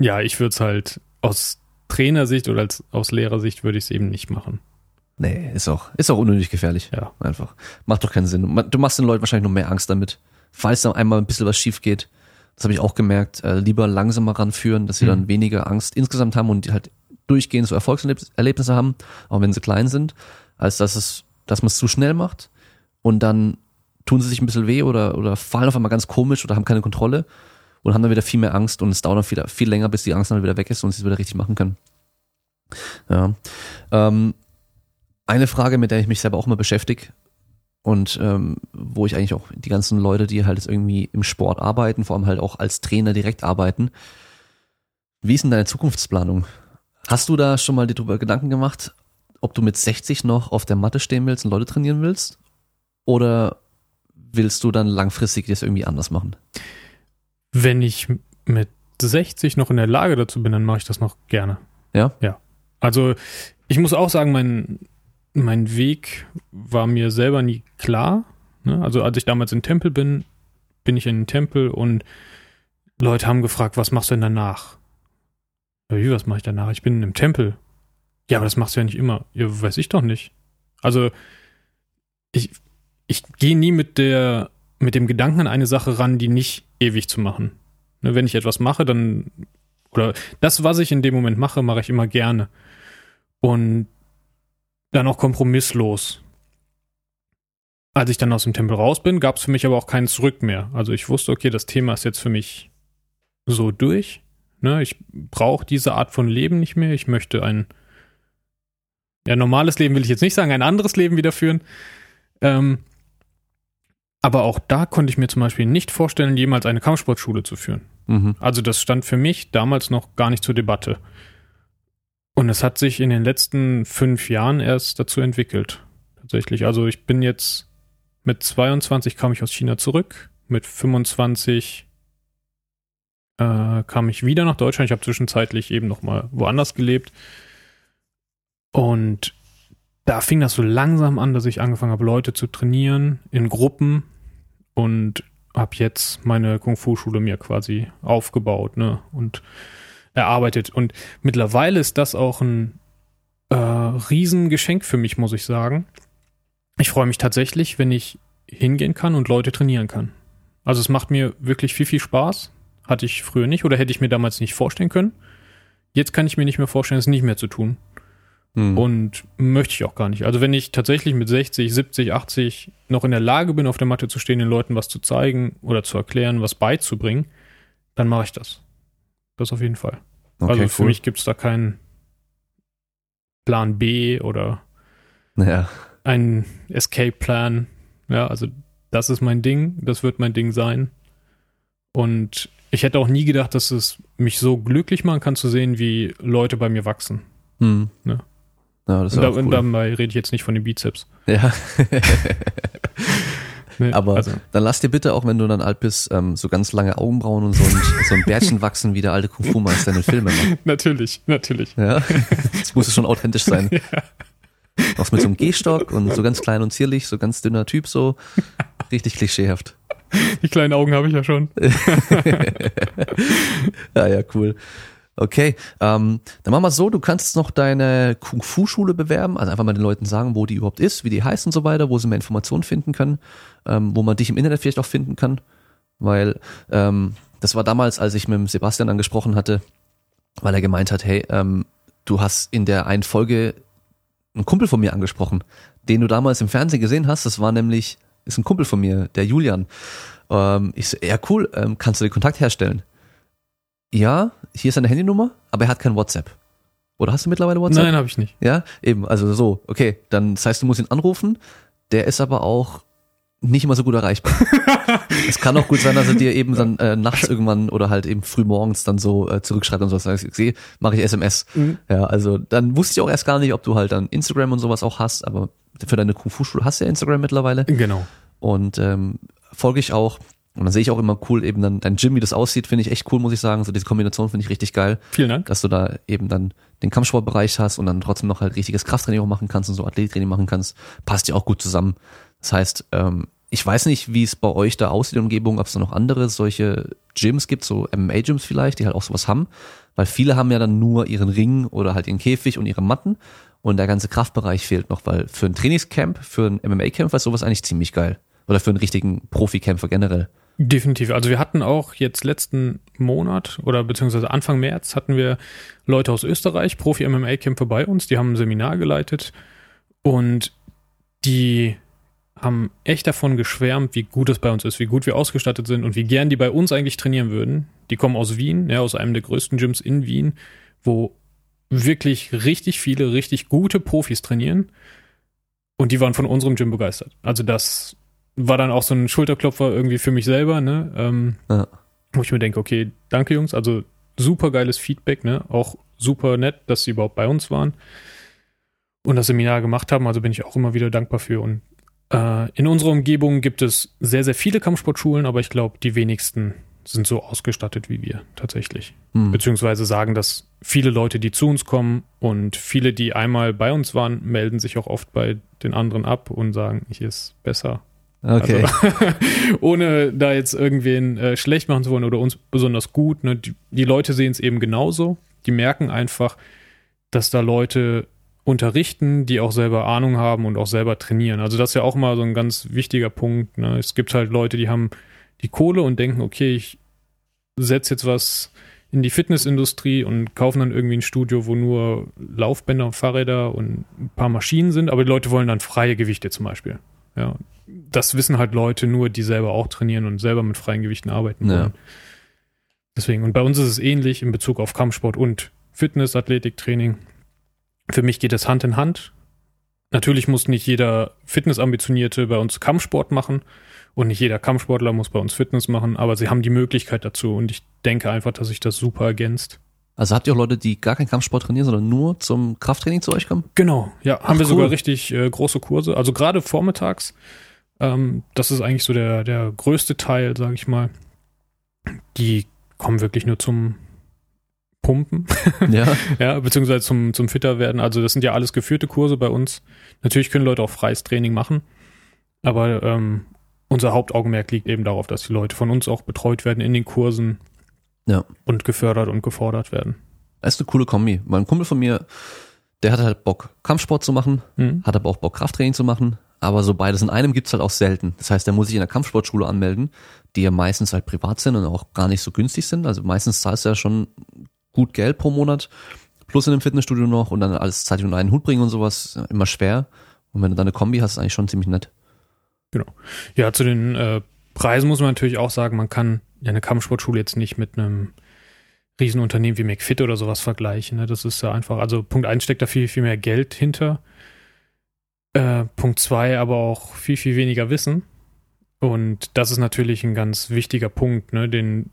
ja, ich würde es halt aus Trainersicht oder als, aus Lehrersicht würde ich es eben nicht machen. Nee, ist auch, ist auch unnötig gefährlich. Ja. Einfach. Macht doch keinen Sinn. Du machst den Leuten wahrscheinlich noch mehr Angst damit. Falls da einmal ein bisschen was schief geht, das habe ich auch gemerkt, äh, lieber langsamer ranführen, dass sie Mhm. dann weniger Angst insgesamt haben und halt durchgehend so Erfolgserlebnisse haben, auch wenn sie klein sind, als dass es, dass man es zu schnell macht und dann tun sie sich ein bisschen weh oder, oder fallen auf einmal ganz komisch oder haben keine Kontrolle und haben dann wieder viel mehr Angst und es dauert dann viel, viel länger, bis die Angst dann wieder weg ist und sie es wieder richtig machen können. Ja. Ähm, eine Frage, mit der ich mich selber auch mal beschäftige und ähm, wo ich eigentlich auch die ganzen Leute, die halt jetzt irgendwie im Sport arbeiten, vor allem halt auch als Trainer direkt arbeiten, wie ist denn deine Zukunftsplanung? Hast du da schon mal dir drüber Gedanken gemacht, ob du mit 60 noch auf der Matte stehen willst und Leute trainieren willst? Oder willst du dann langfristig das irgendwie anders machen? Wenn ich mit 60 noch in der Lage dazu bin, dann mache ich das noch gerne. Ja? Ja. Also ich muss auch sagen, mein, mein Weg war mir selber nie klar. Ne? Also als ich damals in Tempel bin, bin ich in den Tempel und Leute haben gefragt, was machst du denn danach? Wie, was mache ich danach? Ich bin im Tempel. Ja, aber das machst du ja nicht immer. Ja, weiß ich doch nicht. Also ich, ich gehe nie mit der, mit dem Gedanken an eine Sache ran, die nicht ewig zu machen. Ne, wenn ich etwas mache, dann, oder das, was ich in dem Moment mache, mache ich immer gerne. Und dann auch kompromisslos. Als ich dann aus dem Tempel raus bin, gab es für mich aber auch keinen Zurück mehr. Also ich wusste, okay, das Thema ist jetzt für mich so durch. Ne, ich brauche diese Art von Leben nicht mehr. Ich möchte ein ja, normales Leben will ich jetzt nicht sagen, ein anderes Leben wieder führen. Ähm, aber auch da konnte ich mir zum Beispiel nicht vorstellen, jemals eine Kampfsportschule zu führen. Mhm. Also das stand für mich damals noch gar nicht zur Debatte. Und es hat sich in den letzten fünf Jahren erst dazu entwickelt. Tatsächlich. Also ich bin jetzt mit 22 kam ich aus China zurück. Mit 25 äh, kam ich wieder nach Deutschland. Ich habe zwischenzeitlich eben noch mal woanders gelebt. Und da fing das so langsam an, dass ich angefangen habe, Leute zu trainieren in Gruppen und habe jetzt meine Kung-Fu-Schule mir quasi aufgebaut ne, und erarbeitet. Und mittlerweile ist das auch ein äh, Riesengeschenk für mich, muss ich sagen. Ich freue mich tatsächlich, wenn ich hingehen kann und Leute trainieren kann. Also es macht mir wirklich viel, viel Spaß. Hatte ich früher nicht oder hätte ich mir damals nicht vorstellen können. Jetzt kann ich mir nicht mehr vorstellen, es nicht mehr zu tun. Mhm. Und möchte ich auch gar nicht. Also wenn ich tatsächlich mit 60, 70, 80 noch in der Lage bin, auf der Matte zu stehen, den Leuten was zu zeigen oder zu erklären, was beizubringen, dann mache ich das. Das auf jeden Fall. okay, also für cool. mich gibt es da keinen Plan B oder Ja. einen Escape-Plan. Ja, also das ist mein Ding, das wird mein Ding sein. Und ich hätte auch nie gedacht, dass es mich so glücklich machen kann zu sehen, wie Leute bei mir wachsen. Hm. Ja. Ja, Und, da, und cool. dabei rede ich jetzt nicht von den Bizeps. Ja. Ne? Aber also, dann lass dir bitte auch, wenn du dann alt bist, ähm, so ganz lange Augenbrauen und so ein, so ein Bärtchen wachsen, wie der alte Kung-Fu-Meister in den Filmen macht. natürlich, natürlich. Ja, das muss schon authentisch sein. Auch mit so einem Gehstock und so ganz klein und zierlich, so ganz dünner Typ, so richtig klischeehaft. Die kleinen Augen habe ich ja schon. Ja, ja, cool. Okay, ähm, dann machen wir es so, du kannst noch deine Kung-Fu-Schule bewerben, also einfach mal den Leuten sagen, wo die überhaupt ist, wie die heißt und so weiter, wo sie mehr Informationen finden können, ähm, wo man dich im Internet vielleicht auch finden kann, weil ähm, das war damals, als ich mit dem Sebastian angesprochen hatte, weil er gemeint hat, hey, ähm, du hast in der einen Folge einen Kumpel von mir angesprochen, den du damals im Fernsehen gesehen hast, das war nämlich, ist ein Kumpel von mir, der Julian. Ähm, ich so, ja cool, ähm, kannst du den Kontakt herstellen? Ja, hier ist seine Handynummer, aber er hat kein WhatsApp. Oder hast du mittlerweile WhatsApp? Nein, habe ich nicht. Ja, eben, also so, okay, dann das heißt, du musst ihn anrufen, der ist aber auch nicht immer so gut erreichbar. es kann auch gut sein, dass er dir eben dann äh, nachts irgendwann oder halt eben früh morgens dann so äh, zurückschreibt und so, was ich sehe, mache ich SMS. Mhm. Ja, also dann wusste ich auch erst gar nicht, ob du halt dann Instagram und sowas auch hast, aber für deine Kung-Fu-Schule hast du ja Instagram mittlerweile. Genau. und ähm, folge ich auch. Und dann sehe ich auch immer cool eben dann dein Gym, wie das aussieht, finde ich echt cool, muss ich sagen. So diese Kombination finde ich richtig geil. Vielen Dank. Dass du da eben dann den Kampfsportbereich hast und dann trotzdem noch halt richtiges Krafttraining auch machen kannst und so Athletiktraining machen kannst. Passt ja auch gut zusammen. Das heißt, ähm, ich weiß nicht, wie es bei euch da aussieht in der Umgebung, ob es da noch andere solche Gyms gibt, so MMA-Gyms vielleicht, die halt auch sowas haben. Weil viele haben ja dann nur ihren Ring oder halt ihren Käfig und ihre Matten und der ganze Kraftbereich fehlt noch, weil für ein Trainingscamp, für ein MMA-Kämpfer ist sowas eigentlich ziemlich geil. Oder für einen richtigen Profikämpfer generell. Definitiv. Also wir hatten auch jetzt letzten Monat oder beziehungsweise Anfang März hatten wir Leute aus Österreich, Profi-MMA-Kämpfer bei uns, die haben ein Seminar geleitet und die haben echt davon geschwärmt, wie gut es bei uns ist, wie gut wir ausgestattet sind und wie gern die bei uns eigentlich trainieren würden. Die kommen aus Wien, ja, aus einem der größten Gyms in Wien, wo wirklich richtig viele, richtig gute Profis trainieren. Und die waren von unserem Gym begeistert. Also das war dann auch so ein Schulterklopfer irgendwie für mich selber, ne? Ähm, ja. Wo ich mir denke, okay, danke Jungs, also super geiles Feedback, ne? Auch super nett, dass sie überhaupt bei uns waren und das Seminar gemacht haben. Also bin ich auch immer wieder dankbar für. Und äh, in unserer Umgebung gibt es sehr, sehr viele Kampfsportschulen, aber ich glaube, die wenigsten sind so ausgestattet wie wir tatsächlich. Hm. Beziehungsweise sagen das viele Leute, die zu uns kommen und viele, die einmal bei uns waren, melden sich auch oft bei den anderen ab und sagen, hier ist besser Okay. Also, ohne da jetzt irgendwen äh, schlecht machen zu wollen oder uns besonders gut. Ne? Die, die Leute sehen es eben genauso. Die merken einfach, dass da Leute unterrichten, die auch selber Ahnung haben und auch selber trainieren. Also das ist ja auch mal so ein ganz wichtiger Punkt. Ne? Es gibt halt Leute, die haben die Kohle und denken, okay, ich setze jetzt was in die Fitnessindustrie und kaufen dann irgendwie ein Studio, wo nur Laufbänder und Fahrräder und ein paar Maschinen sind, aber die Leute wollen dann freie Gewichte zum Beispiel. Ja, das wissen halt Leute nur, die selber auch trainieren und selber mit freien Gewichten arbeiten wollen. Ja. Deswegen, und bei uns ist es ähnlich in Bezug auf Kampfsport und Fitness, Athletiktraining. Für mich geht es Hand in Hand. Natürlich muss nicht jeder Fitnessambitionierte bei uns Kampfsport machen und nicht jeder Kampfsportler muss bei uns Fitness machen, aber sie haben die Möglichkeit dazu und ich denke einfach, dass sich das super ergänzt. Also habt ihr auch Leute, die gar keinen Kampfsport trainieren, sondern nur zum Krafttraining zu euch kommen? Genau, ja, Ach, haben wir cool. sogar richtig äh, große Kurse. Also gerade vormittags, ähm, das ist eigentlich so der, der größte Teil, sage ich mal. Die kommen wirklich nur zum Pumpen. Ja. ja, beziehungsweise zum, zum Fitter werden. Also das sind ja alles geführte Kurse bei uns. Natürlich können Leute auch freies Training machen. Aber ähm, unser Hauptaugenmerk liegt eben darauf, dass die Leute von uns auch betreut werden in den Kursen ja. Und gefördert und gefordert werden. Das ist eine coole Kombi. Mein Kumpel von mir, der hat halt Bock, Kampfsport zu machen, mhm. hat aber auch Bock, Krafttraining zu machen. Aber so beides in einem gibt's halt auch selten. Das heißt, der muss sich in der Kampfsportschule anmelden, die ja meistens halt privat sind und auch gar nicht so günstig sind. Also meistens zahlst du ja schon gut Geld pro Monat, plus in dem Fitnessstudio noch und dann alles Zeit unter einen Hut bringen und sowas, immer schwer. Und wenn du dann eine Kombi hast, ist eigentlich schon ziemlich nett. Genau. Ja, zu den äh, Preisen muss man natürlich auch sagen, man kann ja eine Kampfsportschule jetzt nicht mit einem Riesenunternehmen wie McFit oder sowas vergleichen. Ne? Das ist ja einfach, also Punkt 1 steckt da viel, viel mehr Geld hinter. Äh, Punkt 2 aber auch viel, viel weniger Wissen. Und das ist natürlich ein ganz wichtiger Punkt, ne, den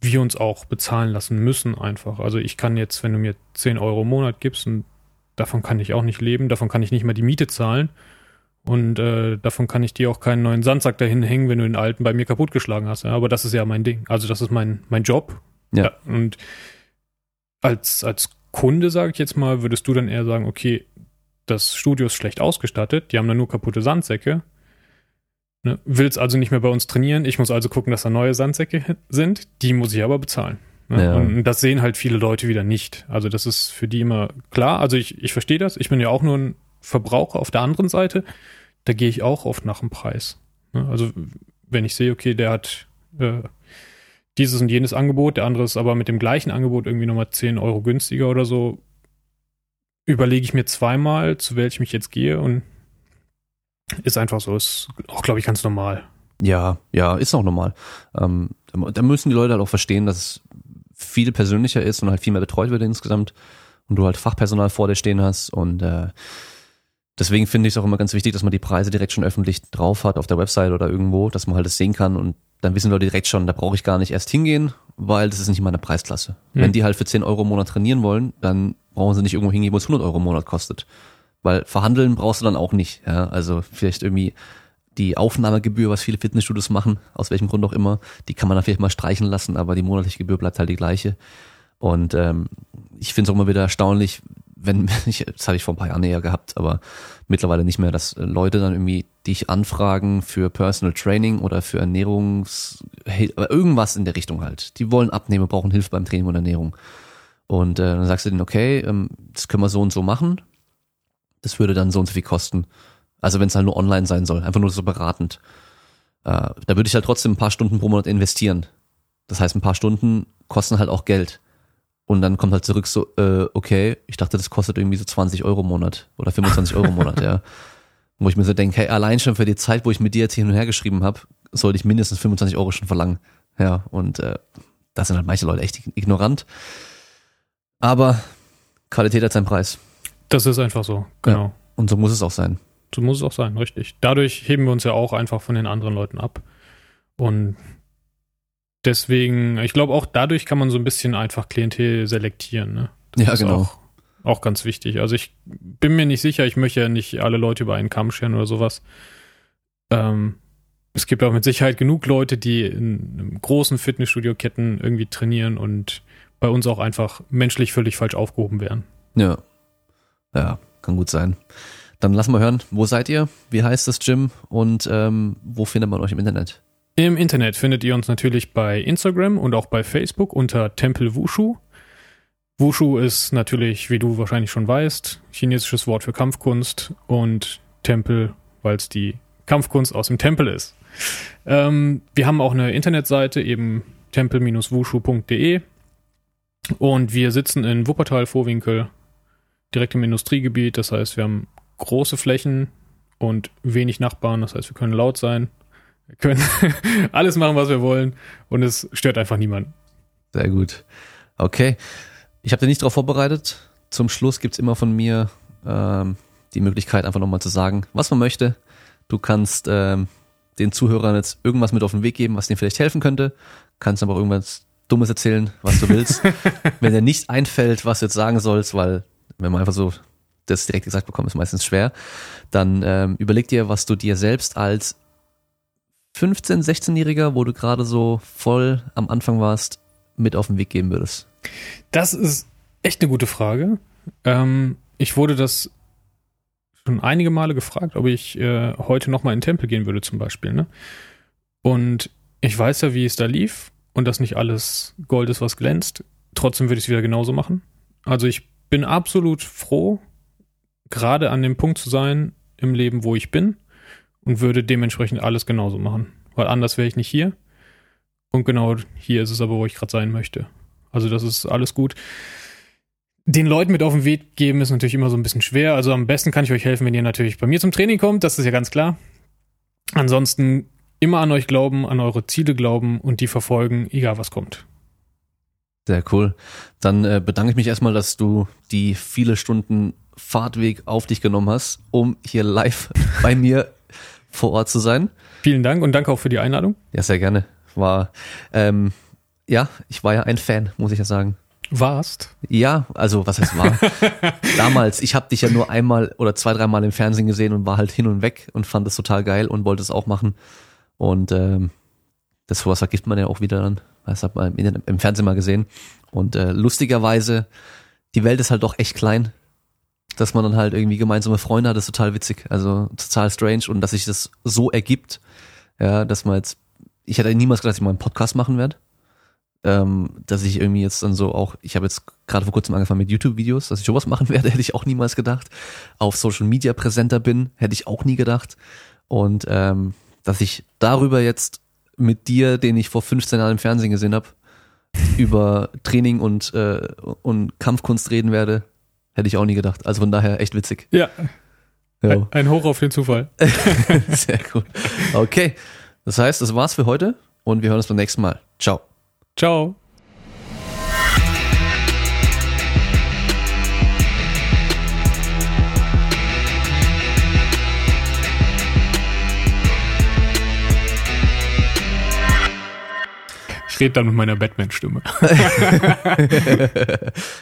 wir uns auch bezahlen lassen müssen einfach. Also ich kann jetzt, wenn du mir 10 Euro im Monat gibst und davon kann ich auch nicht leben, davon kann ich nicht mal die Miete zahlen und äh, davon kann ich dir auch keinen neuen Sandsack dahin hängen, wenn du den alten bei mir kaputtgeschlagen hast. Ja? Aber das ist ja mein Ding. Also das ist mein, mein Job. Ja. ja. Und als, als Kunde, sage ich jetzt mal, würdest du dann eher sagen, okay, das Studio ist schlecht ausgestattet, die haben da nur kaputte Sandsäcke. Ne? Willst also nicht mehr bei uns trainieren. Ich muss also gucken, dass da neue Sandsäcke sind. Die muss ich aber bezahlen. Ne? Ja. Und das sehen halt viele Leute wieder nicht. Also das ist für die immer klar. Also ich, ich verstehe das. Ich bin ja auch nur ein Verbraucher auf der anderen Seite, da gehe ich auch oft nach dem Preis. Ne? Also wenn ich sehe, okay, der hat äh, dieses und jenes Angebot, der andere ist aber mit dem gleichen Angebot irgendwie nochmal 10 Euro günstiger oder so, überlege ich mir zweimal, zu welchem ich jetzt gehe und ist einfach so, ist auch, glaube ich, ganz normal. Ja, ja, ist auch normal. Ähm, da müssen die Leute halt auch verstehen, dass es viel persönlicher ist und halt viel mehr betreut wird insgesamt und du halt Fachpersonal vor dir stehen hast und äh, Deswegen finde ich es auch immer ganz wichtig, dass man die Preise direkt schon öffentlich drauf hat auf der Website oder irgendwo, dass man halt das sehen kann und dann wissen Leute direkt schon, da brauche ich gar nicht erst hingehen, weil das ist nicht meine Preisklasse. Mhm. Wenn die halt für 10 Euro im Monat trainieren wollen, dann brauchen sie nicht irgendwo hingehen, wo es 100 Euro im Monat kostet. Weil verhandeln brauchst du dann auch nicht. Ja? Also vielleicht irgendwie die Aufnahmegebühr, was viele Fitnessstudios machen, aus welchem Grund auch immer, die kann man da vielleicht mal streichen lassen, aber die monatliche Gebühr bleibt halt die gleiche. Und ähm, ich finde es auch immer wieder erstaunlich, wenn, ich, das habe ich vor ein paar Jahren eher gehabt, aber mittlerweile nicht mehr, dass Leute dann irgendwie dich anfragen für Personal Training oder für Ernährungs, irgendwas in der Richtung halt. Die wollen abnehmen, brauchen Hilfe beim Training und Ernährung. Und äh, dann sagst du denen, okay, ähm, das können wir so und so machen. Das würde dann so und so viel kosten. Also wenn es halt nur online sein soll, einfach nur so beratend. Äh, da würde ich halt trotzdem ein paar Stunden pro Monat investieren. Das heißt, ein paar Stunden kosten halt auch Geld. Und dann kommt halt zurück so, äh, okay, ich dachte, das kostet irgendwie so 20 Euro im Monat oder 25 Euro im Monat, ja. Wo ich mir so denke, hey, allein schon für die Zeit, wo ich mit dir jetzt hin und her geschrieben habe, sollte ich mindestens 25 Euro schon verlangen. Ja, und äh, das sind halt manche Leute echt ignorant. Aber Qualität hat seinen Preis. Das ist einfach so, genau. Ja, und so muss es auch sein. So muss es auch sein, richtig. Dadurch heben wir uns ja auch einfach von den anderen Leuten ab. Und deswegen, ich glaube auch dadurch kann man so ein bisschen einfach Klientel selektieren. Ne? ja, genau. Auch, auch, ganz wichtig. Also ich bin mir nicht sicher, ich möchte ja nicht alle Leute über einen Kamm scheren oder sowas. Ähm, es gibt auch mit Sicherheit genug Leute, die in großen Fitnessstudio-Ketten irgendwie trainieren und bei uns auch einfach menschlich völlig falsch aufgehoben wären. Ja. Ja, kann gut sein. Dann lassen wir hören, wo seid ihr? Wie heißt das Gym? Und ähm, wo findet man euch im Internet? Im Internet findet ihr uns natürlich bei Instagram und auch bei Facebook unter Tempel Wushu. Wushu ist natürlich, wie du wahrscheinlich schon weißt, chinesisches Wort für Kampfkunst und Tempel, weil es die Kampfkunst aus dem Tempel ist. Ähm, wir haben auch eine Internetseite, eben tempel-wushu.de und wir sitzen in Wuppertal, Vorwinkel, direkt im Industriegebiet. Das heißt, wir haben große Flächen und wenig Nachbarn. Das heißt, wir können laut sein. Wir können alles machen, was wir wollen und es stört einfach niemanden. Sehr gut. Okay. Ich habe dir nicht darauf vorbereitet. Zum Schluss gibt's immer von mir ähm, die Möglichkeit, einfach nochmal zu sagen, was man möchte. Du kannst ähm, den Zuhörern jetzt irgendwas mit auf den Weg geben, was denen vielleicht helfen könnte. Kannst aber auch irgendwas Dummes erzählen, was du willst. Wenn dir nicht einfällt, was du jetzt sagen sollst, weil wenn man einfach so das direkt gesagt bekommt, ist meistens schwer, dann ähm, überleg dir, was du dir selbst als 15-, 16-Jähriger, wo du gerade so voll am Anfang warst, mit auf den Weg geben würdest. Das ist echt eine gute Frage. Ähm, ich wurde das schon einige Male gefragt, ob ich äh, heute nochmal in den Tempel gehen würde, zum Beispiel. Ne? Und ich weiß ja, wie es da lief und dass nicht alles Gold ist, was glänzt. Trotzdem würde ich es wieder genauso machen. Also ich bin absolut froh, gerade an dem Punkt zu sein im Leben, wo ich bin und würde dementsprechend alles genauso machen. Weil anders wäre ich nicht hier. Und genau hier ist es aber, wo ich gerade sein möchte. Also das ist alles gut. Den Leuten mit auf den Weg geben ist natürlich immer so ein bisschen schwer. Also am besten kann ich euch helfen, wenn ihr natürlich bei mir zum Training kommt. Das ist ja ganz klar. Ansonsten immer an euch glauben, an eure Ziele glauben und die verfolgen, egal was kommt. Sehr cool. Dann äh, bedanke ich mich erstmal, dass du die viele Stunden Fahrtweg auf dich genommen hast, um hier live bei mir vor Ort zu sein. Vielen Dank und danke auch für die Einladung. Ja, sehr gerne. War, ähm, ja, ich war ja ein Fan, muss ich ja sagen. Warst? Ja, also was heißt war? Damals, ich habe dich ja nur einmal oder zwei, dreimal im Fernsehen gesehen und war halt hin und weg und fand es total geil und wollte es auch machen. Und ähm, das sowas vergisst man ja auch wieder dann. Das hat man im, im Fernsehen mal gesehen. Und äh, lustigerweise, die Welt ist halt doch echt klein. Dass man dann halt irgendwie gemeinsame Freunde hat, ist total witzig. Also total strange und dass sich das so ergibt, ja, dass man jetzt, ich hätte niemals gedacht, dass ich mal einen Podcast machen werde. Ähm, dass ich irgendwie jetzt dann so auch, ich habe jetzt gerade vor kurzem angefangen mit YouTube-Videos, dass ich sowas machen werde, hätte ich auch niemals gedacht. Auf Social Media präsenter bin, hätte ich auch nie gedacht. Und ähm, dass ich darüber jetzt mit dir, den ich vor 15 Jahren im Fernsehen gesehen habe, über Training und, äh, und Kampfkunst reden werde, hätte ich auch nie gedacht. Also von daher echt witzig. Ja. ja. Ein Hoch auf den Zufall. Sehr cool. Okay. Das heißt, das war's für heute und wir hören uns beim nächsten Mal. Ciao. Ciao. Rede dann mit meiner Batman-Stimme.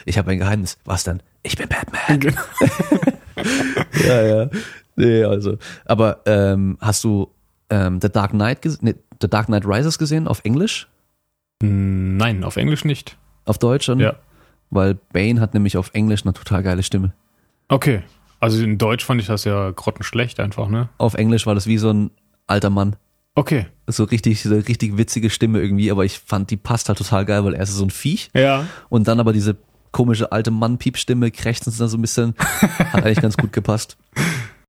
ich habe ein Geheimnis. Was denn? Ich bin Batman. Genau. ja, ja. Nee, also. Aber ähm, hast du ähm, The Dark Knight, nee, The Dark Knight Rises gesehen auf Englisch, Hm, Nein, auf Englisch nicht. auf Deutsch schon? Ja. Weil Bane hat nämlich auf Englisch eine total geile Stimme. Okay. Also in Deutsch fand ich das ja grottenschlecht einfach, ne? Auf Englisch war das wie so ein alter Mann. Okay. So richtig, so richtig witzige Stimme irgendwie, aber ich fand, die passt halt total geil, weil er ist so ein Viech Ja. und dann aber diese komische alte Mann-Piepstimme, krächzend da so ein bisschen, hat eigentlich ganz gut gepasst.